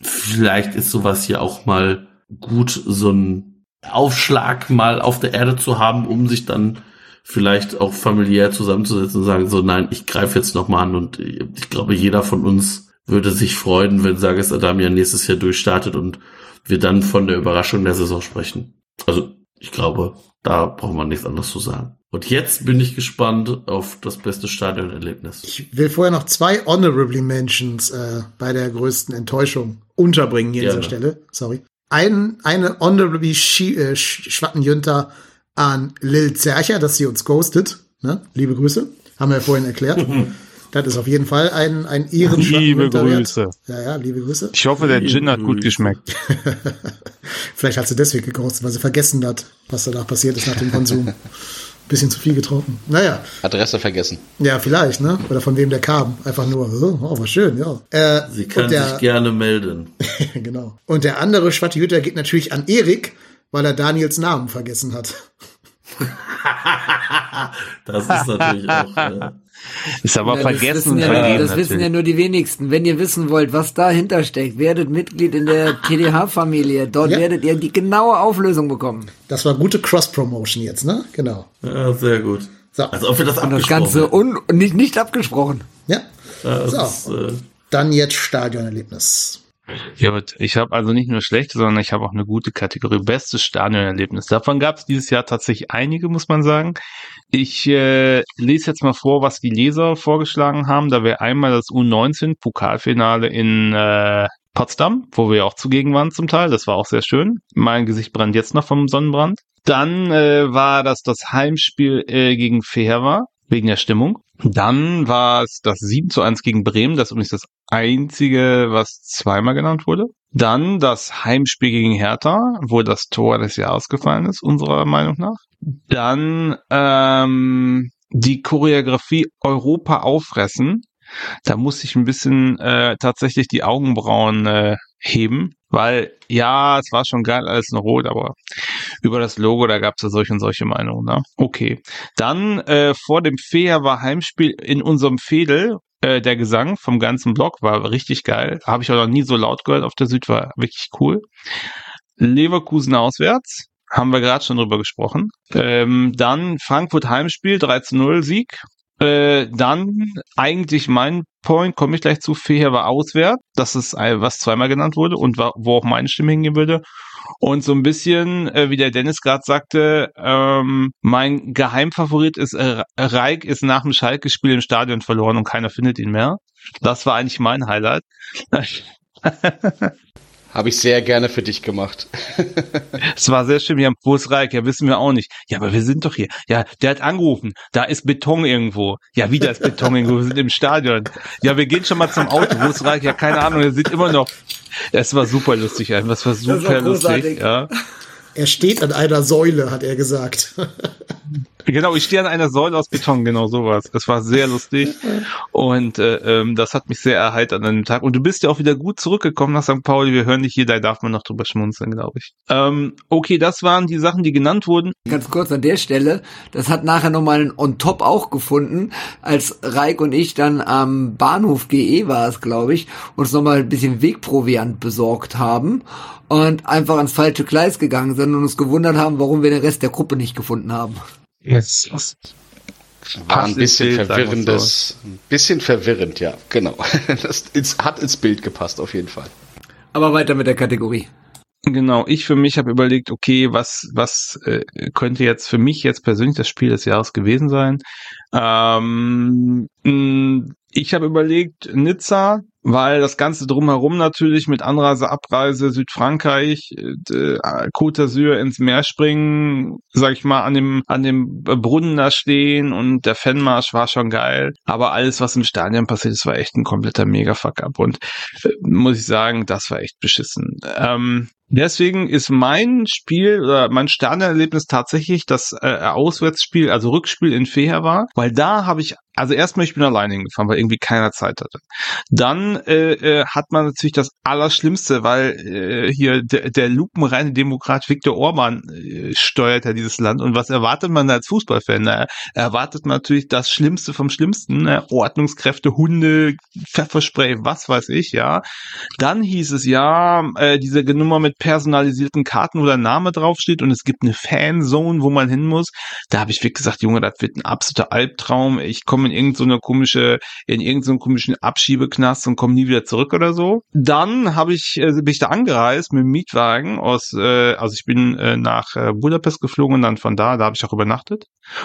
vielleicht ist sowas hier auch mal gut, so ein Aufschlag mal auf der Erde zu haben, um sich dann vielleicht auch familiär zusammenzusetzen und sagen so, nein, ich greife jetzt noch mal an und ich glaube, jeder von uns würde sich freuen, wenn Sages Adamian nächstes Jahr durchstartet und wir dann von der Überraschung der Saison sprechen. Also, ich glaube, da braucht man nichts anderes zu sagen. Und jetzt bin ich gespannt auf das beste Stadionerlebnis. Ich will vorher noch zwei Honorable Mentions äh, bei der größten Enttäuschung unterbringen hier an dieser Stelle. Sorry. Ein, eine Honorable äh, Sch- Schwattenjunter an Lil Zercher, dass sie uns ghostet. Ne? Liebe Grüße. Haben wir ja vorhin erklärt. das ist auf jeden Fall ein, ein Liebe Ehrenschwattenjunter wert. Grüße. Ja, ja, liebe Grüße. Ich hoffe, der Gin hat gut geschmeckt. Vielleicht hat sie deswegen geghostet, weil sie vergessen hat, was danach passiert ist nach dem Konsum. Bisschen zu viel getrunken. Naja, Adresse vergessen. ja, vielleicht, ne? Oder von wem der kam. Einfach nur, oh, oh war schön, ja. Äh, Sie kann und der, sich gerne melden. genau. Und der andere schwatte Hüter geht natürlich an Erik, weil er Daniels Namen vergessen hat. Das ist natürlich auch. Äh, Ist aber Ja, vergessen. Das wissen, ja, das wissen ja nur die wenigsten. Wenn ihr wissen wollt, was dahinter steckt, werdet Mitglied in der TDH-Familie. Dort Ja. werdet ihr die genaue Auflösung bekommen. Das war gute Cross-Promotion jetzt, ne? Genau. ja, sehr gut. So. Als ob wir das Und das Ganze un nicht, nicht abgesprochen. Ja. Ja, das So. ist, äh, Dann jetzt Stadionerlebnis. Gut. Ich habe also nicht nur schlechte, sondern ich habe auch eine gute Kategorie. Bestes Stadionerlebnis. Davon gab es dieses Jahr tatsächlich einige, muss man sagen. Ich äh, lese jetzt mal vor, was die Leser vorgeschlagen haben. Da wäre einmal das U19 Pokalfinale in äh, Potsdam, wo wir auch zugegen waren zum Teil. Das war auch sehr schön. Mein Gesicht brennt jetzt noch vom Sonnenbrand. Dann äh, war das das Heimspiel äh, gegen Feherwa wegen der Stimmung. Dann war es das 7 zu 1 gegen Bremen. Das ist übrigens das einzige, was zweimal genannt wurde. Dann das Heimspiel gegen Hertha, wo das Tor des Jahres gefallen ist, unserer Meinung nach. Dann ähm, die Choreografie Europa auffressen. Da muss ich ein bisschen äh, tatsächlich die Augenbrauen äh, heben, weil ja, es war schon geil alles in Rot, aber über das Logo, da gab es ja solche und solche Meinungen. Ne? Okay. Dann äh, vor dem Feher war Heimspiel in unserem Fädel. Äh, der Gesang vom ganzen Block war richtig geil. Habe ich auch noch nie so laut gehört auf der Süd, war wirklich cool. Leverkusen auswärts, haben wir gerade schon drüber gesprochen. Ähm, dann Frankfurt Heimspiel, 3 zu 0 Sieg. Äh, dann eigentlich mein Point, komme ich gleich zu, Feher war auswärts. Das ist ein, was zweimal genannt wurde und wo auch meine Stimme hingehen würde. Und so ein bisschen, äh, wie der Dennis gerade sagte, ähm, mein Geheimfavorit ist, äh, Reik ist nach dem Schalke-Spiel im Stadion verloren und keiner findet ihn mehr. Das war eigentlich mein Highlight. Habe ich sehr gerne für dich gemacht. Es war sehr schön. Ja, wo ist Reik? Ja, wissen wir auch nicht. Ja, aber wir sind doch hier. Ja, der hat angerufen. Da ist Beton irgendwo. Ja, wieder ist Beton irgendwo. Wir sind im Stadion. Ja, wir gehen schon mal zum Auto. Wo ist Reik? Ja, keine Ahnung. Er sieht immer noch. Es war super lustig einfach. Es war super lustig. Ja. Er steht an einer Säule, hat er gesagt. Genau, ich stehe an einer Säule aus Beton, genau sowas. Es war sehr lustig und äh, ähm, das hat mich sehr erheitert an dem Tag. Und du bist ja auch wieder gut zurückgekommen nach St. Pauli. Wir hören dich hier, da darf man noch drüber schmunzeln, glaube ich. Ähm, okay, das waren die Sachen, die genannt wurden. Ganz kurz an der Stelle, das hat nachher nochmal ein On-Top auch gefunden, als Reik und ich dann am Bahnhof GE war es, glaube ich, uns nochmal ein bisschen Wegproviant besorgt haben und einfach ans falsche Gleis gegangen sind und uns gewundert haben, warum wir den Rest der Gruppe nicht gefunden haben. Yes. War ein bisschen Bild, verwirrendes, ein bisschen verwirrend, ja, genau. Das ins, hat ins Bild gepasst, auf jeden Fall. Aber weiter mit der Kategorie. Genau, ich für mich habe überlegt, okay, was was äh, könnte jetzt für mich jetzt persönlich das Spiel des Jahres gewesen sein? Ähm, ich habe überlegt, Nizza, weil das Ganze drumherum natürlich mit Anreise, Abreise, Südfrankreich, äh, Côte d'Azur ins Meer springen, sag ich mal, an dem, an dem Brunnen da stehen und der Fanmarsch war schon geil. Aber alles, was im Stadion passiert ist, war echt ein kompletter Mega-Fuck-up und äh, muss ich sagen, das war echt beschissen. Ähm, Deswegen ist mein Spiel oder mein Stadionerlebnis tatsächlich das äh, Auswärtsspiel, also Rückspiel in Feher war, weil da habe ich also erstmal, ich bin alleine hingefahren, weil irgendwie keiner Zeit hatte. Dann äh, äh, hat man natürlich das Allerschlimmste, weil äh, hier der, der lupenreine Demokrat Viktor Orban äh, steuert ja dieses Land. Und was erwartet man als Fußballfan? Na, erwartet man natürlich das Schlimmste vom Schlimmsten. Ne? Ordnungskräfte, Hunde, Pfefferspray, was weiß ich, ja. Dann hieß es ja, äh, diese Nummer mit personalisierten Karten, wo der Name draufsteht und es gibt eine Fanzone, wo man hin muss. Da habe ich wirklich gesagt, Junge, das wird ein absoluter Albtraum. Ich komme in irgendeine so komische, in irgendeinen so komischen Abschiebeknast und komme nie wieder zurück oder so. Dann habe ich, äh, bin ich da angereist mit dem Mietwagen aus, äh, also ich bin äh, nach äh, Budapest geflogen und dann von da, da habe ich auch übernachtet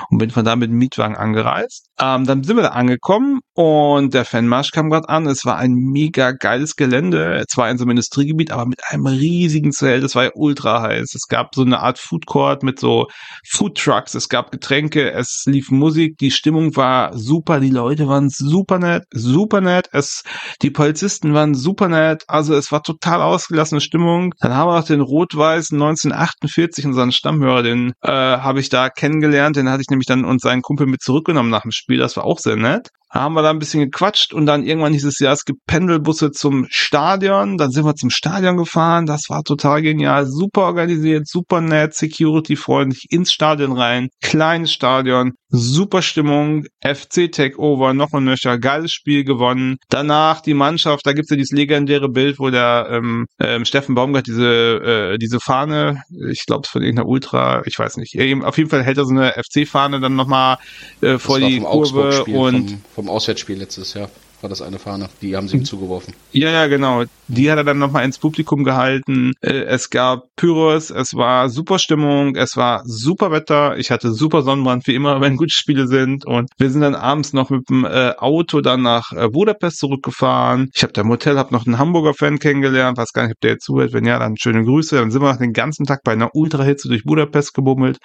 und bin von da mit dem Mietwagen angereist. Ähm, dann sind wir da angekommen und der Fanmarsch kam gerade an. Es war ein mega geiles Gelände. Zwar in so einem Industriegebiet, aber mit einem riesigen Zelt. Es war ja ultra heiß. Es gab so eine Art Food Court mit so Food Trucks. Es gab Getränke. Es lief Musik. Die Stimmung war super. Die Leute waren super nett, super nett. Es, die Polizisten waren super nett. Also es war total ausgelassene Stimmung. Dann haben wir noch den rot-weißen 1948, unseren Stammhörer, den äh, habe ich da kennengelernt. Den hatte ich nämlich dann und seinen Kumpel mit zurückgenommen nach dem Spiel. Das war auch sehr nett haben wir da ein bisschen gequatscht und dann irgendwann dieses Jahr, es gibt Pendelbusse zum Stadion, dann sind wir zum Stadion gefahren, das war total genial, super organisiert, super nett, security-freundlich, ins Stadion rein, kleines Stadion, super Stimmung, FC Takeover, noch ein nöcher, geiles Spiel gewonnen. Danach die Mannschaft, da gibt's ja dieses legendäre Bild, wo der ähm, ähm, Steffen Baumgart diese äh, diese Fahne, ich glaube es von irgendeiner Ultra, ich weiß nicht, auf jeden Fall hält er so eine FC-Fahne dann nochmal äh, vor die Kurve und vom, vom Auswärtsspiel letztes Jahr war das eine Fahne. Die haben sie ihm zugeworfen. Ja, ja, genau. Die hat er dann nochmal ins Publikum gehalten. Äh, es gab Pyros, es war super Stimmung, es war super Wetter. Ich hatte super Sonnenbrand, wie immer, wenn gute Spiele sind. Und wir sind dann abends noch mit dem äh, Auto dann nach äh, Budapest zurückgefahren. Ich habe da im Hotel, habe noch einen Hamburger Fan kennengelernt. Weiß gar nicht, ob der jetzt zuhört. Wenn ja, dann schöne Grüße. Dann sind wir noch den ganzen Tag bei einer Ultrahitze durch Budapest gebummelt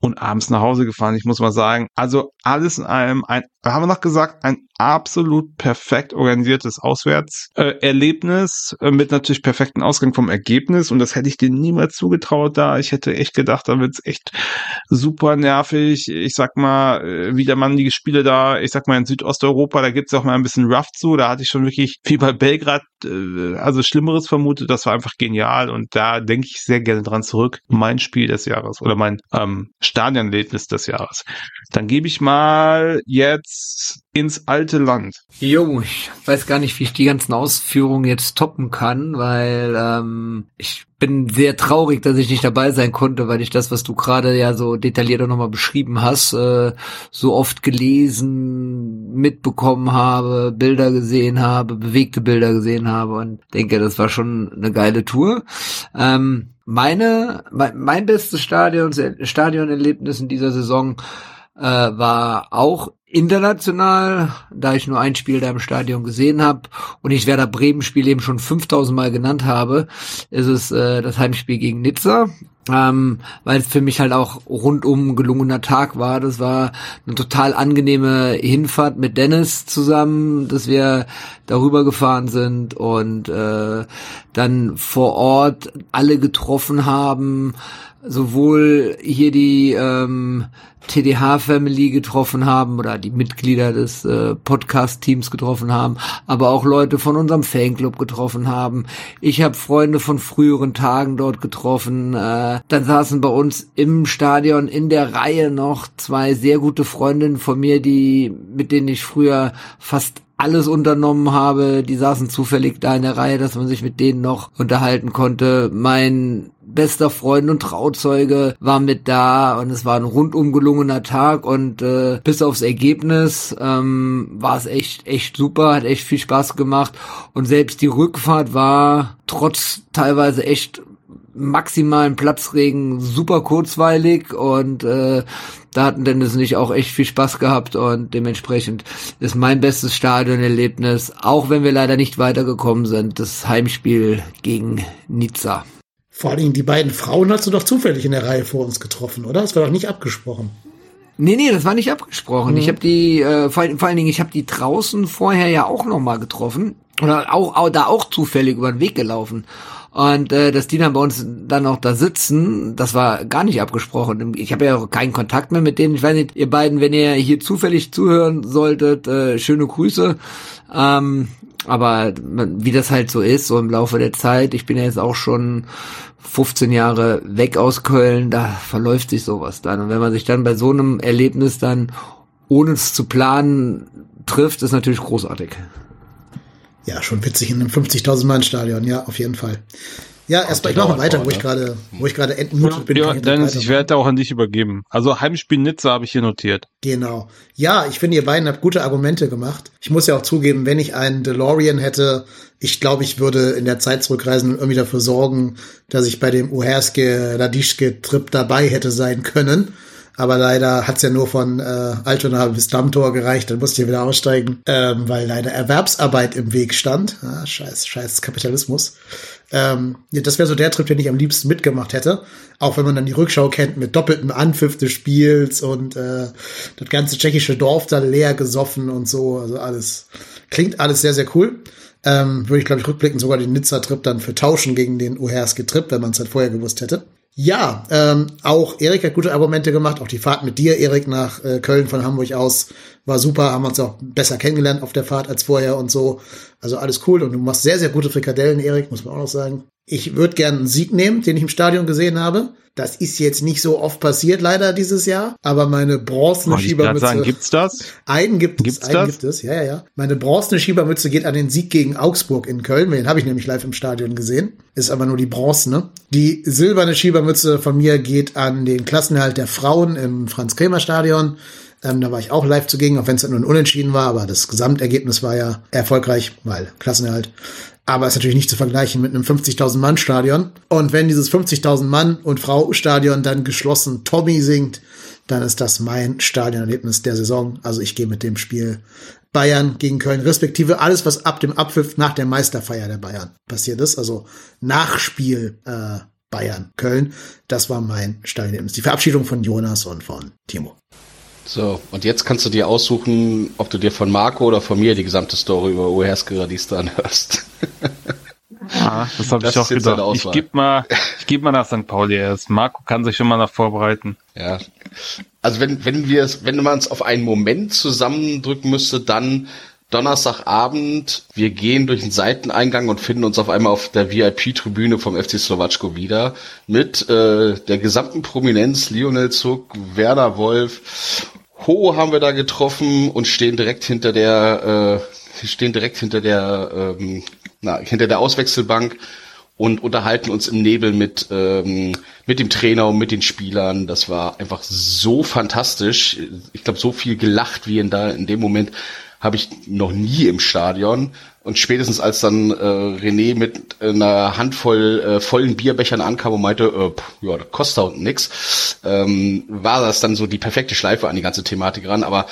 und abends nach Hause gefahren. Ich muss mal sagen, also alles in allem ein, haben wir noch gesagt, ein absolut perfekt organisiertes Auswärtserlebnis äh, mit natürlich perfekten Ausgang vom Ergebnis und das hätte ich dir niemals zugetraut da. Ich hätte echt gedacht, da wird's echt super nervig. Ich sag mal, äh, wie der Mann die Spiele da, ich sag mal in Südosteuropa, da gibt's auch mal ein bisschen rough zu. Da hatte ich schon wirklich wie bei Belgrad, äh, also Schlimmeres vermutet. Das war einfach genial und da denke ich sehr gerne dran zurück. Mein Spiel des Jahres oder mein ähm, Stadionerlebnis des Jahres. Dann gebe ich mal jetzt ins alte Land. Jo, ich weiß gar nicht, wie ich die ganzen Ausführungen jetzt toppen kann, weil ähm, ich bin sehr traurig, dass ich nicht dabei sein konnte, weil ich das, was du gerade ja so detailliert auch nochmal beschrieben hast, äh, so oft gelesen, mitbekommen habe, Bilder gesehen habe, bewegte Bilder gesehen habe und denke, das war schon eine geile Tour. Ähm, meine, mein, mein bestes Stadion, Stadionerlebnis in dieser Saison äh, war auch international, da ich nur ein Spiel da im Stadion gesehen habe und ich Werder Bremen Spiel eben schon 5000 Mal genannt habe, ist es äh, das Heimspiel gegen Nizza ähm, weil es für mich halt auch rundum gelungener Tag war. Das war eine total angenehme Hinfahrt mit Dennis zusammen, dass wir darüber gefahren sind und äh, dann vor Ort alle getroffen haben, sowohl hier die ähm, TDH-Family getroffen haben oder die Mitglieder des äh, Podcast-Teams getroffen haben, aber auch Leute von unserem Fanclub getroffen haben. Ich habe Freunde von früheren Tagen dort getroffen. Äh, dann saßen bei uns im Stadion in der Reihe noch zwei sehr gute Freundinnen von mir, die mit denen ich früher fast alles unternommen habe. Die saßen zufällig da in der Reihe, dass man sich mit denen noch unterhalten konnte. Mein bester Freund und Trauzeuge war mit da und es war ein rundum gelungener Tag und äh, bis aufs Ergebnis ähm, war es echt echt super, hat echt viel Spaß gemacht und selbst die Rückfahrt war trotz teilweise echt maximalen Platzregen super kurzweilig und äh, da hatten Dennis und ich auch echt viel Spaß gehabt und dementsprechend ist mein bestes Stadionerlebnis, auch wenn wir leider nicht weitergekommen sind, das Heimspiel gegen Nizza. Vor allen Dingen die beiden Frauen hast du doch zufällig in der Reihe vor uns getroffen, oder? Das war doch nicht abgesprochen. Nee, nee, das war nicht abgesprochen. Mhm. Ich habe die, äh, vor, vor allen Dingen, ich habe die draußen vorher ja auch nochmal getroffen. Oder auch, auch da auch zufällig über den Weg gelaufen. Und äh, dass die dann bei uns dann auch da sitzen, das war gar nicht abgesprochen. Ich habe ja auch keinen Kontakt mehr mit denen. Ich weiß nicht, ihr beiden, wenn ihr hier zufällig zuhören solltet, äh, schöne Grüße. Ähm, aber wie das halt so ist, so im Laufe der Zeit, ich bin ja jetzt auch schon 15 Jahre weg aus Köln, da verläuft sich sowas dann. Und wenn man sich dann bei so einem Erlebnis dann, ohne es zu planen, trifft, ist natürlich großartig. Ja, schon witzig in einem 50.000 Mann Stadion, ja, auf jeden Fall. Ja, erstmal, ich mache weiter, vor, wo, ne? ich grade, wo ich gerade entmutet bin. Ja, Dennis, ich werde auch an dich übergeben. Also Heimspiel Nizza habe ich hier notiert. Genau. Ja, ich finde, ihr beiden habt gute Argumente gemacht. Ich muss ja auch zugeben, wenn ich einen DeLorean hätte, ich glaube, ich würde in der Zeit zurückreisen und irgendwie dafür sorgen, dass ich bei dem Uherske-Ladischke-Trip dabei hätte sein können. Aber leider hat's ja nur von äh, Altona bis Dammtor gereicht, dann musste ich wieder aussteigen, ähm, weil leider Erwerbsarbeit im Weg stand. Ah, scheiß, scheiß Kapitalismus. Ähm, ja, das wäre so der Trip, den ich am liebsten mitgemacht hätte. Auch wenn man dann die Rückschau kennt mit doppeltem Anpfiff des Spiels und äh, das ganze tschechische Dorf da leer gesoffen und so. Also alles klingt alles sehr, sehr cool. Ähm, würde ich, glaube ich, rückblickend sogar den Nizza-Trip dann für tauschen gegen den Uherske-Trip, wenn man es halt vorher gewusst hätte. Ja, ähm, auch Erik hat gute Argumente gemacht. Auch die Fahrt mit dir, Erik, nach äh, Köln von Hamburg aus war super. Haben uns auch besser kennengelernt auf der Fahrt als vorher und so. Also alles cool. Und du machst sehr, sehr gute Frikadellen, Erik, muss man auch noch sagen. Ich würde gerne einen Sieg nehmen, den ich im Stadion gesehen habe. Das ist jetzt nicht so oft passiert, leider dieses Jahr. Aber meine bronzene Schiebermütze. Sagen, gibt's das? Einen gibt gibt's es. Einen das? gibt es. Ja, ja, ja. Meine bronzene Schiebermütze geht an den Sieg gegen Augsburg in Köln. Den habe ich nämlich live im Stadion gesehen. Ist aber nur die bronzene. Die silberne Schiebermütze von mir geht an den Klassenerhalt der Frauen im Franz-Kremer-Stadion. Ähm, da war ich auch live zugegen, auch wenn es nur ein Unentschieden war, aber das Gesamtergebnis war ja erfolgreich, weil Klassenerhalt. Aber ist natürlich nicht zu vergleichen mit einem 50.000 Mann Stadion. Und wenn dieses 50.000 Mann und Frau Stadion dann geschlossen Tommy singt, dann ist das mein Stadionerlebnis der Saison. Also ich gehe mit dem Spiel Bayern gegen Köln, respektive alles, was ab dem Abpfiff nach der Meisterfeier der Bayern passiert ist. Also Nachspiel äh, Bayern Köln. Das war mein Stadionerlebnis. Die Verabschiedung von Jonas und von Timo. So, und jetzt kannst du dir aussuchen, ob du dir von Marco oder von mir die gesamte Story über Uherske Radista anhörst. Ah, das habe ich auch gedacht. Ich gebe mal, ich geb mal nach St. Pauli erst. Marco kann sich schon mal nach vorbereiten. Ja. Also wenn, wenn wir es, wenn man es auf einen Moment zusammendrücken müsste, dann Donnerstagabend, wir gehen durch den Seiteneingang und finden uns auf einmal auf der VIP-Tribüne vom FC Slowatschko wieder mit äh, der gesamten Prominenz, Lionel Zuck, Werner Wolf, Ho haben wir da getroffen und stehen direkt hinter der, äh, stehen direkt hinter der, ähm, na, hinter der Auswechselbank und unterhalten uns im Nebel mit, ähm, mit dem Trainer und mit den Spielern. Das war einfach so fantastisch. Ich glaube, so viel gelacht wie in da in dem Moment habe ich noch nie im Stadion. Und spätestens als dann äh, René mit einer Handvoll äh, vollen Bierbechern ankam und meinte, äh, pff, ja, das kostet auch nix, ähm, war das dann so die perfekte Schleife an die ganze Thematik ran. Aber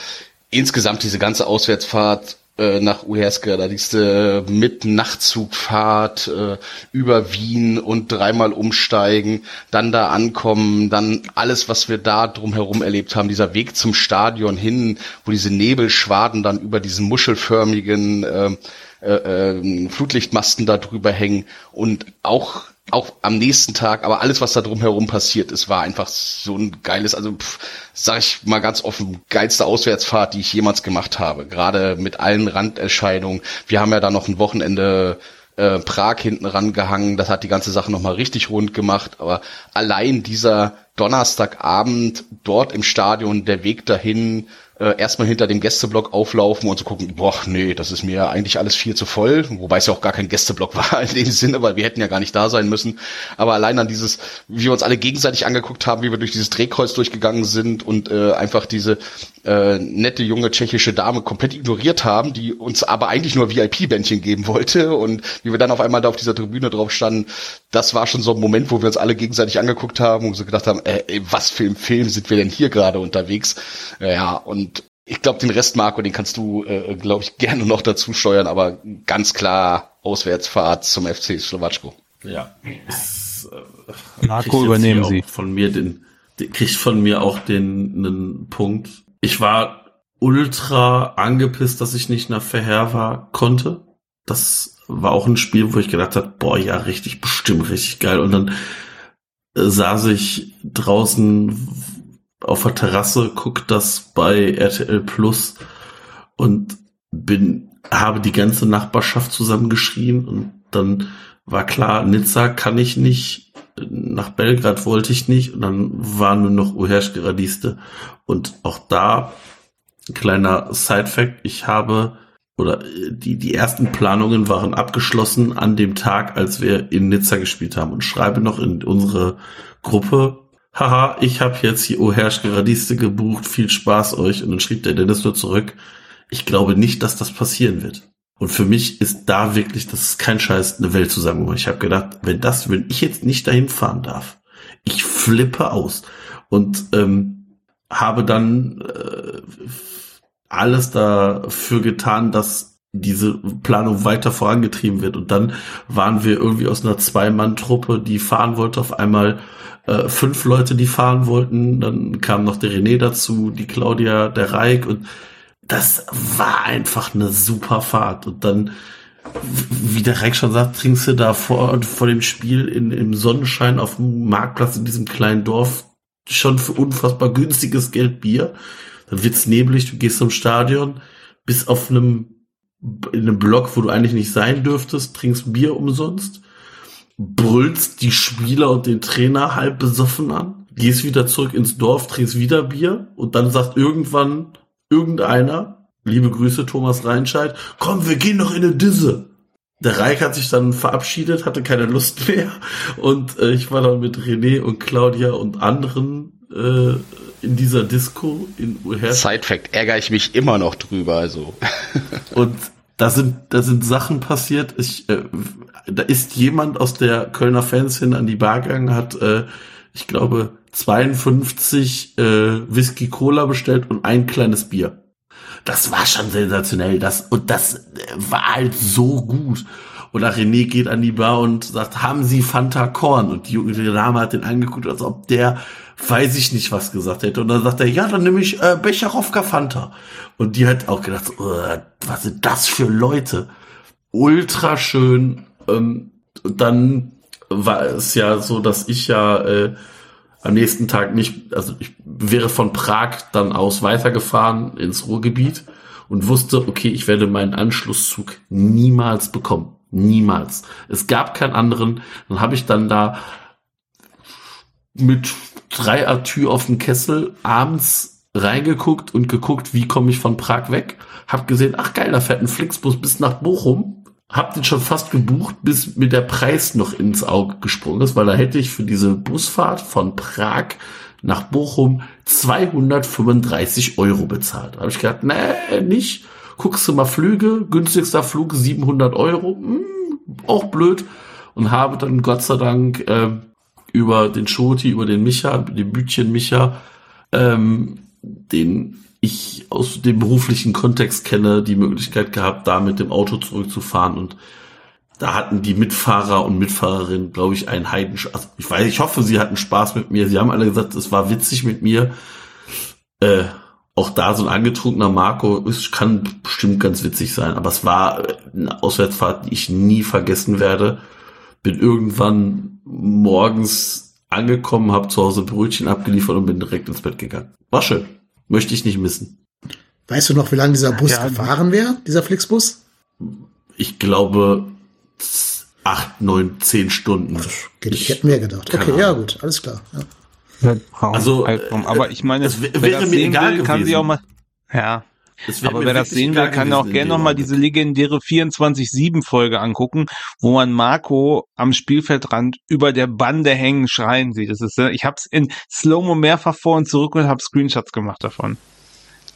insgesamt diese ganze Auswärtsfahrt äh, nach Uherske, da diese mit Nachtzugfahrt äh, über Wien und dreimal umsteigen, dann da ankommen, dann alles, was wir da drumherum erlebt haben, dieser Weg zum Stadion hin, wo diese Nebelschwaden dann über diesen muschelförmigen äh, äh, äh, Flutlichtmasten da drüber hängen und auch auch am nächsten Tag, aber alles, was da drumherum passiert ist, war einfach so ein geiles, also pff, sag ich mal ganz offen, geilste Auswärtsfahrt, die ich jemals gemacht habe. Gerade mit allen Randerscheinungen. Wir haben ja da noch ein Wochenende äh, Prag hinten rangehangen. Das hat die ganze Sache nochmal richtig rund gemacht. Aber allein dieser Donnerstagabend dort im Stadion, der Weg dahin, äh, erstmal hinter dem Gästeblock auflaufen und zu gucken, boah, nee, das ist mir eigentlich alles viel zu voll, wobei es ja auch gar kein Gästeblock war in dem Sinne, weil wir hätten ja gar nicht da sein müssen. Aber allein an dieses, wie wir uns alle gegenseitig angeguckt haben, wie wir durch dieses Drehkreuz durchgegangen sind und äh, einfach diese äh, nette junge tschechische Dame komplett ignoriert haben, die uns aber eigentlich nur VIP-Bändchen geben wollte und wie wir dann auf einmal da auf dieser Tribüne drauf standen, das war schon so ein Moment, wo wir uns alle gegenseitig angeguckt haben und so gedacht haben, äh, was für ein Film sind wir denn hier gerade unterwegs? Ja, und ich glaube, den Rest, Marco, den kannst du, äh, glaube ich, gerne noch dazu steuern, aber ganz klar Auswärtsfahrt zum FC Slowatschko. Ja. Ist, äh, Marco, übernehmen Sie. Von mir den, den, kriegt von mir auch den, einen Punkt. Ich war ultra angepisst, dass ich nicht nach Verheer war, konnte. Das war auch ein Spiel, wo ich gedacht habe, boah, ja, richtig, bestimmt richtig geil. Und dann äh, saß ich draußen auf der Terrasse, guck das bei RTL Plus und bin, habe die ganze Nachbarschaft zusammengeschrien und dann war klar, Nizza kann ich nicht, nach Belgrad wollte ich nicht und dann waren nur noch Uherschke Radiste und auch da kleiner Side-Fact, ich habe oder die, die ersten Planungen waren abgeschlossen an dem Tag, als wir in Nizza gespielt haben und schreibe noch in unsere Gruppe, haha, ich habe jetzt hier O Herrschke Radiste gebucht, viel Spaß euch. Und dann schrieb der Dennis nur zurück, ich glaube nicht, dass das passieren wird. Und für mich ist da wirklich, das ist kein Scheiß, eine Welt zusammen. Ich habe gedacht, wenn das, wenn ich jetzt nicht dahin fahren darf, ich flippe aus. Und ähm, habe dann äh, alles dafür getan, dass diese Planung weiter vorangetrieben wird. Und dann waren wir irgendwie aus einer Zwei-Mann-Truppe, die fahren wollte, auf einmal äh, fünf Leute, die fahren wollten. Dann kam noch der René dazu, die Claudia, der Reik und das war einfach eine super Fahrt. Und dann, wie der Reik schon sagt, trinkst du da vor, vor dem Spiel in, im Sonnenschein auf dem Marktplatz in diesem kleinen Dorf schon für unfassbar günstiges Geld Bier. Dann wird's neblig, du gehst zum Stadion, bist auf einem, in einem Block, wo du eigentlich nicht sein dürftest, trinkst Bier umsonst brüllst die Spieler und den Trainer halb besoffen an, gehst wieder zurück ins Dorf, trinkst wieder Bier und dann sagt irgendwann irgendeiner, liebe Grüße Thomas Reinscheid, komm, wir gehen noch in eine Disse. Der Reik hat sich dann verabschiedet, hatte keine Lust mehr und äh, ich war dann mit René und Claudia und anderen äh, in dieser Disco in Uher. Side Fact, ärgere ich mich immer noch drüber, also. und da sind, da sind Sachen passiert. Ich, äh, da ist jemand aus der Kölner Fans hin an die Bar gegangen, hat, äh, ich glaube, 52 äh, Whisky Cola bestellt und ein kleines Bier. Das war schon sensationell. Das, und das war halt so gut. Oder René geht an die Bar und sagt, haben Sie Fanta Korn? Und die junge Dame hat den angeguckt, als ob der, weiß ich nicht, was gesagt hätte. Und dann sagt er, ja, dann nehme ich äh, Becherowka Fanta. Und die hat auch gedacht, oh, was sind das für Leute? Ultra schön. Ähm, dann war es ja so, dass ich ja äh, am nächsten Tag nicht, also ich wäre von Prag dann aus weitergefahren ins Ruhrgebiet und wusste, okay, ich werde meinen Anschlusszug niemals bekommen. Niemals. Es gab keinen anderen. Dann habe ich dann da mit drei Atü auf dem Kessel abends reingeguckt und geguckt, wie komme ich von Prag weg. Hab gesehen, ach geil, da fährt ein Flixbus bis nach Bochum. Hab den schon fast gebucht, bis mir der Preis noch ins Auge gesprungen ist, weil da hätte ich für diese Busfahrt von Prag nach Bochum 235 Euro bezahlt. Da habe ich gedacht, nee, nicht guckst du mal Flüge, günstigster Flug 700 Euro, hm, auch blöd. Und habe dann Gott sei Dank äh, über den Schoti, über den Micha, den Bütchen Micha, ähm, den ich aus dem beruflichen Kontext kenne, die Möglichkeit gehabt, da mit dem Auto zurückzufahren und da hatten die Mitfahrer und Mitfahrerinnen, glaube ich, einen Heidenspaß. Also ich weiß, ich hoffe, sie hatten Spaß mit mir. Sie haben alle gesagt, es war witzig mit mir. Äh, auch da so ein angetrunkener Marco, es kann bestimmt ganz witzig sein, aber es war eine Auswärtsfahrt, die ich nie vergessen werde. Bin irgendwann morgens angekommen, habe zu Hause Brötchen abgeliefert und bin direkt ins Bett gegangen. War schön. Möchte ich nicht missen. Weißt du noch, wie lange dieser Bus Ja. gefahren wäre, dieser Flixbus? Ich glaube acht, neun, zehn Stunden. Okay, ich hätte mehr gedacht. Okay, ja Ahnung. gut, alles klar. Ja. Also, Albtraum. aber ich meine, es wär- wer wäre das mir sehen egal will, kann gewesen. sich auch mal, ja. Wäre Aber wer das sehen will, kann auch gerne nochmal diese legendäre 24-7-Folge angucken, wo man Marco am Spielfeldrand über der Bande hängen schreien sieht. Das ist, äh, ich habe es in Slow-Mo mehrfach vor und zurück und habe Screenshots gemacht davon.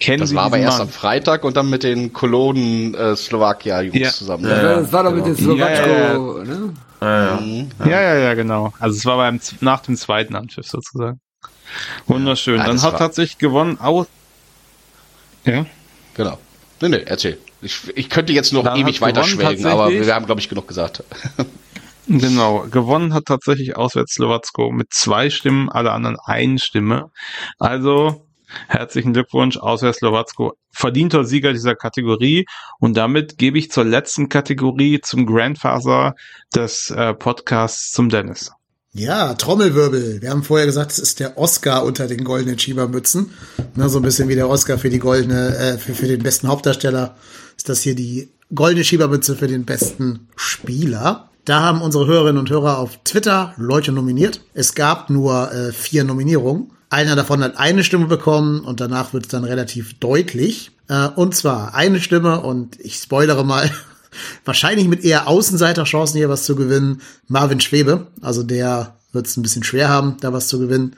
Kennen Das Sie war aber erst Mann? am Freitag und dann mit den Kolonen äh, Slowakia-Jungs Ja. zusammen. Ja, ja. das war doch mit dem. Slowatschko, Ja, ne? Ja, ja. Mhm. Ja, ja, ja, genau. Also es war beim nach dem zweiten Anpfiff sozusagen. Wunderschön. Ja, Dann hat tatsächlich gewonnen aus. Ja. Genau. Nee, nee, erzähl. Ich, ich könnte jetzt noch Dann ewig hat weiter gewonnen schwelgen, aber wir haben, glaube ich, genug gesagt. Genau, gewonnen hat tatsächlich auswärts Slowacko mit zwei Stimmen, alle anderen eine Stimme. Also herzlichen Glückwunsch, auswärts Slowacko, verdienter Sieger dieser Kategorie. Und damit gebe ich zur letzten Kategorie zum Grandfather des äh, Podcasts zum Dennis. Ja, Trommelwirbel. Wir haben vorher gesagt, es ist der Oscar unter den goldenen Schiebermützen. Ne, so ein bisschen wie der Oscar für die goldene, äh, für, für den besten Hauptdarsteller ist das hier die goldene Schiebermütze für den besten Spieler. Da haben unsere Hörerinnen und Hörer auf Twitter Leute nominiert. Es gab nur äh, vier Nominierungen. Einer davon hat eine Stimme bekommen und danach wird es dann relativ deutlich. Äh, und zwar eine Stimme und ich spoilere mal, wahrscheinlich mit eher Außenseiterchancen hier was zu gewinnen, Marvin Schwebe. Also der wird es ein bisschen schwer haben, da was zu gewinnen.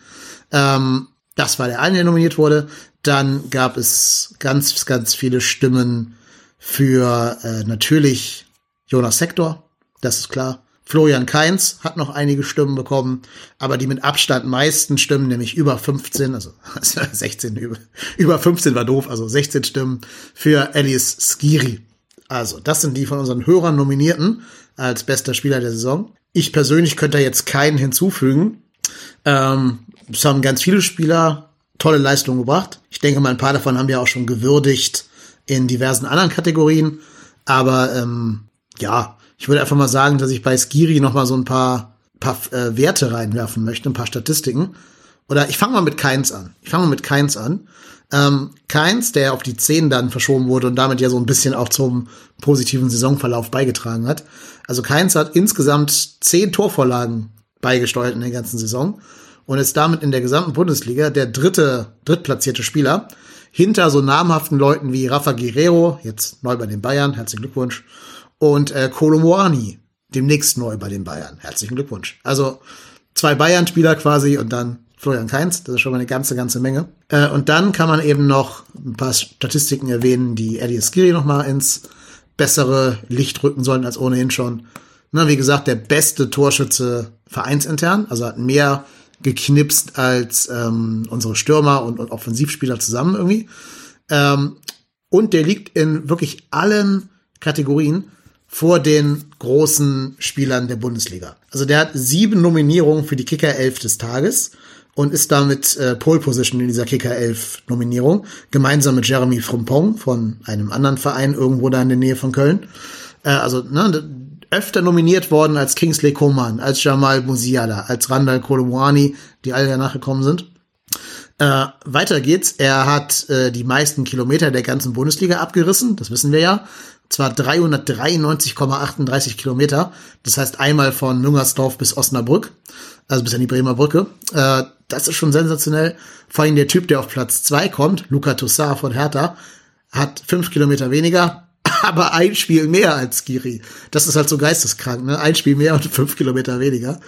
Ähm, das war der eine, der nominiert wurde. Dann gab es ganz, ganz viele Stimmen für äh, natürlich Jonas Sektor, das ist klar. Florian Kainz hat noch einige Stimmen bekommen, aber die mit Abstand meisten Stimmen, nämlich über 15, also 16, über, über 15 war doof, also 16 Stimmen für Alice Skiri. Also, das sind die von unseren Hörern nominierten als bester Spieler der Saison. Ich persönlich könnte da jetzt keinen hinzufügen. Ähm, es haben ganz viele Spieler tolle Leistungen gebracht. Ich denke mal, ein paar davon haben wir auch schon gewürdigt in diversen anderen Kategorien. Aber ähm, ja, ich würde einfach mal sagen, dass ich bei Skiri noch mal so ein paar, paar äh, Werte reinwerfen möchte, ein paar Statistiken. Oder ich fange mal mit Keins an. Ich fange mal mit Keins an. Ähm, Keins, der auf die 10 dann verschoben wurde und damit ja so ein bisschen auch zum positiven Saisonverlauf beigetragen hat. Also Keins hat insgesamt 10 Torvorlagen beigesteuert in der ganzen Saison und ist damit in der gesamten Bundesliga der dritte, drittplatzierte Spieler hinter so namhaften Leuten wie Rafa Guerrero, jetzt neu bei den Bayern, herzlichen Glückwunsch, und äh, Kolomoani, demnächst neu bei den Bayern, herzlichen Glückwunsch. Also zwei Bayern-Spieler quasi und dann Florian Kainz, das ist schon mal eine ganze, ganze Menge. Äh, und dann kann man eben noch ein paar Statistiken erwähnen, die Eddie Skiri noch mal ins bessere Licht rücken sollen als ohnehin schon. Na, wie gesagt, der beste Torschütze vereinsintern, also hat mehr geknipst als ähm, unsere Stürmer und, und Offensivspieler zusammen irgendwie. Ähm, und der liegt in wirklich allen Kategorien vor den großen Spielern der Bundesliga. Also der hat sieben Nominierungen für die Kicker 11 des Tages und ist damit äh, Pole Position in dieser Kicker 11 Nominierung, gemeinsam mit Jeremy Frimpong von einem anderen Verein irgendwo da in der Nähe von Köln. Äh, also ne, öfter nominiert worden als Kingsley Coman, als Jamal Musiala, als Randall Kolomwani, die alle danach gekommen sind. Äh, weiter geht's. Er hat äh, die meisten Kilometer der ganzen Bundesliga abgerissen, das wissen wir ja. Zwar 393,38 Kilometer. Das heißt einmal von Müngersdorf bis Osnabrück, also bis an die Bremer Brücke. Äh, das ist schon sensationell. Vor allem der Typ, der auf Platz zwei kommt, Luca Toussaint von Hertha, hat fünf Kilometer weniger, aber ein Spiel mehr als Skiri. Das ist halt so geisteskrank, ne? Ein Spiel mehr und fünf Kilometer weniger.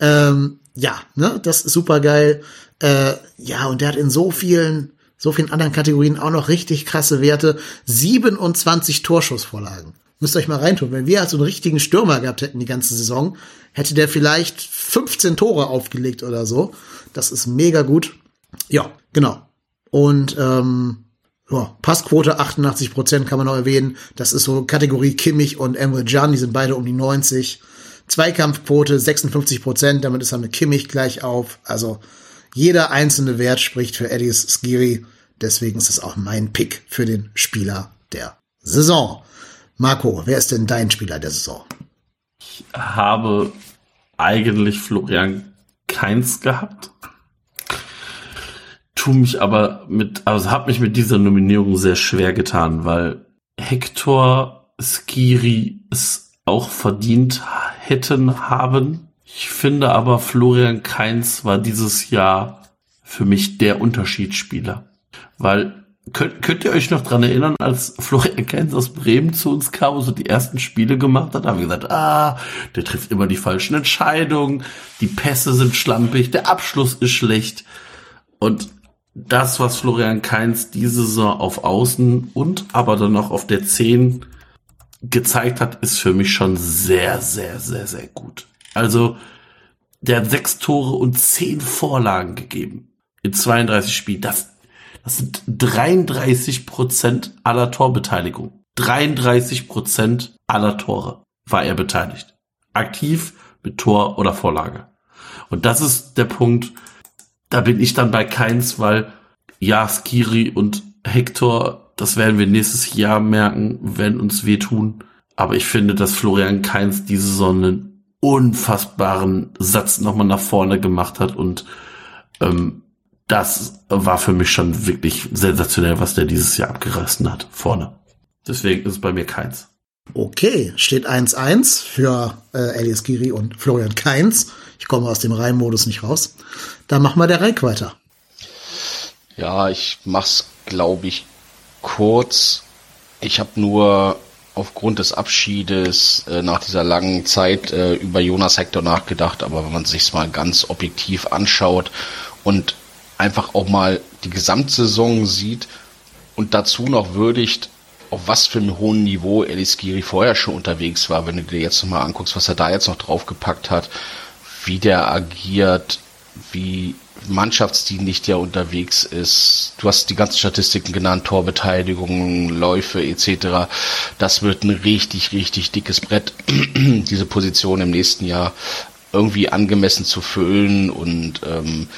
Ähm, ja, ne, das ist super geil. Äh, ja, und der hat in so vielen so vielen anderen Kategorien auch noch richtig krasse Werte. 27 Torschussvorlagen. Müsst ihr euch mal reintun. Wenn wir also einen richtigen Stürmer gehabt hätten die ganze Saison, hätte der vielleicht 15 Tore aufgelegt oder so. Das ist mega gut. Ja, genau. Und ähm, ja, Passquote 88 Prozent kann man noch erwähnen. Das ist so Kategorie Kimmich und Emre Can, die sind beide um die 90. Zweikampfquote 56 Prozent, damit ist er mit Kimmich gleich auf. Also jeder einzelne Wert spricht für Eddie Skiri. Deswegen ist es auch mein Pick für den Spieler der Saison. Marco, wer ist denn dein Spieler der Saison? Ich habe eigentlich Florian Keins gehabt. Tu mich aber mit, also habe mich mit dieser Nominierung sehr schwer getan, weil Hector Skiri es auch verdient hätten haben. Ich finde aber Florian Keins war dieses Jahr für mich der Unterschiedsspieler. Weil Könnt, könnt ihr euch noch dran erinnern, als Florian Keins aus Bremen zu uns kam und so die ersten Spiele gemacht hat? Haben wir gesagt, ah, der trifft immer die falschen Entscheidungen, die Pässe sind schlampig, der Abschluss ist schlecht. Und das, was Florian Keins diese Saison auf Außen und aber dann noch auf der 10 gezeigt hat, ist für mich schon sehr, sehr, sehr, sehr gut. Also, der hat sechs Tore und zehn Vorlagen gegeben in 32 Spielen. Das das sind 33 Prozent aller Torbeteiligung. 33 Prozent aller Tore war er beteiligt. Aktiv mit Tor oder Vorlage. Und das ist der Punkt, da bin ich dann bei keins, weil ja, Skiri und Hector, das werden wir nächstes Jahr merken, wenn uns wehtun. Aber ich finde, dass Florian Keins diese Saison einen unfassbaren Satz nochmal nach vorne gemacht hat und ähm, das war für mich schon wirklich sensationell, was der dieses Jahr abgerissen hat, vorne. Deswegen ist es bei mir keins. Okay, steht 1-1 für äh, Elias Giri und Florian Keins. Ich komme aus dem Reihenmodus nicht raus. Dann machen wir der Reik weiter. Ja, ich mach's, glaube ich, kurz. Ich habe nur aufgrund des Abschiedes äh, nach dieser langen Zeit äh, über Jonas Hector nachgedacht, aber wenn man sich's mal ganz objektiv anschaut und einfach auch mal die Gesamtsaison sieht und dazu noch würdigt, auf was für einem hohen Niveau Elis Giri vorher schon unterwegs war, wenn du dir jetzt nochmal anguckst, was er da jetzt noch draufgepackt hat, wie der agiert, wie mannschaftsdienlich der unterwegs ist. Du hast die ganzen Statistiken genannt, Torbeteiligung, Läufe etc. Das wird ein richtig, richtig dickes Brett, diese Position im nächsten Jahr irgendwie angemessen zu füllen und ähm,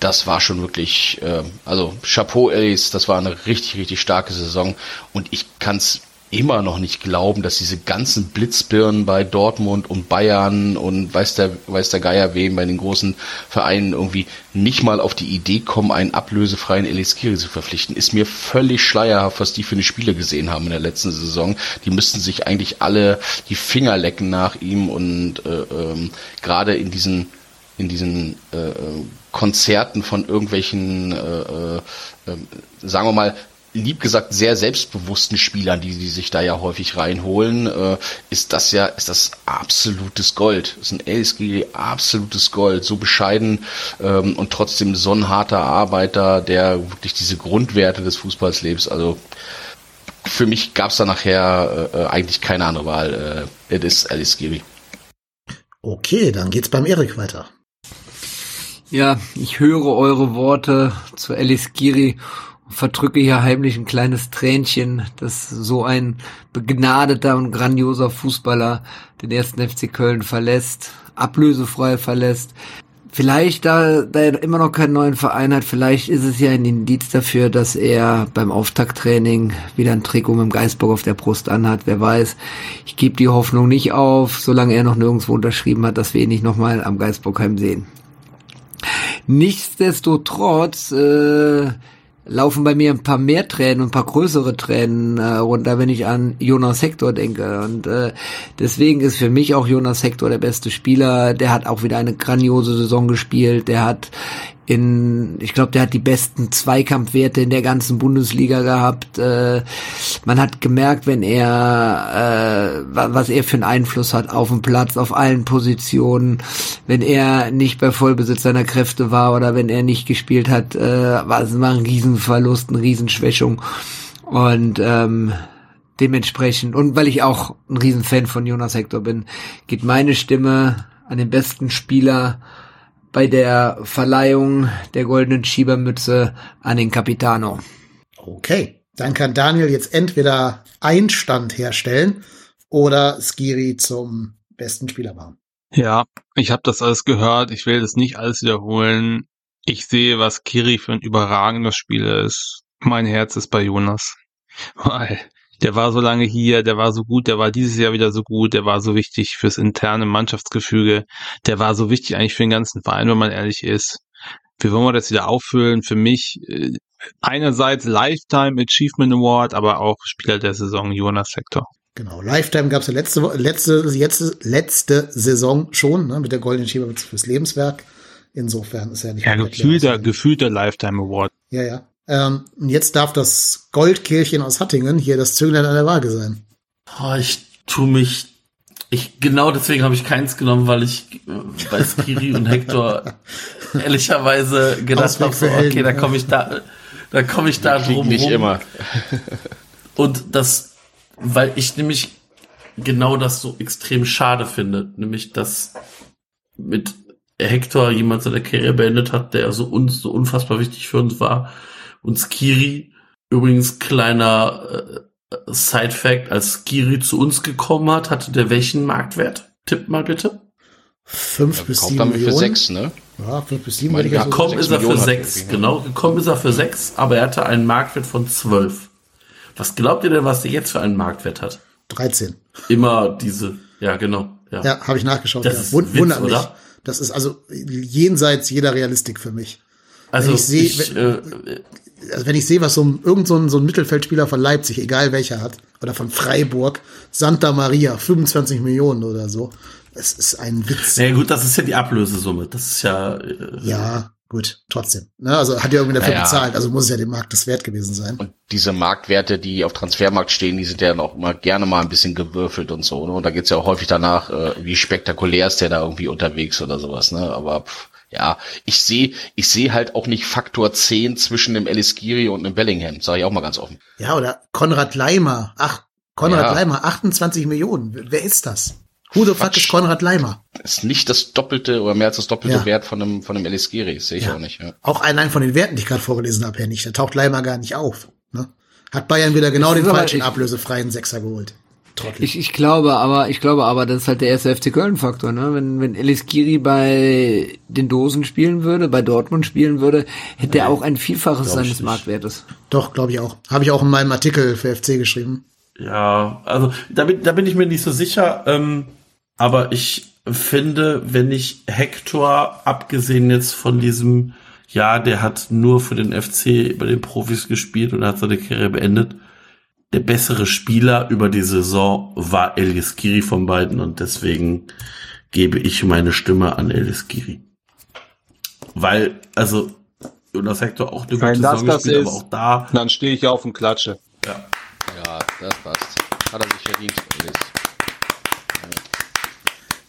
das war schon wirklich, äh, also Chapeau, Alice, das war eine richtig, richtig starke Saison und ich kann es immer noch nicht glauben, dass diese ganzen Blitzbirnen bei Dortmund und Bayern und weiß der, weiß der Geier wem bei den großen Vereinen irgendwie nicht mal auf die Idee kommen, einen ablösefreien Elis Kiri zu verpflichten. Ist mir völlig schleierhaft, was die für eine Spiele gesehen haben in der letzten Saison. Die müssten sich eigentlich alle die Finger lecken nach ihm und äh, ähm, gerade in diesen in diesen äh, äh Konzerten von irgendwelchen, äh, äh, ähm, sagen wir mal, lieb gesagt sehr selbstbewussten Spielern, die, die sich da ja häufig reinholen, äh, ist das ja ist das absolutes Gold. Das ist ein LSG absolutes Gold, so bescheiden ähm, und trotzdem so ein harter Arbeiter, der wirklich diese Grundwerte des Fußballs lebt. Also für mich gab es da nachher äh, eigentlich keine andere Wahl. Äh, it is Alice Giri. Okay, dann geht's beim Erik weiter. Ja, ich höre eure Worte zu Alice Giri und verdrücke hier heimlich ein kleines Tränchen, dass so ein begnadeter und grandioser Fußballer den ersten FC Köln verlässt, ablösefrei verlässt. Vielleicht, da, da er immer noch keinen neuen Verein hat, vielleicht ist es ja ein Indiz dafür, dass er beim Auftakttraining wieder ein Trikot mit dem Geistbock auf der Brust anhat. Wer weiß. Ich gebe die Hoffnung nicht auf, solange er noch nirgendwo unterschrieben hat, dass wir ihn nicht nochmal am Geistbockheim sehen. Nichtsdestotrotz äh, laufen bei mir ein paar mehr Tränen ein paar größere Tränen äh, runter, wenn ich an Jonas Hector denke. Und äh, deswegen ist für mich auch Jonas Hector der beste Spieler. Der hat auch wieder eine grandiose Saison gespielt. Der hat in, ich glaube, der hat die besten Zweikampfwerte in der ganzen Bundesliga gehabt. Äh, man hat gemerkt, wenn er, äh, was er für einen Einfluss hat auf dem Platz, auf allen Positionen, wenn er nicht bei Vollbesitz seiner Kräfte war oder wenn er nicht gespielt hat, äh, war es immer ein Riesenverlust, eine Riesenschwächung. Und ähm, dementsprechend, und weil ich auch ein Riesenfan von Jonas Hector bin, geht meine Stimme an den besten Spieler bei der Verleihung der goldenen Schiebermütze an den Capitano. Okay, dann kann Daniel jetzt entweder Einstand herstellen oder Skiri zum besten Spieler machen. Ja, ich habe das alles gehört. Ich will das nicht alles wiederholen. Ich sehe, was Kiri für ein überragendes Spieler ist. Mein Herz ist bei Jonas. Weil der war so lange hier, der war so gut, der war dieses Jahr wieder so gut, der war so wichtig fürs interne Mannschaftsgefüge, der war so wichtig eigentlich für den ganzen Verein, wenn man ehrlich ist. Wie wollen wir das wieder auffüllen? Für mich äh, einerseits Lifetime Achievement Award, aber auch Spieler der Saison Jonas Sektor. Genau, Lifetime gab es ja letzte, letzte, letzte, letzte Saison schon, ne, mit der Goldenen Schieber fürs Lebenswerk. Insofern ist er nicht Ja, gefühlter, gefühlter Lifetime Award. Ja, ja. Ähm, und jetzt darf das Goldkehlchen aus Hattingen hier das Zünglein an der Waage sein. Oh, ich tu mich. Ich, genau deswegen habe ich keins genommen, weil ich äh, bei Skiri und Hector ehrlicherweise gedacht habe, so, okay, da komme ich da, da komme ich da drum nicht rum. immer. Und das, weil ich nämlich genau das so extrem schade finde, nämlich dass mit Hector jemand seine Karriere beendet hat, der so uns so unfassbar wichtig für uns war. Und Skiri, übrigens kleiner äh, Side-Fact, als Skiri zu uns gekommen hat, hatte der welchen Marktwert? Tipp mal bitte. Fünf bis Kommt sieben dann für Millionen. sechs, ne? Ja, fünf bis sieben Mein würde ich jetzt Gott. so Gekommen sechs ist er für Millionen sechs, er, ja. genau. Gekommen ist er für sechs, aber er hatte einen Marktwert von zwölf. Was glaubt ihr denn, was der jetzt für einen Marktwert hat? 13. Immer diese, ja genau. Ja. Ja, habe ich nachgeschaut. Das ja. ist Wund- Witz, wundert mich. oder? Das ist also jenseits jeder Realistik für mich. Also Wenn ich sehe- ich, äh, Also wenn ich sehe, was so ein, irgend so ein, so ein Mittelfeldspieler von Leipzig, egal welcher hat, oder von Freiburg, Santa Maria, 25 Millionen oder so, es ist ein Witz. na ja, gut, das ist ja die Ablösesumme. Das ist ja, äh, Ja, gut, trotzdem. Ne, also hat ja irgendwie dafür Ja, ja. bezahlt, also muss es ja dem Markt das wert gewesen sein. Und diese Marktwerte, die auf Transfermarkt stehen, die sind ja dann auch immer gerne mal ein bisschen gewürfelt und so. Ne? Und da geht's ja auch häufig danach, äh, wie spektakulär ist der da irgendwie unterwegs oder sowas. Ne? Aber pff, ja, ich sehe ich sehe halt auch nicht Faktor 10 zwischen dem Eliskiri und dem Bellingham, sage ich auch mal ganz offen. Ja, oder Konrad Leimer. Ach, Konrad Ja. Leimer, 28 Millionen. Wer ist das? Who the fuck ist Konrad Leimer? Ist nicht das doppelte oder mehr als das doppelte Ja. Wert von einem von einem Eliskiri, sehe ich Ja. auch nicht. Ja. Auch allein von den Werten, die ich gerade vorgelesen habe, her nicht. Da taucht Leimer gar nicht auf. Ne? Hat Bayern wieder genau den falschen ablösefreien Sechser geholt. Trottel. Ich, ich glaube aber, ich glaube aber, das ist halt der erste FC Köln-Faktor, ne? Wenn, wenn Elis Giri bei den Dosen spielen würde, bei Dortmund spielen würde, hätte er auch ein Vielfaches seines. Marktwertes. Doch, glaube ich auch. Habe ich auch in meinem Artikel für FC geschrieben. ja, also da bin, da bin ich mir nicht so sicher. Ähm, aber ich finde, wenn ich Hector, abgesehen jetzt von diesem, ja, der hat nur für den FC bei den Profis gespielt und hat seine Karriere beendet, der bessere Spieler über die Saison war Elias Giri von beiden und deswegen gebe ich meine Stimme an Elias Giri. Weil, also, Jonas Hector auch eine Wenn gute das Saison das gespielt, ist- aber auch da, Dann stehe ich auf und klatsche. ja. ja, das passt. Hat er sich verdient, Elis.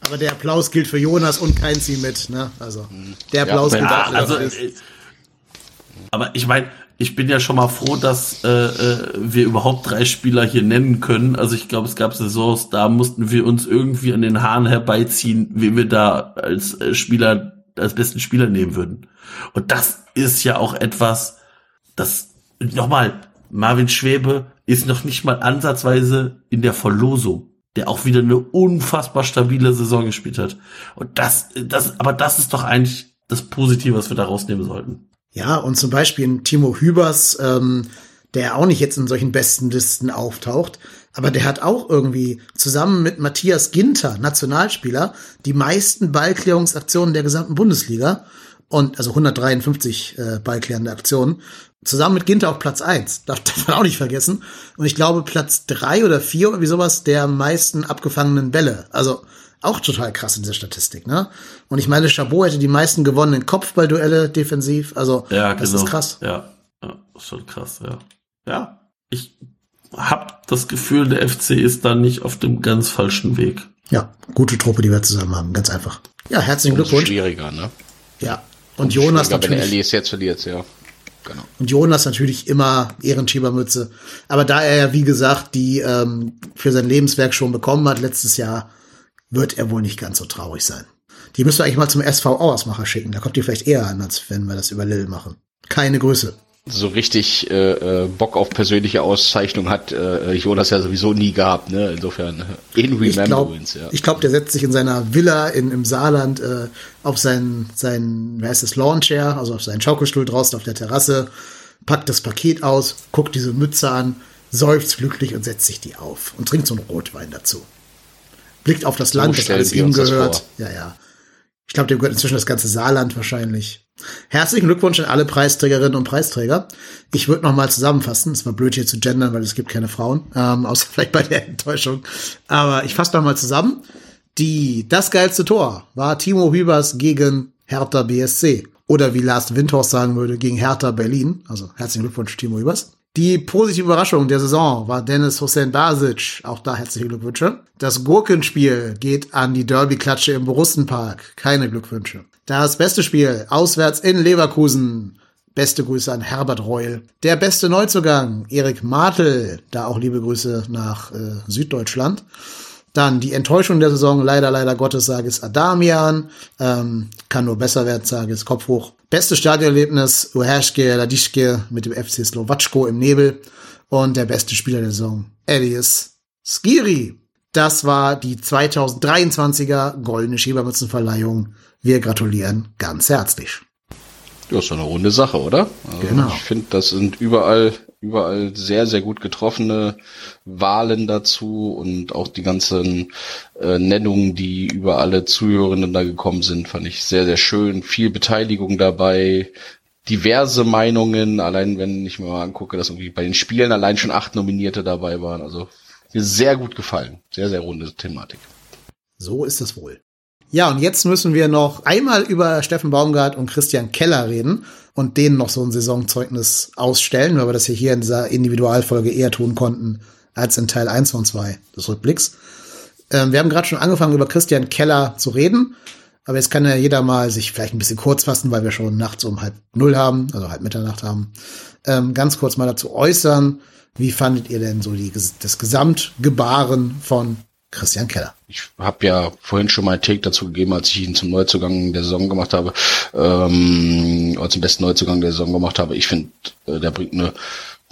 Aber der Applaus gilt für Jonas und kein Sie mit. Ne? Also der Applaus wenn gilt Ja, also, äh, aber ich meine, ich bin ja schon mal froh, dass äh, äh, wir überhaupt drei Spieler hier nennen können. Also ich glaube, es gab Saisons, da mussten wir uns irgendwie an den Haaren herbeiziehen, wie wir da als äh, Spieler, als besten Spieler nehmen würden. Und das ist ja auch etwas, das nochmal, Marvin Schwebe ist noch nicht mal ansatzweise in der Verlosung, der auch wieder eine unfassbar stabile Saison gespielt hat. Und das, das, aber das ist doch eigentlich das Positive, was wir da rausnehmen sollten. Ja, und zum Beispiel ein Timo Hübers, ähm, der auch nicht jetzt in solchen besten Listen auftaucht, aber der hat auch irgendwie zusammen mit Matthias Ginter, Nationalspieler, die meisten Ballklärungsaktionen der gesamten Bundesliga und also 153 äh, ballklärende Aktionen. Zusammen mit Ginter auf Platz eins darf, darf man auch nicht vergessen. Und ich glaube Platz drei oder vier oder wie sowas der meisten abgefangenen Bälle. Also Auch total krass in dieser Statistik, ne? Und ich meine, Chabot hätte die meisten gewonnenen Kopfballduelle defensiv. Also, Ja, das genau. ist krass. Ja, ja, ist schon krass, ja. Ja, ich hab das Gefühl, der FC ist da nicht auf dem ganz falschen Weg. Ja, gute Truppe, die wir zusammen haben, ganz einfach. Ja, herzlichen Umso Glückwunsch. schwieriger, ne? Ja. Und Jonas Schwieriger, wenn natürlich. Elias jetzt verliert, ja. Genau. Und Jonas natürlich immer Ehrenschiebermütze. Aber da er ja, wie gesagt, die ähm, für sein Lebenswerk schon bekommen hat letztes Jahr, wird er wohl nicht ganz so traurig sein. Die müssen wir eigentlich mal zum SV Auersmacher schicken. Da kommt die vielleicht eher an, als wenn wir das über Lille machen. Keine Grüße. So richtig äh, äh, Bock auf persönliche Auszeichnung hat äh, Jonas ja sowieso nie gehabt, ne? Insofern äh, in Ich glaube, Remembrance, ja. ich glaub, der setzt sich in seiner Villa in, im Saarland äh, auf seinen, seinen, wie heißt das, Lawnchair, also auf seinen Schaukelstuhl draußen auf der Terrasse, packt das Paket aus, guckt diese Mütze an, seufzt glücklich und setzt sich die auf und trinkt so einen Rotwein dazu. Blickt auf das So Land, das alles ihm gehört. Ja, ja. Ich glaube, dem gehört inzwischen das ganze Saarland wahrscheinlich. Herzlichen Glückwunsch an alle Preisträgerinnen und Preisträger. Ich würde noch mal zusammenfassen. Es war blöd hier zu gendern, weil es gibt keine Frauen, ähm, außer vielleicht bei der Enttäuschung. Aber ich fasse noch mal zusammen. Die das geilste Tor war Timo Hübers gegen Hertha BSC oder wie Lars Windhorst sagen würde gegen Hertha Berlin. Also herzlichen Glückwunsch Timo Hübers. Die positive Überraschung der Saison war Dennis Hussein Basic. Auch da herzliche Glückwünsche. Das Gurkenspiel geht an die Derby-Klatsche im Borussenpark. Keine Glückwünsche. Das beste Spiel auswärts in Leverkusen. Beste Grüße an Herbert Reul. Der beste Neuzugang, Erik Martel. Da auch liebe Grüße nach äh, Süddeutschland. Dann die Enttäuschung der Saison, leider, leider Gottes, sage es Adamian. Ähm, kann nur besser werden, sage es Kopf hoch. Beste Stadionerlebnis, Uherschke Ladischke mit dem FC Slowatschko im Nebel. Und der beste Spieler der Saison, Elias Skiri. Das war die 2023er Goldene Schiebermützenverleihung. Wir gratulieren ganz herzlich. Ja, ist eine runde Sache, oder? Also Genau. Ich finde, das sind überall, überall sehr, sehr gut getroffene Wahlen dazu und auch die ganzen äh, Nennungen, die über alle Zuhörenden da gekommen sind, fand ich sehr, sehr schön. Viel Beteiligung dabei, diverse Meinungen, allein wenn ich mir mal angucke, dass irgendwie bei den Spielen allein schon acht Nominierte dabei waren. Also mir sehr gut gefallen. Sehr, sehr runde Thematik. So ist es wohl. Ja, und jetzt müssen wir noch einmal über Steffen Baumgart und Christian Keller reden und denen noch so ein Saisonzeugnis ausstellen, weil wir das hier, hier in dieser Individualfolge eher tun konnten als in Teil 1 und 2 des Rückblicks. Ähm, wir haben gerade schon angefangen, über Christian Keller zu reden, aber jetzt kann ja jeder mal sich vielleicht ein bisschen kurz fassen, weil wir schon nachts um halb null haben, also halb Mitternacht haben. Ähm, ganz kurz mal dazu äußern, wie fandet ihr denn so die, das Gesamtgebaren von Christian Keller? Ich habe ja vorhin schon mal Take dazu gegeben, als ich ihn zum Neuzugang der Saison gemacht habe, ähm, oder zum besten Neuzugang der Saison gemacht habe. Ich finde, äh, der bringt eine,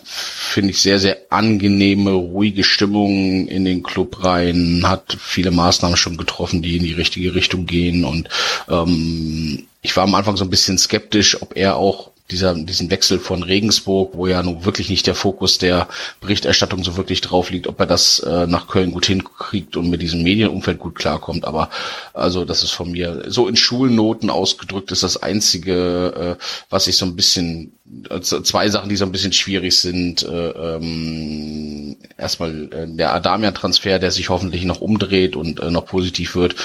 finde ich, sehr, sehr angenehme, ruhige Stimmung in den Club rein, hat viele Maßnahmen schon getroffen, die in die richtige Richtung gehen und ähm, ich war am Anfang so ein bisschen skeptisch, ob er auch dieser, diesen Wechsel von Regensburg, wo ja nun wirklich nicht der Fokus der Berichterstattung so wirklich drauf liegt, ob er das äh, nach Köln gut hinkriegt und mit diesem Medienumfeld gut klarkommt. Aber also das ist von mir so in Schulnoten ausgedrückt, ist das einzige, äh, was ich so ein bisschen, also zwei Sachen, die so ein bisschen schwierig sind. Äh, ähm, erstmal äh, der Adamian-Transfer, der sich hoffentlich noch umdreht und äh, noch positiv wird.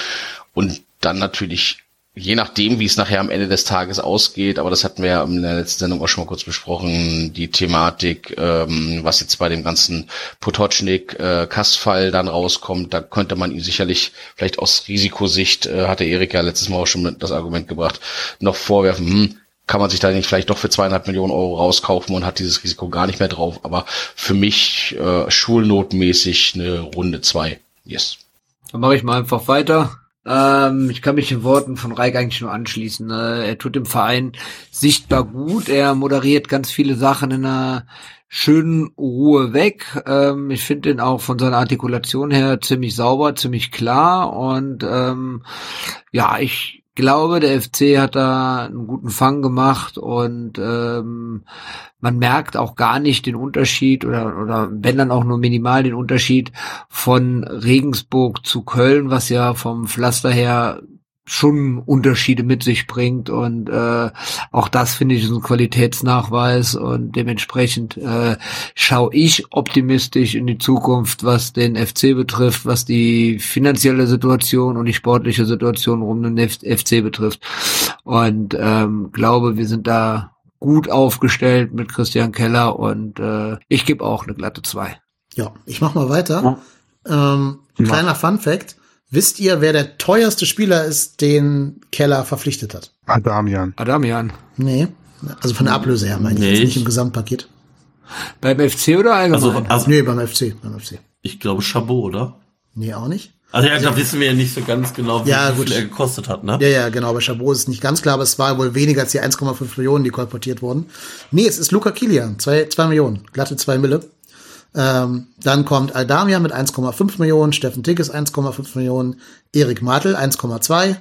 Und dann natürlich je nachdem, wie es nachher am Ende des Tages ausgeht, aber das hatten wir ja in der letzten Sendung auch schon mal kurz besprochen, die Thematik, ähm, was jetzt bei dem ganzen Potocznik äh, Kassfall dann rauskommt, da könnte man ihm sicherlich vielleicht aus Risikosicht, äh, hatte Erik ja letztes Mal auch schon das Argument gebracht, noch vorwerfen, hm, kann man sich da nicht vielleicht doch für zweieinhalb Millionen Euro rauskaufen und hat dieses Risiko gar nicht mehr drauf, aber für mich äh, schulnotmäßig eine Runde zwei. Yes. Dann mache ich mal einfach weiter. Ähm, ich kann mich den Worten von Reik eigentlich nur anschließen. Ne? Er tut dem Verein sichtbar gut. Er moderiert ganz viele Sachen in einer schönen Ruhe weg. Ähm, ich finde ihn auch von seiner Artikulation her ziemlich sauber, ziemlich klar. Und ähm, ja, ich glaube, der FC hat da einen guten Fang gemacht und ähm, man merkt auch gar nicht den Unterschied oder, oder wenn dann auch nur minimal den Unterschied von Regensburg zu Köln, was ja vom Pflaster her schon Unterschiede mit sich bringt und äh, auch das finde ich ist ein Qualitätsnachweis und dementsprechend äh, schaue ich optimistisch in die Zukunft, was den FC betrifft, was die finanzielle Situation und die sportliche Situation um den FC betrifft und ähm, glaube, wir sind da gut aufgestellt mit Christian Keller und äh, ich gebe auch eine glatte zwei. Ja, ich mach mal weiter. Ähm, kleiner Fun Fact. Wisst ihr, wer der teuerste Spieler ist, den Keller verpflichtet hat? Adamian. Adamian. Nee. Also von der Ablöse her meine ich Nee, jetzt nicht ich- im Gesamtpaket. Beim FC oder Also, allgemein? also Nee, beim FC. Beim FC. ich glaube Chabot, oder? Nee, auch nicht. Also ja, da wissen wir ja nicht so ganz genau, wie, Ja, wie gut. viel er gekostet hat, ne? Ja, ja, genau. Bei Chabot ist es nicht ganz klar, aber es war wohl weniger als die 1,5 Millionen, die kolportiert wurden. Nee, es ist Luca Kilian. Zwei, zwei Millionen. Glatte zwei Mille. Ähm, dann kommt Aldamia mit 1,5 Millionen, Steffen Tickes 1,5 Millionen, Erik Martel 1,2,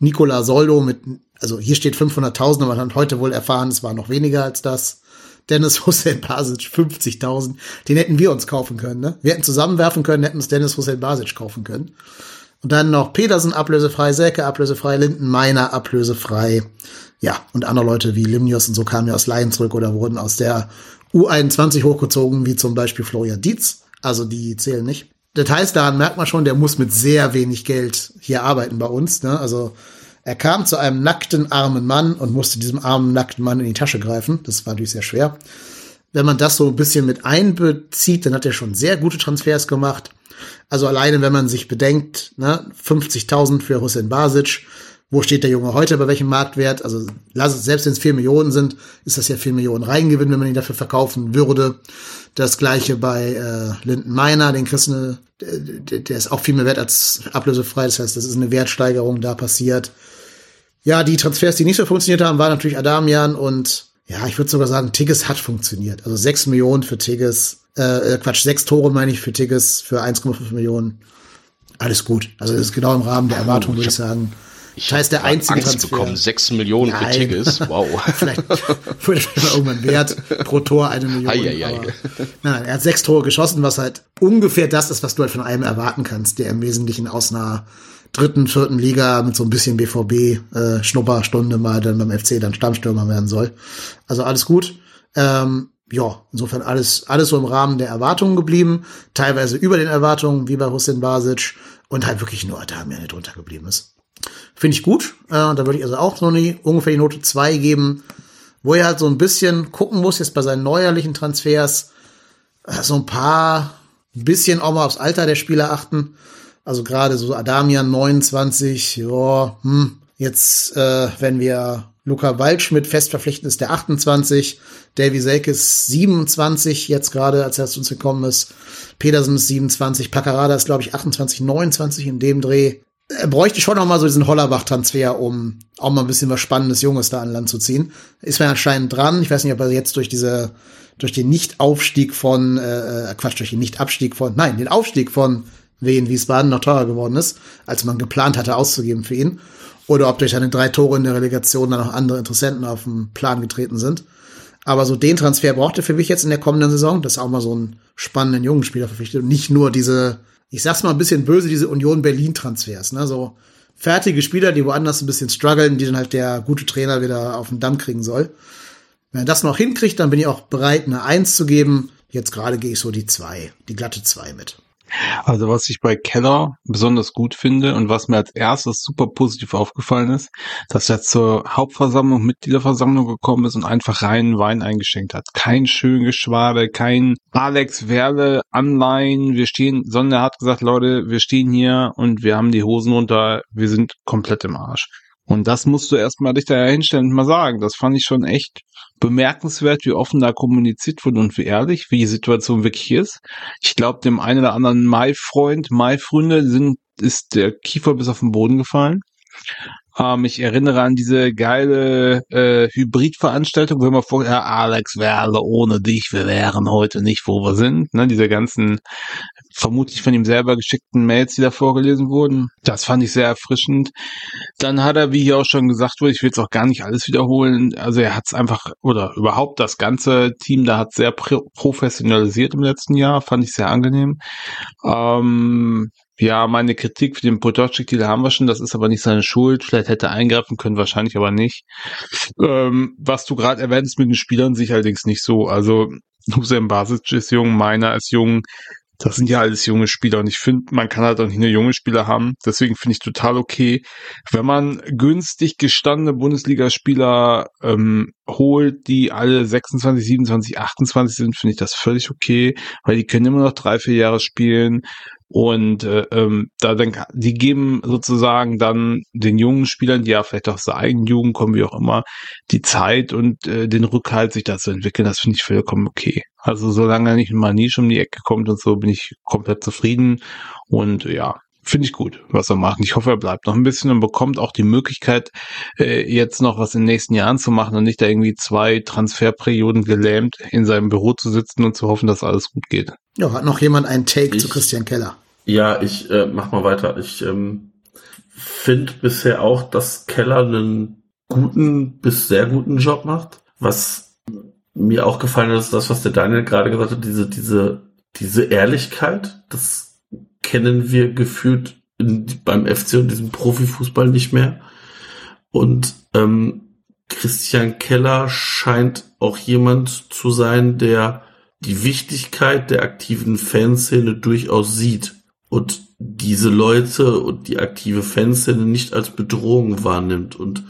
Nicola Soldo mit, also hier steht 500.000, aber man hat heute wohl erfahren, es war noch weniger als das. Dennis Hussein Basic 50.000. Den hätten wir uns kaufen können, ne? Wir hätten zusammenwerfen können, hätten uns Dennis Hussein Basic kaufen können. Und dann noch Petersen ablösefrei, Selke ablösefrei, Linden Meiner ablösefrei. Ja, und andere Leute wie Limnios und so kamen ja aus Laien zurück oder wurden aus der U21 hochgezogen, wie zum Beispiel Florian Dietz. Also die zählen nicht. Heißt, daran merkt man schon, der muss mit sehr wenig Geld hier arbeiten bei uns. Ne? Also er kam zu einem nackten, armen Mann und musste diesem armen, nackten Mann in die Tasche greifen. Das war natürlich sehr schwer. Wenn man das so ein bisschen mit einbezieht, dann hat er schon sehr gute Transfers gemacht. Also alleine, wenn man sich bedenkt, ne, 50.000 für Hussein Basic, wo steht der Junge heute, bei welchem Marktwert? Also lass es, selbst wenn es 4 Millionen sind, ist das ja 4 Millionen Reingewinn, wenn man ihn dafür verkaufen würde. Das gleiche bei äh, Linden Meiner, den kriegst du eine, der, der ist auch viel mehr wert als ablösefrei. Das heißt, das ist eine Wertsteigerung da passiert. Ja, die Transfers, die nicht so funktioniert haben, waren natürlich Adamian und ja, ich würde sogar sagen, Tigges hat funktioniert. Also 6 Millionen für Tigges, äh, Quatsch, 6 Tore meine ich für Tigges für 1,5 Millionen. Alles gut. Also das ist genau im Rahmen der Erwartung, würde ich sagen. Ich Das heißt, der einzige Angst Transfer. bekommen. Sechs Millionen für Nein. Tigges. Wow. Vielleicht ich mal irgendwann wert pro Tor eine Million. Eieiei. aber- Nein, nein, er hat sechs Tore geschossen, was halt ungefähr das ist, was du halt von einem erwarten kannst, der im Wesentlichen aus einer dritten, vierten Liga mit so ein bisschen BVB äh, Schnupperstunde mal dann beim FC dann Stammstürmer werden soll. Also alles gut. Ähm, ja, insofern alles alles so im Rahmen der Erwartungen geblieben, teilweise über den Erwartungen, wie bei Hussein Basic und halt wirklich nur Adamia nicht drunter geblieben ist. Finde ich gut. Äh, da würde ich also auch so ungefähr die Note zwei geben wo er halt so ein bisschen gucken muss, jetzt bei seinen neuerlichen Transfers, äh, so ein paar, ein bisschen auch mal aufs Alter der Spieler achten. Also gerade so Adamian 29, ja, hm, jetzt, äh, wenn wir Luca Waldschmidt fest verpflichten, ist der 28, Davy Selke ist 27 jetzt gerade, als er zu uns gekommen ist. Petersen ist 27, Paccarada ist, glaube ich, 28, 29 in dem Dreh. Er bräuchte schon noch mal so diesen Hollerbach-Transfer, um auch mal ein bisschen was Spannendes Junges da an Land zu ziehen. Ist man anscheinend dran. Ich weiß nicht, ob er jetzt durch diese, durch den Nicht-Aufstieg von, äh, Quatsch, durch den Nicht-Abstieg von, nein, den Aufstieg von Wien Wiesbaden noch teurer geworden ist, als man geplant hatte auszugeben für ihn. Oder ob durch seine drei Tore in der Relegation dann noch andere Interessenten auf den Plan getreten sind. Aber so den Transfer braucht er für mich jetzt in der kommenden Saison, dass er auch mal so einen spannenden jungen Spieler verpflichtet und nicht nur diese, ich sag's mal ein bisschen böse, diese Union Berlin Transfers, ne, so fertige Spieler, die woanders ein bisschen strugglen, die dann halt der gute Trainer wieder auf den Damm kriegen soll. Wenn er das noch hinkriegt, dann bin ich auch bereit, eine Eins zu geben. Jetzt gerade gehe ich so die zwei, die glatte zwei mit. Also was ich bei Keller besonders gut finde und was mir als erstes super positiv aufgefallen ist, dass er zur Hauptversammlung, Mitgliederversammlung gekommen ist und einfach reinen Wein eingeschenkt hat. Kein schön Geschwabe, kein Alex Werle Anleihen, wir stehen, sondern er hat gesagt, Leute, wir stehen hier und wir haben die Hosen runter, wir sind komplett im Arsch. Und das musst du erstmal dich da hinstellen und mal sagen. Das fand ich schon echt bemerkenswert, wie offen da kommuniziert wurde und wie ehrlich, wie die Situation wirklich ist. Ich glaube, dem einen oder anderen Mai-Freund, Mai-Freunde sind, ist der Kiefer bis auf den Boden gefallen. Ähm, ich erinnere an diese geile äh, Hybrid-Veranstaltung, wo immer vor, ja, Alex Werle, ohne dich, wir wären heute nicht, wo wir sind. Ne, diese ganzen vermutlich von ihm selber geschickten Mails, die da vorgelesen wurden. Das fand ich sehr erfrischend. Dann hat er, wie hier auch schon gesagt wurde, ich will jetzt auch gar nicht alles wiederholen, also er hat es einfach, oder überhaupt das ganze Team da hat sehr pro professionalisiert im letzten Jahr, fand ich sehr angenehm. Ähm, ja, meine Kritik für den Potoczek-Deal haben wir schon, das ist aber nicht seine Schuld. Vielleicht hätte er eingreifen können, wahrscheinlich aber nicht. Ähm, was du gerade erwähnst mit den Spielern, sich allerdings nicht so. Also Hussein Basic ist jung, meiner ist jung. Das sind ja alles junge Spieler und ich finde, man kann halt auch nicht nur junge Spieler haben. Deswegen finde ich total okay, wenn man günstig gestandene Bundesligaspieler ähm, holt, die alle 26, 27, 28 sind, finde ich das völlig okay, weil die können immer noch drei, vier Jahre spielen und äh, ähm, da dann, die geben sozusagen dann den jungen Spielern, die ja vielleicht auch aus der eigenen Jugend kommen, wie auch immer, die Zeit und äh, den Rückhalt, sich da zu entwickeln. Das finde ich vollkommen okay. Also solange er nicht mal Nische um die Ecke kommt und so, bin ich komplett zufrieden. Und ja, finde ich gut, was er macht. Ich hoffe, er bleibt noch ein bisschen und bekommt auch die Möglichkeit, äh, jetzt noch was in den nächsten Jahren zu machen und nicht da irgendwie zwei Transferperioden gelähmt in seinem Büro zu sitzen und zu hoffen, dass alles gut geht. Ja, hat noch jemand einen Take Ich- zu Christian Keller? Ja, ich äh, mach mal weiter. Ich ähm, finde bisher auch, dass Keller einen guten bis sehr guten Job macht. Was mir auch gefallen hat, ist das, was der Daniel gerade gesagt hat, diese, diese, diese Ehrlichkeit, das kennen wir gefühlt in, beim FC und diesem Profifußball nicht mehr. Und ähm, Christian Keller scheint auch jemand zu sein, der die Wichtigkeit der aktiven Fanszene durchaus sieht und diese Leute und die aktive Fanszene nicht als Bedrohung wahrnimmt. Und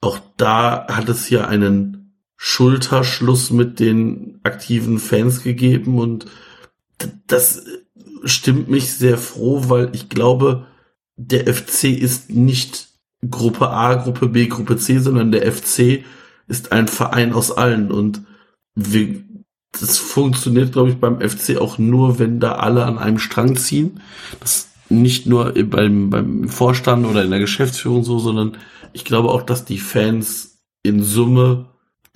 auch da hat es ja einen Schulterschluss mit den aktiven Fans gegeben und das stimmt mich sehr froh, weil ich glaube, der FC ist nicht Gruppe A, Gruppe B, Gruppe C, sondern der FC ist ein Verein aus allen und wir, das funktioniert, glaube ich, beim FC auch nur, wenn da alle an einem Strang ziehen. Das nicht nur beim, beim Vorstand oder in der Geschäftsführung so, sondern ich glaube auch, dass die Fans in Summe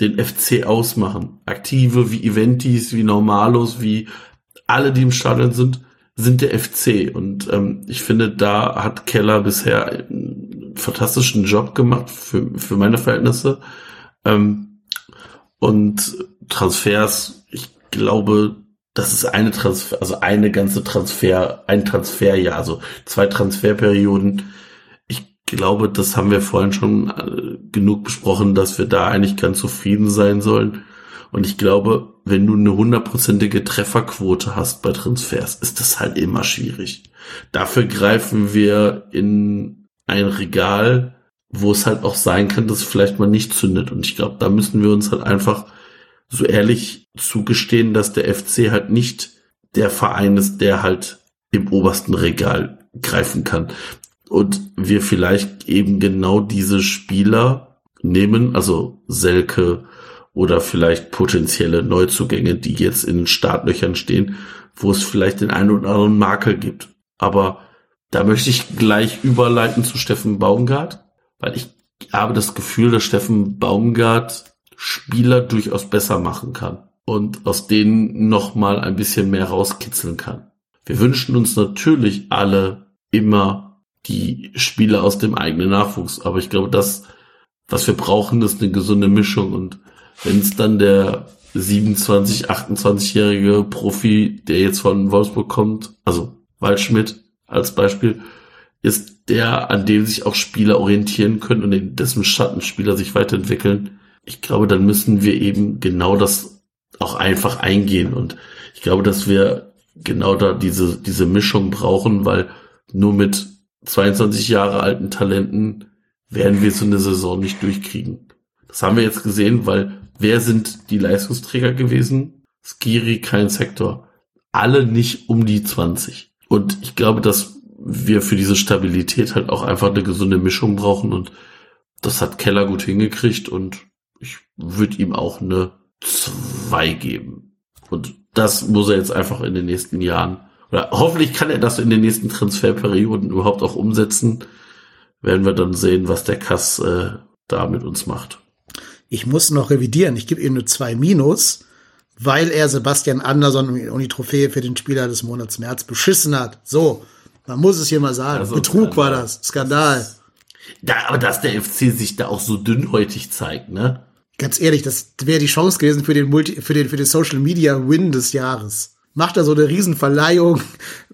den FC ausmachen. Aktive wie Eventis, wie Normalos, wie alle, die im Stadion sind, sind der FC. Und ähm, ich finde, da hat Keller bisher einen fantastischen Job gemacht für, für meine Verhältnisse. Ähm, und Transfers, ich glaube, das ist eine Transfer, also eine ganze Transfer, ein Transferjahr, also zwei Transferperioden. Ich glaube, das haben wir vorhin schon äh, genug besprochen, dass wir da eigentlich ganz zufrieden sein sollen. Und ich glaube, wenn du eine hundertprozentige Trefferquote hast bei Transfers, ist das halt immer schwierig. Dafür greifen wir in ein Regal, wo es halt auch sein kann, dass es vielleicht mal nicht zündet. Und ich glaube, da müssen wir uns halt einfach so ehrlich zugestehen, dass der FC halt nicht der Verein ist, der halt im obersten Regal greifen kann. Und wir vielleicht eben genau diese Spieler nehmen, also Selke oder vielleicht potenzielle Neuzugänge, die jetzt in den Startlöchern stehen, wo es vielleicht den einen oder anderen Makel gibt. Aber da möchte ich gleich überleiten zu Steffen Baumgart, weil ich habe das Gefühl, dass Steffen Baumgart Spieler durchaus besser machen kann und aus denen noch mal ein bisschen mehr rauskitzeln kann. Wir wünschen uns natürlich alle immer die Spieler aus dem eigenen Nachwuchs, aber ich glaube, das, was wir brauchen, ist eine gesunde Mischung und wenn es dann der 27, 28-jährige Profi, der jetzt von Wolfsburg kommt, also Waldschmidt als Beispiel, ist der, an dem sich auch Spieler orientieren können und in dessen Schatten Spieler sich weiterentwickeln. Ich glaube, dann müssen wir eben genau das auch einfach eingehen. Und ich glaube, dass wir genau da diese, diese Mischung brauchen, weil nur mit 22 Jahre alten Talenten werden wir so eine Saison nicht durchkriegen. Das haben wir jetzt gesehen, weil wer sind die Leistungsträger gewesen? Skiri, kein Sektor. Alle nicht um die 20. Und ich glaube, dass wir für diese Stabilität halt auch einfach eine gesunde Mischung brauchen und das hat Keller gut hingekriegt und ich würde ihm auch eine 2 geben. Und das muss er jetzt einfach in den nächsten Jahren oder hoffentlich kann er das in den nächsten Transferperioden überhaupt auch umsetzen. Werden wir dann sehen, was der Kass äh, da mit uns macht. Ich muss noch revidieren. Ich gebe ihm nur zwei Minus, weil er Sebastian Andersson um die Trophäe für den Spieler des Monats März beschissen hat. So, man muss es hier mal sagen. Also, Betrug war das. Skandal. Da, aber dass der FC sich da auch so dünnhäutig zeigt, ne? Ganz ehrlich, das wäre die Chance gewesen für den Multi, für den, für den Social Media Win des Jahres. Macht er so eine Riesenverleihung,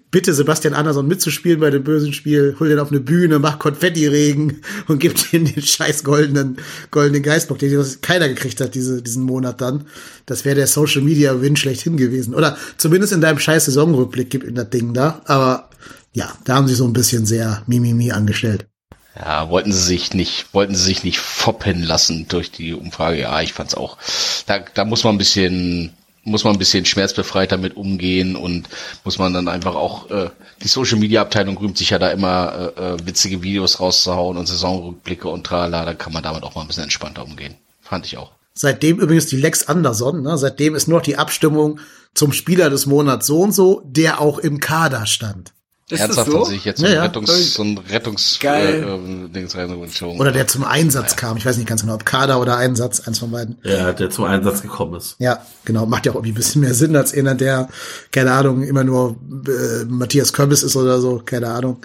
bitte Sebastian Andersson mitzuspielen bei dem bösen Spiel, hol den auf eine Bühne, mach Konfetti-Regen und gib ihm den scheiß goldenen, goldenen Geistbock, den keiner gekriegt hat diese, diesen Monat dann. Das wäre der Social Media Win schlechthin gewesen. Oder zumindest in deinem scheiß Saisonrückblick gibt ihm das Ding da. Aber ja, da haben sie so ein bisschen sehr Mimimi angestellt. Ja, wollten sie sich nicht, wollten sie sich nicht foppen lassen durch die Umfrage. Ja, ich fand's auch. Da, da muss man ein bisschen, muss man ein bisschen schmerzbefreit damit umgehen und muss man dann einfach auch, äh, die Social Media Abteilung rühmt sich ja da immer äh, äh, witzige Videos rauszuhauen und Saisonrückblicke und trala, da kann man damit auch mal ein bisschen entspannter umgehen. Fand ich auch. Seitdem übrigens die Lex Anderson, ne, seitdem ist nur noch die Abstimmung zum Spieler des Monats so und so, der auch im Kader stand. Ist Ernsthaft so? hat sich jetzt so Ja, ein ja. Rettungs, so ein Rettungs, äh, ähm, Dings. Oder der zum Einsatz kam. Ich weiß nicht ganz genau, ob Kader oder Einsatz, eins von beiden. Ja, der zum Einsatz gekommen ist. Ja, genau. Macht ja auch irgendwie ein bisschen mehr Sinn als einer, der, keine Ahnung, immer nur äh, Matthias Körbis ist oder so, keine Ahnung.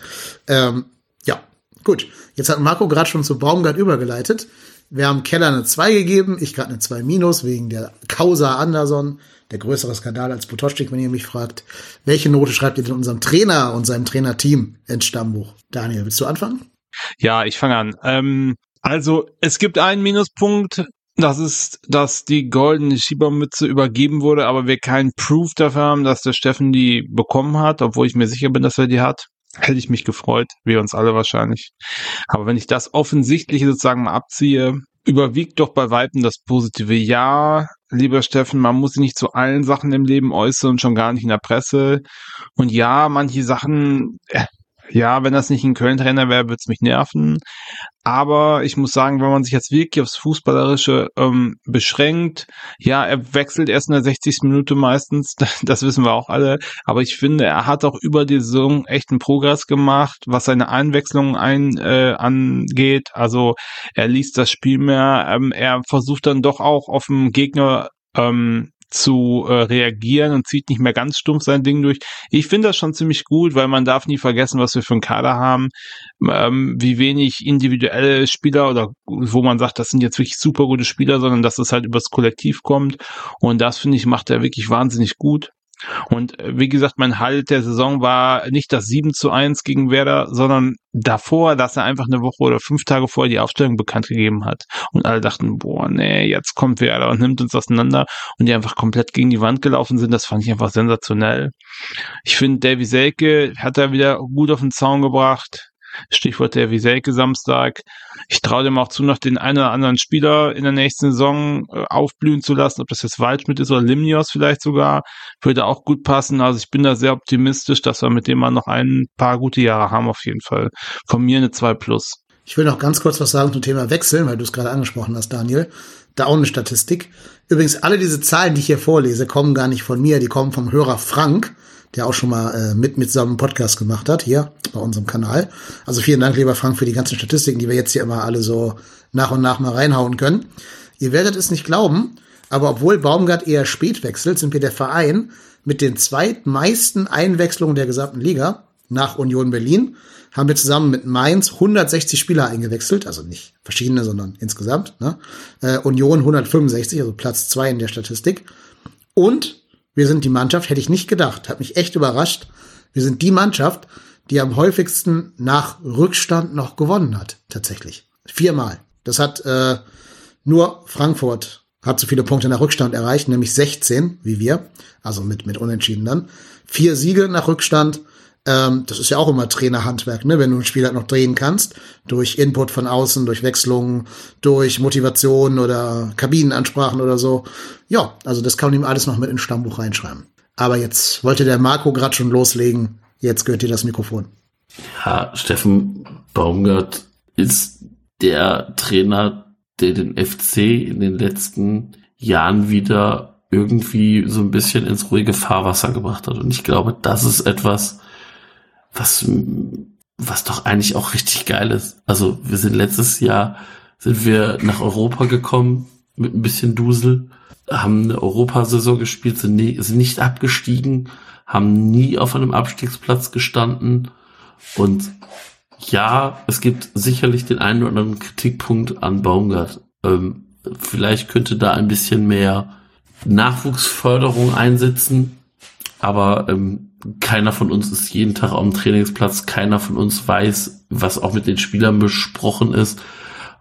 Ähm, ja, gut. Jetzt hat Marco gerade schon zu Baumgart übergeleitet. Wir haben Keller eine 2 gegeben, ich gerade eine 2 minus wegen der Causa Anderson, der größere Skandal als Potocznik, wenn ihr mich fragt. Welche Note schreibt ihr denn unserem Trainer und seinem Trainerteam ins Stammbuch? Daniel, willst du anfangen? Ja, ich fange an. Ähm, also es gibt einen Minuspunkt, das ist, dass die goldene Schiebermütze übergeben wurde, aber wir keinen Proof dafür haben, dass der Steffen die bekommen hat, obwohl ich mir sicher bin, dass er die hat. Hätte ich mich gefreut, wir uns alle wahrscheinlich. Aber wenn ich das Offensichtliche sozusagen mal abziehe, überwiegt doch bei Weitem das positive Ja, lieber Steffen, man muss sich nicht zu allen Sachen im Leben äußern schon gar nicht in der Presse. Und ja, manche Sachen, äh, ja, wenn das nicht ein Köln-Trainer wäre, würde es mich nerven. Aber ich muss sagen, wenn man sich jetzt wirklich aufs Fußballerische ähm, beschränkt, ja, er wechselt erst in der 60. Minute meistens, das wissen wir auch alle. Aber ich finde, er hat auch über die Saison echt einen Progress gemacht, was seine Einwechslung ein, äh, angeht. Also er liest das Spiel mehr, ähm, er versucht dann doch auch auf den Gegner ähm, zu äh, reagieren und zieht nicht mehr ganz stumpf sein Ding durch. Ich finde das schon ziemlich gut, weil man darf nie vergessen, was wir für einen Kader haben, ähm, wie wenig individuelle Spieler oder wo man sagt, das sind jetzt wirklich super gute Spieler, sondern dass es halt übers Kollektiv kommt. Und das finde ich macht er wirklich wahnsinnig gut. Und äh, wie gesagt, mein Halt der Saison war nicht das 7 zu 1 gegen Werder, sondern davor, dass er einfach eine Woche oder fünf Tage vorher die Aufstellung bekannt gegeben hat. Und alle dachten, boah, nee, jetzt kommt Werder und nimmt uns auseinander und die einfach komplett gegen die Wand gelaufen sind. Das fand ich einfach sensationell. Ich finde, Davy Selke hat er wieder gut auf den Zaun gebracht. Stichwort der Wieselke Samstag. Ich traue dem auch zu, noch den einen oder anderen Spieler in der nächsten Saison äh, aufblühen zu lassen, ob das jetzt Waldschmidt ist oder Limnios vielleicht sogar, würde auch gut passen. Also ich bin da sehr optimistisch, dass wir mit dem mal noch ein paar gute Jahre haben auf jeden Fall. Von mir eine 2 plus. Ich will noch ganz kurz was sagen zum Thema Wechseln, weil du es gerade angesprochen hast, Daniel. Da auch eine Statistik. Übrigens, alle diese Zahlen, die ich hier vorlese, kommen gar nicht von mir, die kommen vom Hörer Frank, der auch schon mal äh, mit mit zusammen einen Podcast gemacht hat, hier bei unserem Kanal. Also vielen Dank, lieber Frank, für die ganzen Statistiken, die wir jetzt hier immer alle so nach und nach mal reinhauen können. Ihr werdet es nicht glauben, aber obwohl Baumgart eher spät wechselt, sind wir der Verein mit den zweitmeisten Einwechslungen der gesamten Liga nach Union Berlin. Haben wir zusammen mit Mainz 160 Spieler eingewechselt, also nicht verschiedene, sondern insgesamt. Ne? Äh, Union 165, also Platz zwei in der Statistik. Und wir sind die Mannschaft, hätte ich nicht gedacht, hat mich echt überrascht. Wir sind die Mannschaft, die am häufigsten nach Rückstand noch gewonnen hat, tatsächlich. Viermal. Das hat äh, nur Frankfurt hat so viele Punkte nach Rückstand erreicht, nämlich 16, wie wir, also mit, mit Unentschieden dann. Vier Siege nach Rückstand. Ähm, das ist ja auch immer Trainerhandwerk, ne? wenn du ein Spiel halt noch drehen kannst, durch Input von außen, durch Wechslungen, durch Motivation oder Kabinenansprachen oder so. Ja, also das kann man ihm alles noch mit ins Stammbuch reinschreiben. Aber jetzt wollte der Marco gerade schon loslegen. Jetzt gehört dir das Mikrofon. Ja, Steffen Baumgart ist der Trainer, der den FC in den letzten Jahren wieder irgendwie so ein bisschen ins ruhige Fahrwasser gebracht hat. Und ich glaube, das ist etwas, was, was doch eigentlich auch richtig geil ist. Also wir sind letztes Jahr, sind wir nach Europa gekommen mit ein bisschen Dusel, haben eine Europasaison gespielt, sind, nie, sind nicht abgestiegen, haben nie auf einem Abstiegsplatz gestanden und ja, es gibt sicherlich den einen oder anderen Kritikpunkt an Baumgart. Ähm, vielleicht könnte da ein bisschen mehr Nachwuchsförderung einsetzen. Aber ähm, keiner von uns ist jeden Tag am Trainingsplatz, keiner von uns weiß, was auch mit den Spielern besprochen ist.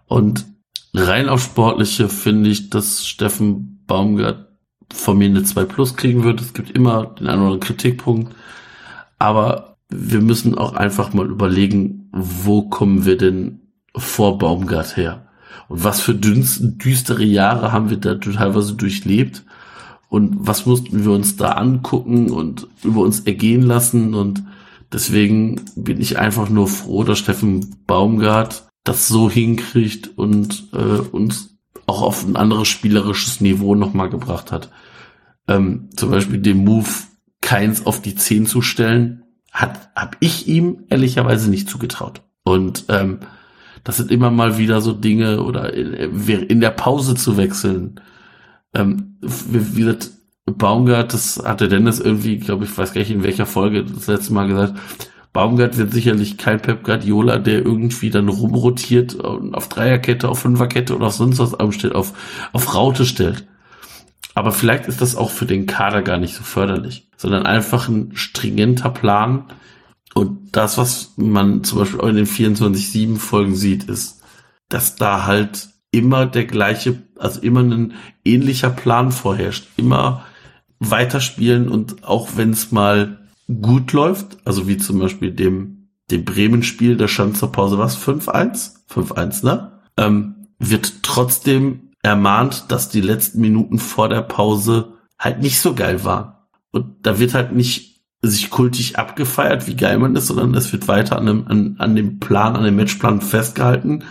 Und rein auf Sportliche finde ich, dass Steffen Baumgart von mir eine 2 Plus kriegen wird. Es gibt immer den einen oder anderen Kritikpunkt. Aber wir müssen auch einfach mal überlegen, wo kommen wir denn vor Baumgart her? Und was für düstere Jahre haben wir da teilweise durchlebt? Und was mussten wir uns da angucken und über uns ergehen lassen? Und deswegen bin ich einfach nur froh, dass Steffen Baumgart das so hinkriegt und äh, uns auch auf ein anderes spielerisches Niveau nochmal gebracht hat. Ähm, zum Beispiel den Move, keins auf die 10 zu stellen, hat, hab ich ihm ehrlicherweise nicht zugetraut. Und ähm, das sind immer mal wieder so Dinge oder in, in der Pause zu wechseln. Ähm, wie gesagt, Baumgart, das hatte Dennis irgendwie, glaube ich, weiß gar nicht in welcher Folge das letzte Mal gesagt, Baumgart wird sicherlich kein Pep Guardiola, der irgendwie dann rumrotiert und auf Dreierkette, auf Fünferkette oder auf sonst was anstellt, auf, auf Raute stellt. Aber vielleicht ist das auch für den Kader gar nicht so förderlich, sondern einfach ein stringenter Plan. Und das, was man zum Beispiel auch in den 24-7 Folgen sieht, ist, dass da halt immer der gleiche, also immer ein ähnlicher Plan vorherrscht. Immer weiterspielen und auch wenn es mal gut läuft, also wie zum Beispiel dem, dem Bremen-Spiel, da stand zur Pause was? 5-1? 5-1, ne? Ähm, wird trotzdem ermahnt, dass die letzten Minuten vor der Pause halt nicht so geil waren. Und da wird halt nicht sich kultig abgefeiert, wie geil man ist, sondern es wird weiter an dem, an, an dem Plan, an dem Matchplan festgehalten.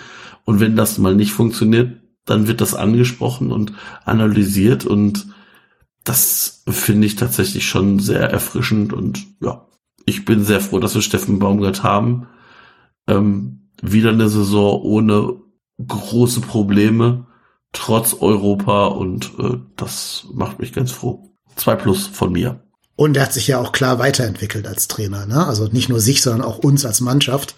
Und wenn das mal nicht funktioniert, dann wird das angesprochen und analysiert und das finde ich tatsächlich schon sehr erfrischend und ja, ich bin sehr froh, dass wir Steffen Baumgart haben. Ähm, wieder eine Saison ohne große Probleme trotz Europa und äh, das macht mich ganz froh. Zwei plus von mir. Und er hat sich ja auch klar weiterentwickelt als Trainer, ne? Also nicht nur sich, sondern auch uns als Mannschaft.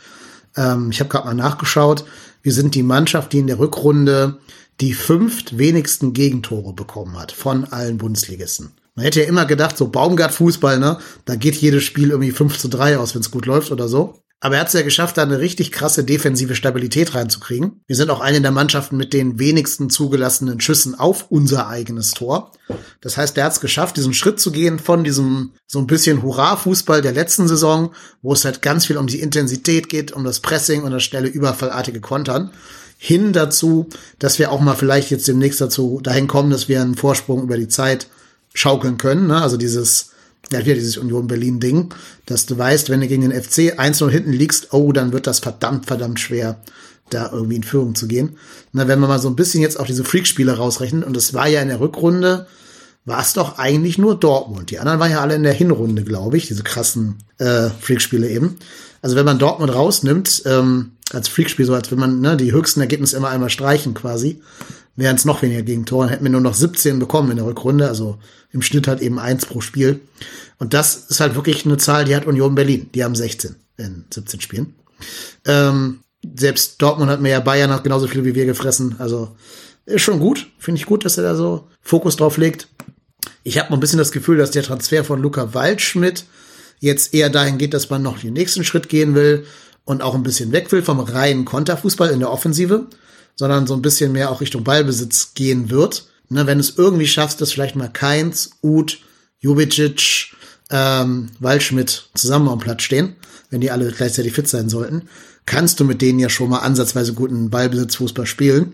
Ähm, ich habe gerade mal nachgeschaut. Wir sind die Mannschaft, die in der Rückrunde die fünft wenigsten Gegentore bekommen hat von allen Bundesligisten. Man hätte ja immer gedacht, so Baumgart-Fußball, ne? Da geht jedes Spiel irgendwie 5 zu 3 aus, wenn es gut läuft oder so. Aber er hat es ja geschafft, da eine richtig krasse defensive Stabilität reinzukriegen. Wir sind auch eine der Mannschaften mit den wenigsten zugelassenen Schüssen auf unser eigenes Tor. Das heißt, er hat es geschafft, diesen Schritt zu gehen von diesem so ein bisschen Hurra-Fußball der letzten Saison, wo es halt ganz viel um die Intensität geht, um das Pressing und das schnelle überfallartige Kontern, hin dazu, dass wir auch mal vielleicht jetzt demnächst dazu dahin kommen, dass wir einen Vorsprung über die Zeit schaukeln können. Ne? Also dieses ja, wieder dieses Union Berlin-Ding, dass du weißt, wenn du gegen den FC 1-0 hinten liegst, oh, dann wird das verdammt, verdammt schwer, da irgendwie in Führung zu gehen. Na, wenn wir mal so ein bisschen jetzt auch diese Freak-Spiele rausrechnen, und es war ja in der Rückrunde, war es doch eigentlich nur Dortmund. Die anderen waren ja alle in der Hinrunde, glaube ich, diese krassen äh, Freak-Spiele eben. Also wenn man Dortmund rausnimmt, ähm, als Freakspiel, so als wenn man ne, die höchsten Ergebnisse immer einmal streichen quasi, wären es noch weniger Gegentore, hätten wir nur noch 17 bekommen in der Rückrunde, also im Schnitt halt eben eins pro Spiel. Und das ist halt wirklich eine Zahl, die hat Union Berlin. Die haben 16 in 17 Spielen. Ähm, selbst Dortmund hat mir ja Bayern hat genauso viel wie wir gefressen. Also ist schon gut. Finde ich gut, dass er da so Fokus drauf legt. Ich habe ein bisschen das Gefühl, dass der Transfer von Luca Waldschmidt jetzt eher dahin geht, dass man noch den nächsten Schritt gehen will und auch ein bisschen weg will vom reinen Konterfußball in der Offensive, sondern so ein bisschen mehr auch Richtung Ballbesitz gehen wird. Ne, wenn es irgendwie schaffst, dass vielleicht mal Keins, Uth, Jubicic, ähm, Waldschmidt zusammen am Platz stehen, wenn die alle gleichzeitig fit sein sollten, kannst du mit denen ja schon mal ansatzweise guten Ballbesitzfußball spielen.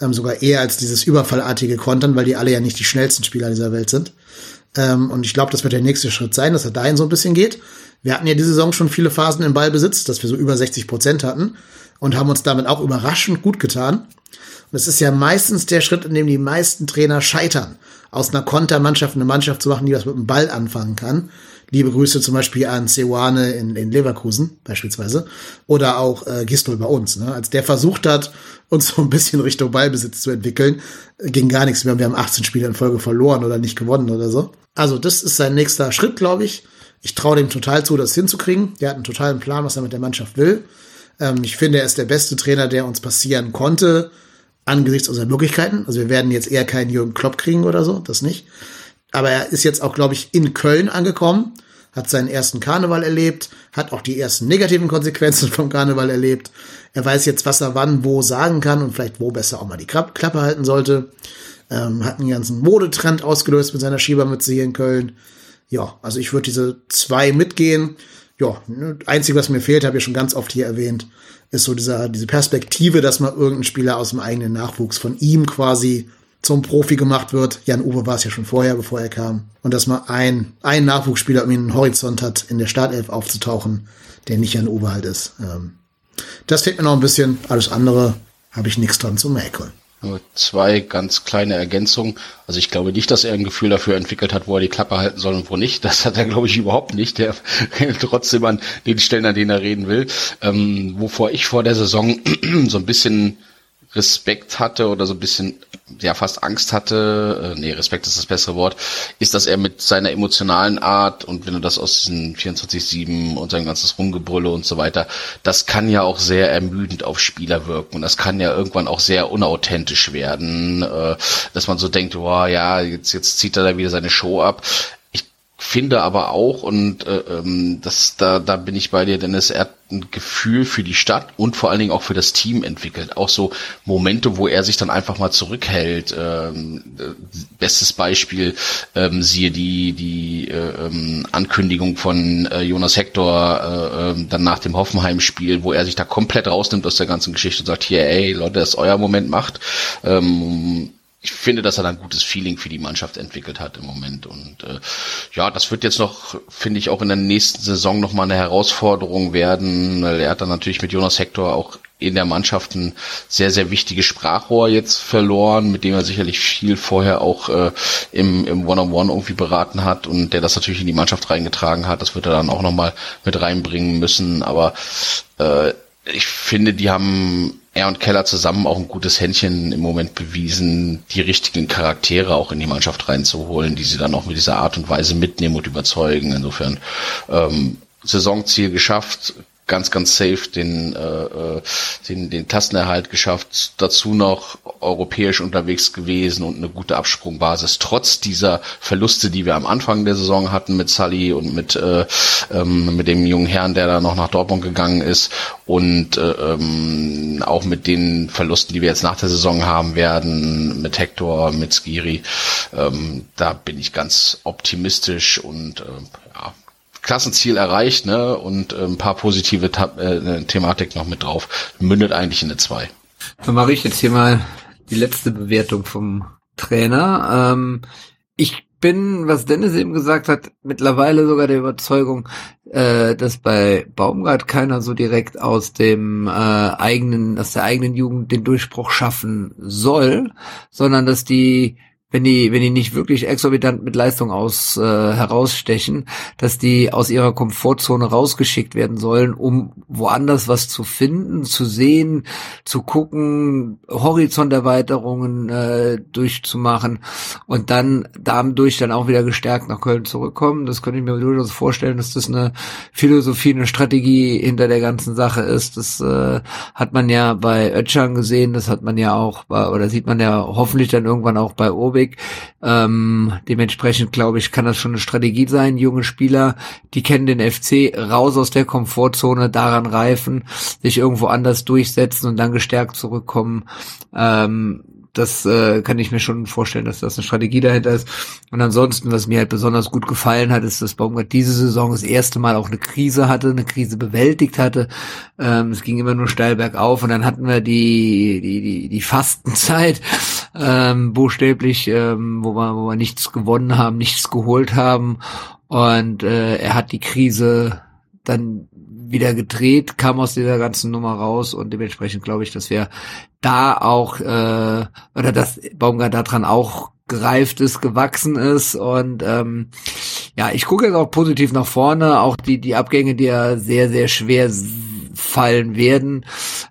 Ähm, sogar eher als dieses überfallartige Kontern, weil die alle ja nicht die schnellsten Spieler dieser Welt sind. Ähm, und ich glaube, das wird der nächste Schritt sein, dass er dahin so ein bisschen geht. Wir hatten ja diese Saison schon viele Phasen im Ballbesitz, dass wir so über 60 Prozent hatten und haben uns damit auch überraschend gut getan. Und es ist ja meistens der Schritt, in dem die meisten Trainer scheitern, aus einer Kontermannschaft eine Mannschaft zu machen, die was mit dem Ball anfangen kann. Liebe Grüße zum Beispiel an Sewane in, in Leverkusen beispielsweise oder auch äh, Gistol bei uns. Ne? Als der versucht hat, uns so ein bisschen Richtung Ballbesitz zu entwickeln, ging gar nichts mehr. Wir haben 18 Spiele in Folge verloren oder nicht gewonnen oder so. Also das ist sein nächster Schritt, glaube ich. Ich traue dem total zu, das hinzukriegen. Der hat einen totalen Plan, was er mit der Mannschaft will. Ähm, ich finde, er ist der beste Trainer, der uns passieren konnte, angesichts unserer Möglichkeiten. Also wir werden jetzt eher keinen Jürgen Klopp kriegen oder so, das nicht. Aber er ist jetzt auch, glaube ich, in Köln angekommen, hat seinen ersten Karneval erlebt, hat auch die ersten negativen Konsequenzen vom Karneval erlebt. Er weiß jetzt, was er wann wo sagen kann und vielleicht wo besser auch mal die Klappe halten sollte. Ähm, hat einen ganzen Modetrend ausgelöst mit seiner Schiebermütze hier in Köln. Ja, also ich würde diese zwei mitgehen. Ja, ne, einzig, was mir fehlt, habe ich schon ganz oft hier erwähnt, ist so dieser, diese Perspektive, dass mal irgendein Spieler aus dem eigenen Nachwuchs von ihm quasi zum Profi gemacht wird. Jan Uwe war es ja schon vorher, bevor er kam. Und dass man ein, ein Nachwuchsspieler um einen Horizont hat, in der Startelf aufzutauchen, der nicht Jan Uwe halt ist. Ähm, das fehlt mir noch ein bisschen. Alles andere habe ich nichts dran zu mäkeln. Nur zwei ganz kleine Ergänzungen. Also ich glaube nicht, dass er ein Gefühl dafür entwickelt hat, wo er die Klappe halten soll und wo nicht. Das hat er, glaube ich, überhaupt nicht. Der trotzdem an den Stellen, an denen er reden will. Ähm, wovor ich vor der Saison so ein bisschen Respekt hatte oder so ein bisschen, ja, fast Angst hatte, äh, nee, Respekt ist das bessere Wort, ist, dass er mit seiner emotionalen Art und wenn du das aus diesen 24-7 und sein ganzes Rumgebrülle und so weiter, das kann ja auch sehr ermüdend auf Spieler wirken und das kann ja irgendwann auch sehr unauthentisch werden, äh, dass man so denkt, wow, ja, jetzt, jetzt zieht er da wieder seine Show ab finde aber auch, und äh, ähm, das, da, da bin ich bei dir, Dennis, er hat ein Gefühl für die Stadt und vor allen Dingen auch für das Team entwickelt. Auch so Momente, wo er sich dann einfach mal zurückhält. Ähm, äh, bestes Beispiel, ähm, siehe die, die äh, ähm, Ankündigung von äh, Jonas Hector äh, äh, dann nach dem Hoffenheim-Spiel, wo er sich da komplett rausnimmt aus der ganzen Geschichte und sagt, hier, ey, Leute, das ist euer Moment, macht. Ähm, ich finde, dass er da ein gutes Feeling für die Mannschaft entwickelt hat im Moment. Und äh, ja, das wird jetzt noch, finde ich, auch in der nächsten Saison nochmal eine Herausforderung werden. Weil er hat dann natürlich mit Jonas Hector auch in der Mannschaft ein sehr, sehr wichtiges Sprachrohr jetzt verloren, mit dem er sicherlich viel vorher auch äh, im, im One-on-One irgendwie beraten hat und der das natürlich in die Mannschaft reingetragen hat. Das wird er dann auch nochmal mit reinbringen müssen. Aber äh, ich finde, die haben er und Keller zusammen auch ein gutes Händchen im Moment bewiesen, die richtigen Charaktere auch in die Mannschaft reinzuholen, die sie dann auch mit dieser Art und Weise mitnehmen und überzeugen. Insofern ähm, Saisonziel geschafft, ganz, ganz safe den, äh, äh, den, den Klassenerhalt geschafft, dazu noch europäisch unterwegs gewesen und eine gute Absprungbasis, trotz dieser Verluste, die wir am Anfang der Saison hatten mit Sully und mit, äh, ähm, mit dem jungen Herrn, der da noch nach Dortmund gegangen ist und äh, ähm, auch mit den Verlusten, die wir jetzt nach der Saison haben werden, mit Hector, mit Skiri, ähm, da bin ich ganz optimistisch und äh, Klassenziel erreicht, ne? Und äh, ein paar positive Ta äh, Thematik noch mit drauf. Mündet eigentlich in eine 2. Dann mache ich jetzt hier mal die letzte Bewertung vom Trainer. Ähm, ich bin, was Dennis eben gesagt hat, mittlerweile sogar der Überzeugung, äh, dass bei Baumgart keiner so direkt aus dem äh, eigenen, aus der eigenen Jugend den Durchbruch schaffen soll, sondern dass die wenn die, wenn die nicht wirklich exorbitant mit Leistung aus äh, herausstechen, dass die aus ihrer Komfortzone rausgeschickt werden sollen, um woanders was zu finden, zu sehen, zu gucken, Horizonterweiterungen äh, durchzumachen und dann dadurch dann auch wieder gestärkt nach Köln zurückkommen. Das könnte ich mir durchaus vorstellen, dass das eine Philosophie, eine Strategie hinter der ganzen Sache ist. Das äh, hat man ja bei Ötchan gesehen, das hat man ja auch bei, oder sieht man ja hoffentlich dann irgendwann auch bei Obig Rhetorik. Ähm, dementsprechend glaube ich, kann das schon eine Strategie sein. Junge Spieler, die kennen den FC, raus aus der Komfortzone, daran reifen, sich irgendwo anders durchsetzen und dann gestärkt zurückkommen. Ähm, das äh, kann ich mir schon vorstellen, dass das eine Strategie dahinter ist. Und ansonsten, was mir halt besonders gut gefallen hat, ist, dass Baumgart diese Saison das erste Mal auch eine Krise hatte, eine Krise bewältigt hatte. Ähm, es ging immer nur steil bergauf und dann hatten wir die die die, die Fastenzeit ähm, buchstäblich, ähm, wo wir wo wir nichts gewonnen haben, nichts geholt haben. Und äh, er hat die Krise dann wieder gedreht, kam aus dieser ganzen Nummer raus. Und dementsprechend glaube ich, dass wir da auch äh, oder dass Baumgart daran auch gereift ist, gewachsen ist. Und ähm, ja, ich gucke jetzt auch positiv nach vorne, auch die die Abgänge, die ja sehr sehr schwer fallen werden,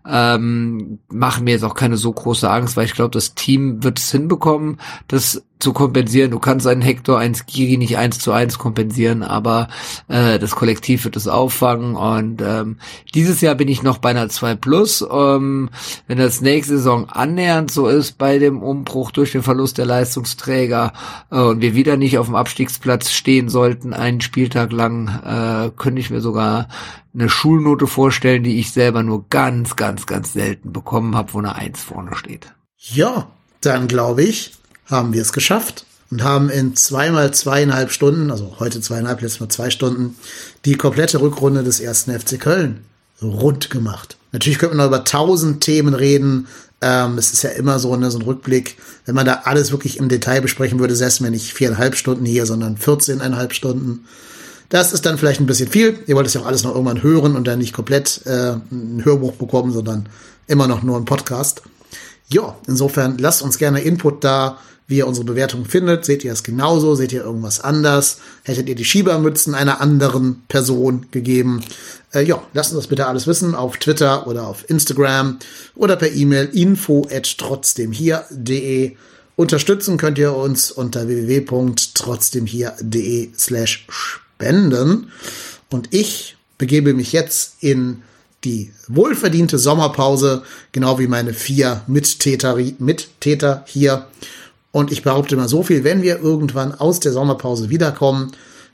ähm, machen mir jetzt auch keine so große Angst, weil ich glaube, das Team wird es hinbekommen, das zu kompensieren. Du kannst einen Hector, einen Skiri nicht eins zu eins kompensieren, aber äh, das Kollektiv wird es auffangen. Und ähm, dieses Jahr bin ich noch bei einer 2 Plus. Ähm, wenn das nächste Saison annähernd so ist bei dem Umbruch durch den Verlust der Leistungsträger äh, und wir wieder nicht auf dem Abstiegsplatz stehen sollten, einen Spieltag lang, äh, könnte ich mir sogar eine Schulnote vorstellen, die ich selber nur ganz, ganz, ganz selten bekommen habe, wo eine Eins vorne steht. Ja, dann glaube ich, haben wir es geschafft und haben in zweimal zweieinhalb Stunden, also heute zweieinhalb, letztes Mal zwei Stunden, die komplette Rückrunde des ersten FC Köln rund gemacht. Natürlich könnte man noch über tausend Themen reden. Ähm, es ist ja immer so, ne, so ein Rückblick. Wenn man da alles wirklich im Detail besprechen würde, säßen wir nicht viereinhalb Stunden hier, sondern 14,5 Stunden. Das ist dann vielleicht ein bisschen viel. Ihr wollt es ja auch alles noch irgendwann hören und dann nicht komplett äh, ein Hörbuch bekommen, sondern immer noch nur ein Podcast. Ja, insofern lasst uns gerne Input da, wie ihr unsere Bewertung findet. Seht ihr es genauso? Seht ihr irgendwas anders? Hättet ihr die Schiebermützen einer anderen Person gegeben? Äh, ja, lasst uns das bitte alles wissen auf Twitter oder auf Instagram oder per E-Mail info at trotzdemhier.de. Unterstützen könnt ihr uns unter www.trotzdemhier.de slash spenden. Und ich begebe mich jetzt in die wohlverdiente Sommerpause, genau wie meine vier Mittäter, Mittäter hier. Und ich behaupte mal so viel, wenn wir irgendwann aus der Sommerpause wiederkommen,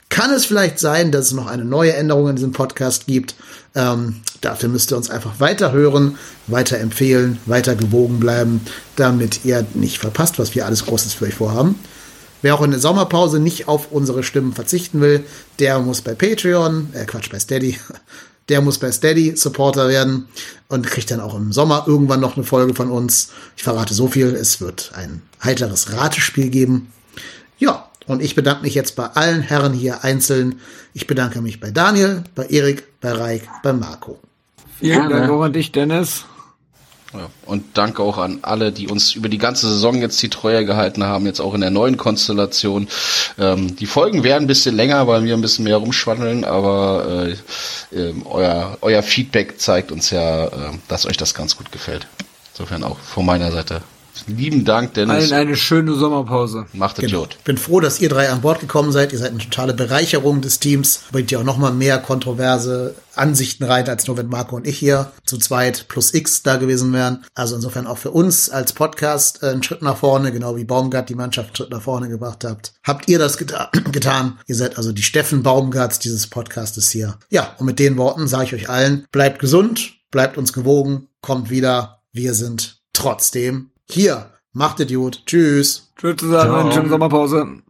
kann es vielleicht sein, dass es noch eine neue Änderung in diesem Podcast gibt. Ähm, dafür müsst ihr uns einfach weiter hören, weiter empfehlen, weiter gewogen bleiben, damit ihr nicht verpasst, was wir alles Großes für euch vorhaben. Wer auch in der Sommerpause nicht auf unsere Stimmen verzichten will, der muss bei Patreon, äh Quatsch, bei Steady, der muss bei Steady Supporter werden und kriegt dann auch im Sommer irgendwann noch eine Folge von uns. Ich verrate so viel, es wird ein heiteres Ratespiel geben. Ja, und ich bedanke mich jetzt bei allen Herren hier einzeln. Ich bedanke mich bei Daniel, bei Erik, bei Reik, bei Marco. Vielen Dank auch an dich, Dennis. Ja, und danke auch an alle, die uns über die ganze Saison jetzt die Treue gehalten haben, jetzt auch in der neuen Konstellation. Ähm, die Folgen werden ein bisschen länger, weil wir ein bisschen mehr rumschwandeln, aber äh, äh, euer, euer Feedback zeigt uns ja, äh, dass euch das ganz gut gefällt. Insofern auch von meiner Seite Lieben Dank, Dennis. Allen eine schöne Sommerpause. Macht es Genau. gut. Bin froh, dass ihr drei an Bord gekommen seid. Ihr seid eine totale Bereicherung des Teams. Bringt ja auch noch mal mehr kontroverse Ansichten rein, als nur wenn Marco und ich hier zu zweit plus X da gewesen wären. Also insofern auch für uns als Podcast äh, einen Schritt nach vorne, genau wie Baumgart die Mannschaft einen Schritt nach vorne gebracht habt. Habt ihr das geta getan? Ihr seid also die Steffen Baumgarts dieses Podcastes hier. Ja, und mit den Worten sage ich euch allen, bleibt gesund, bleibt uns gewogen, kommt wieder. Wir sind trotzdem hier. Macht Idiot. Tschüss. Tschüss zusammen, schöne Sommerpause.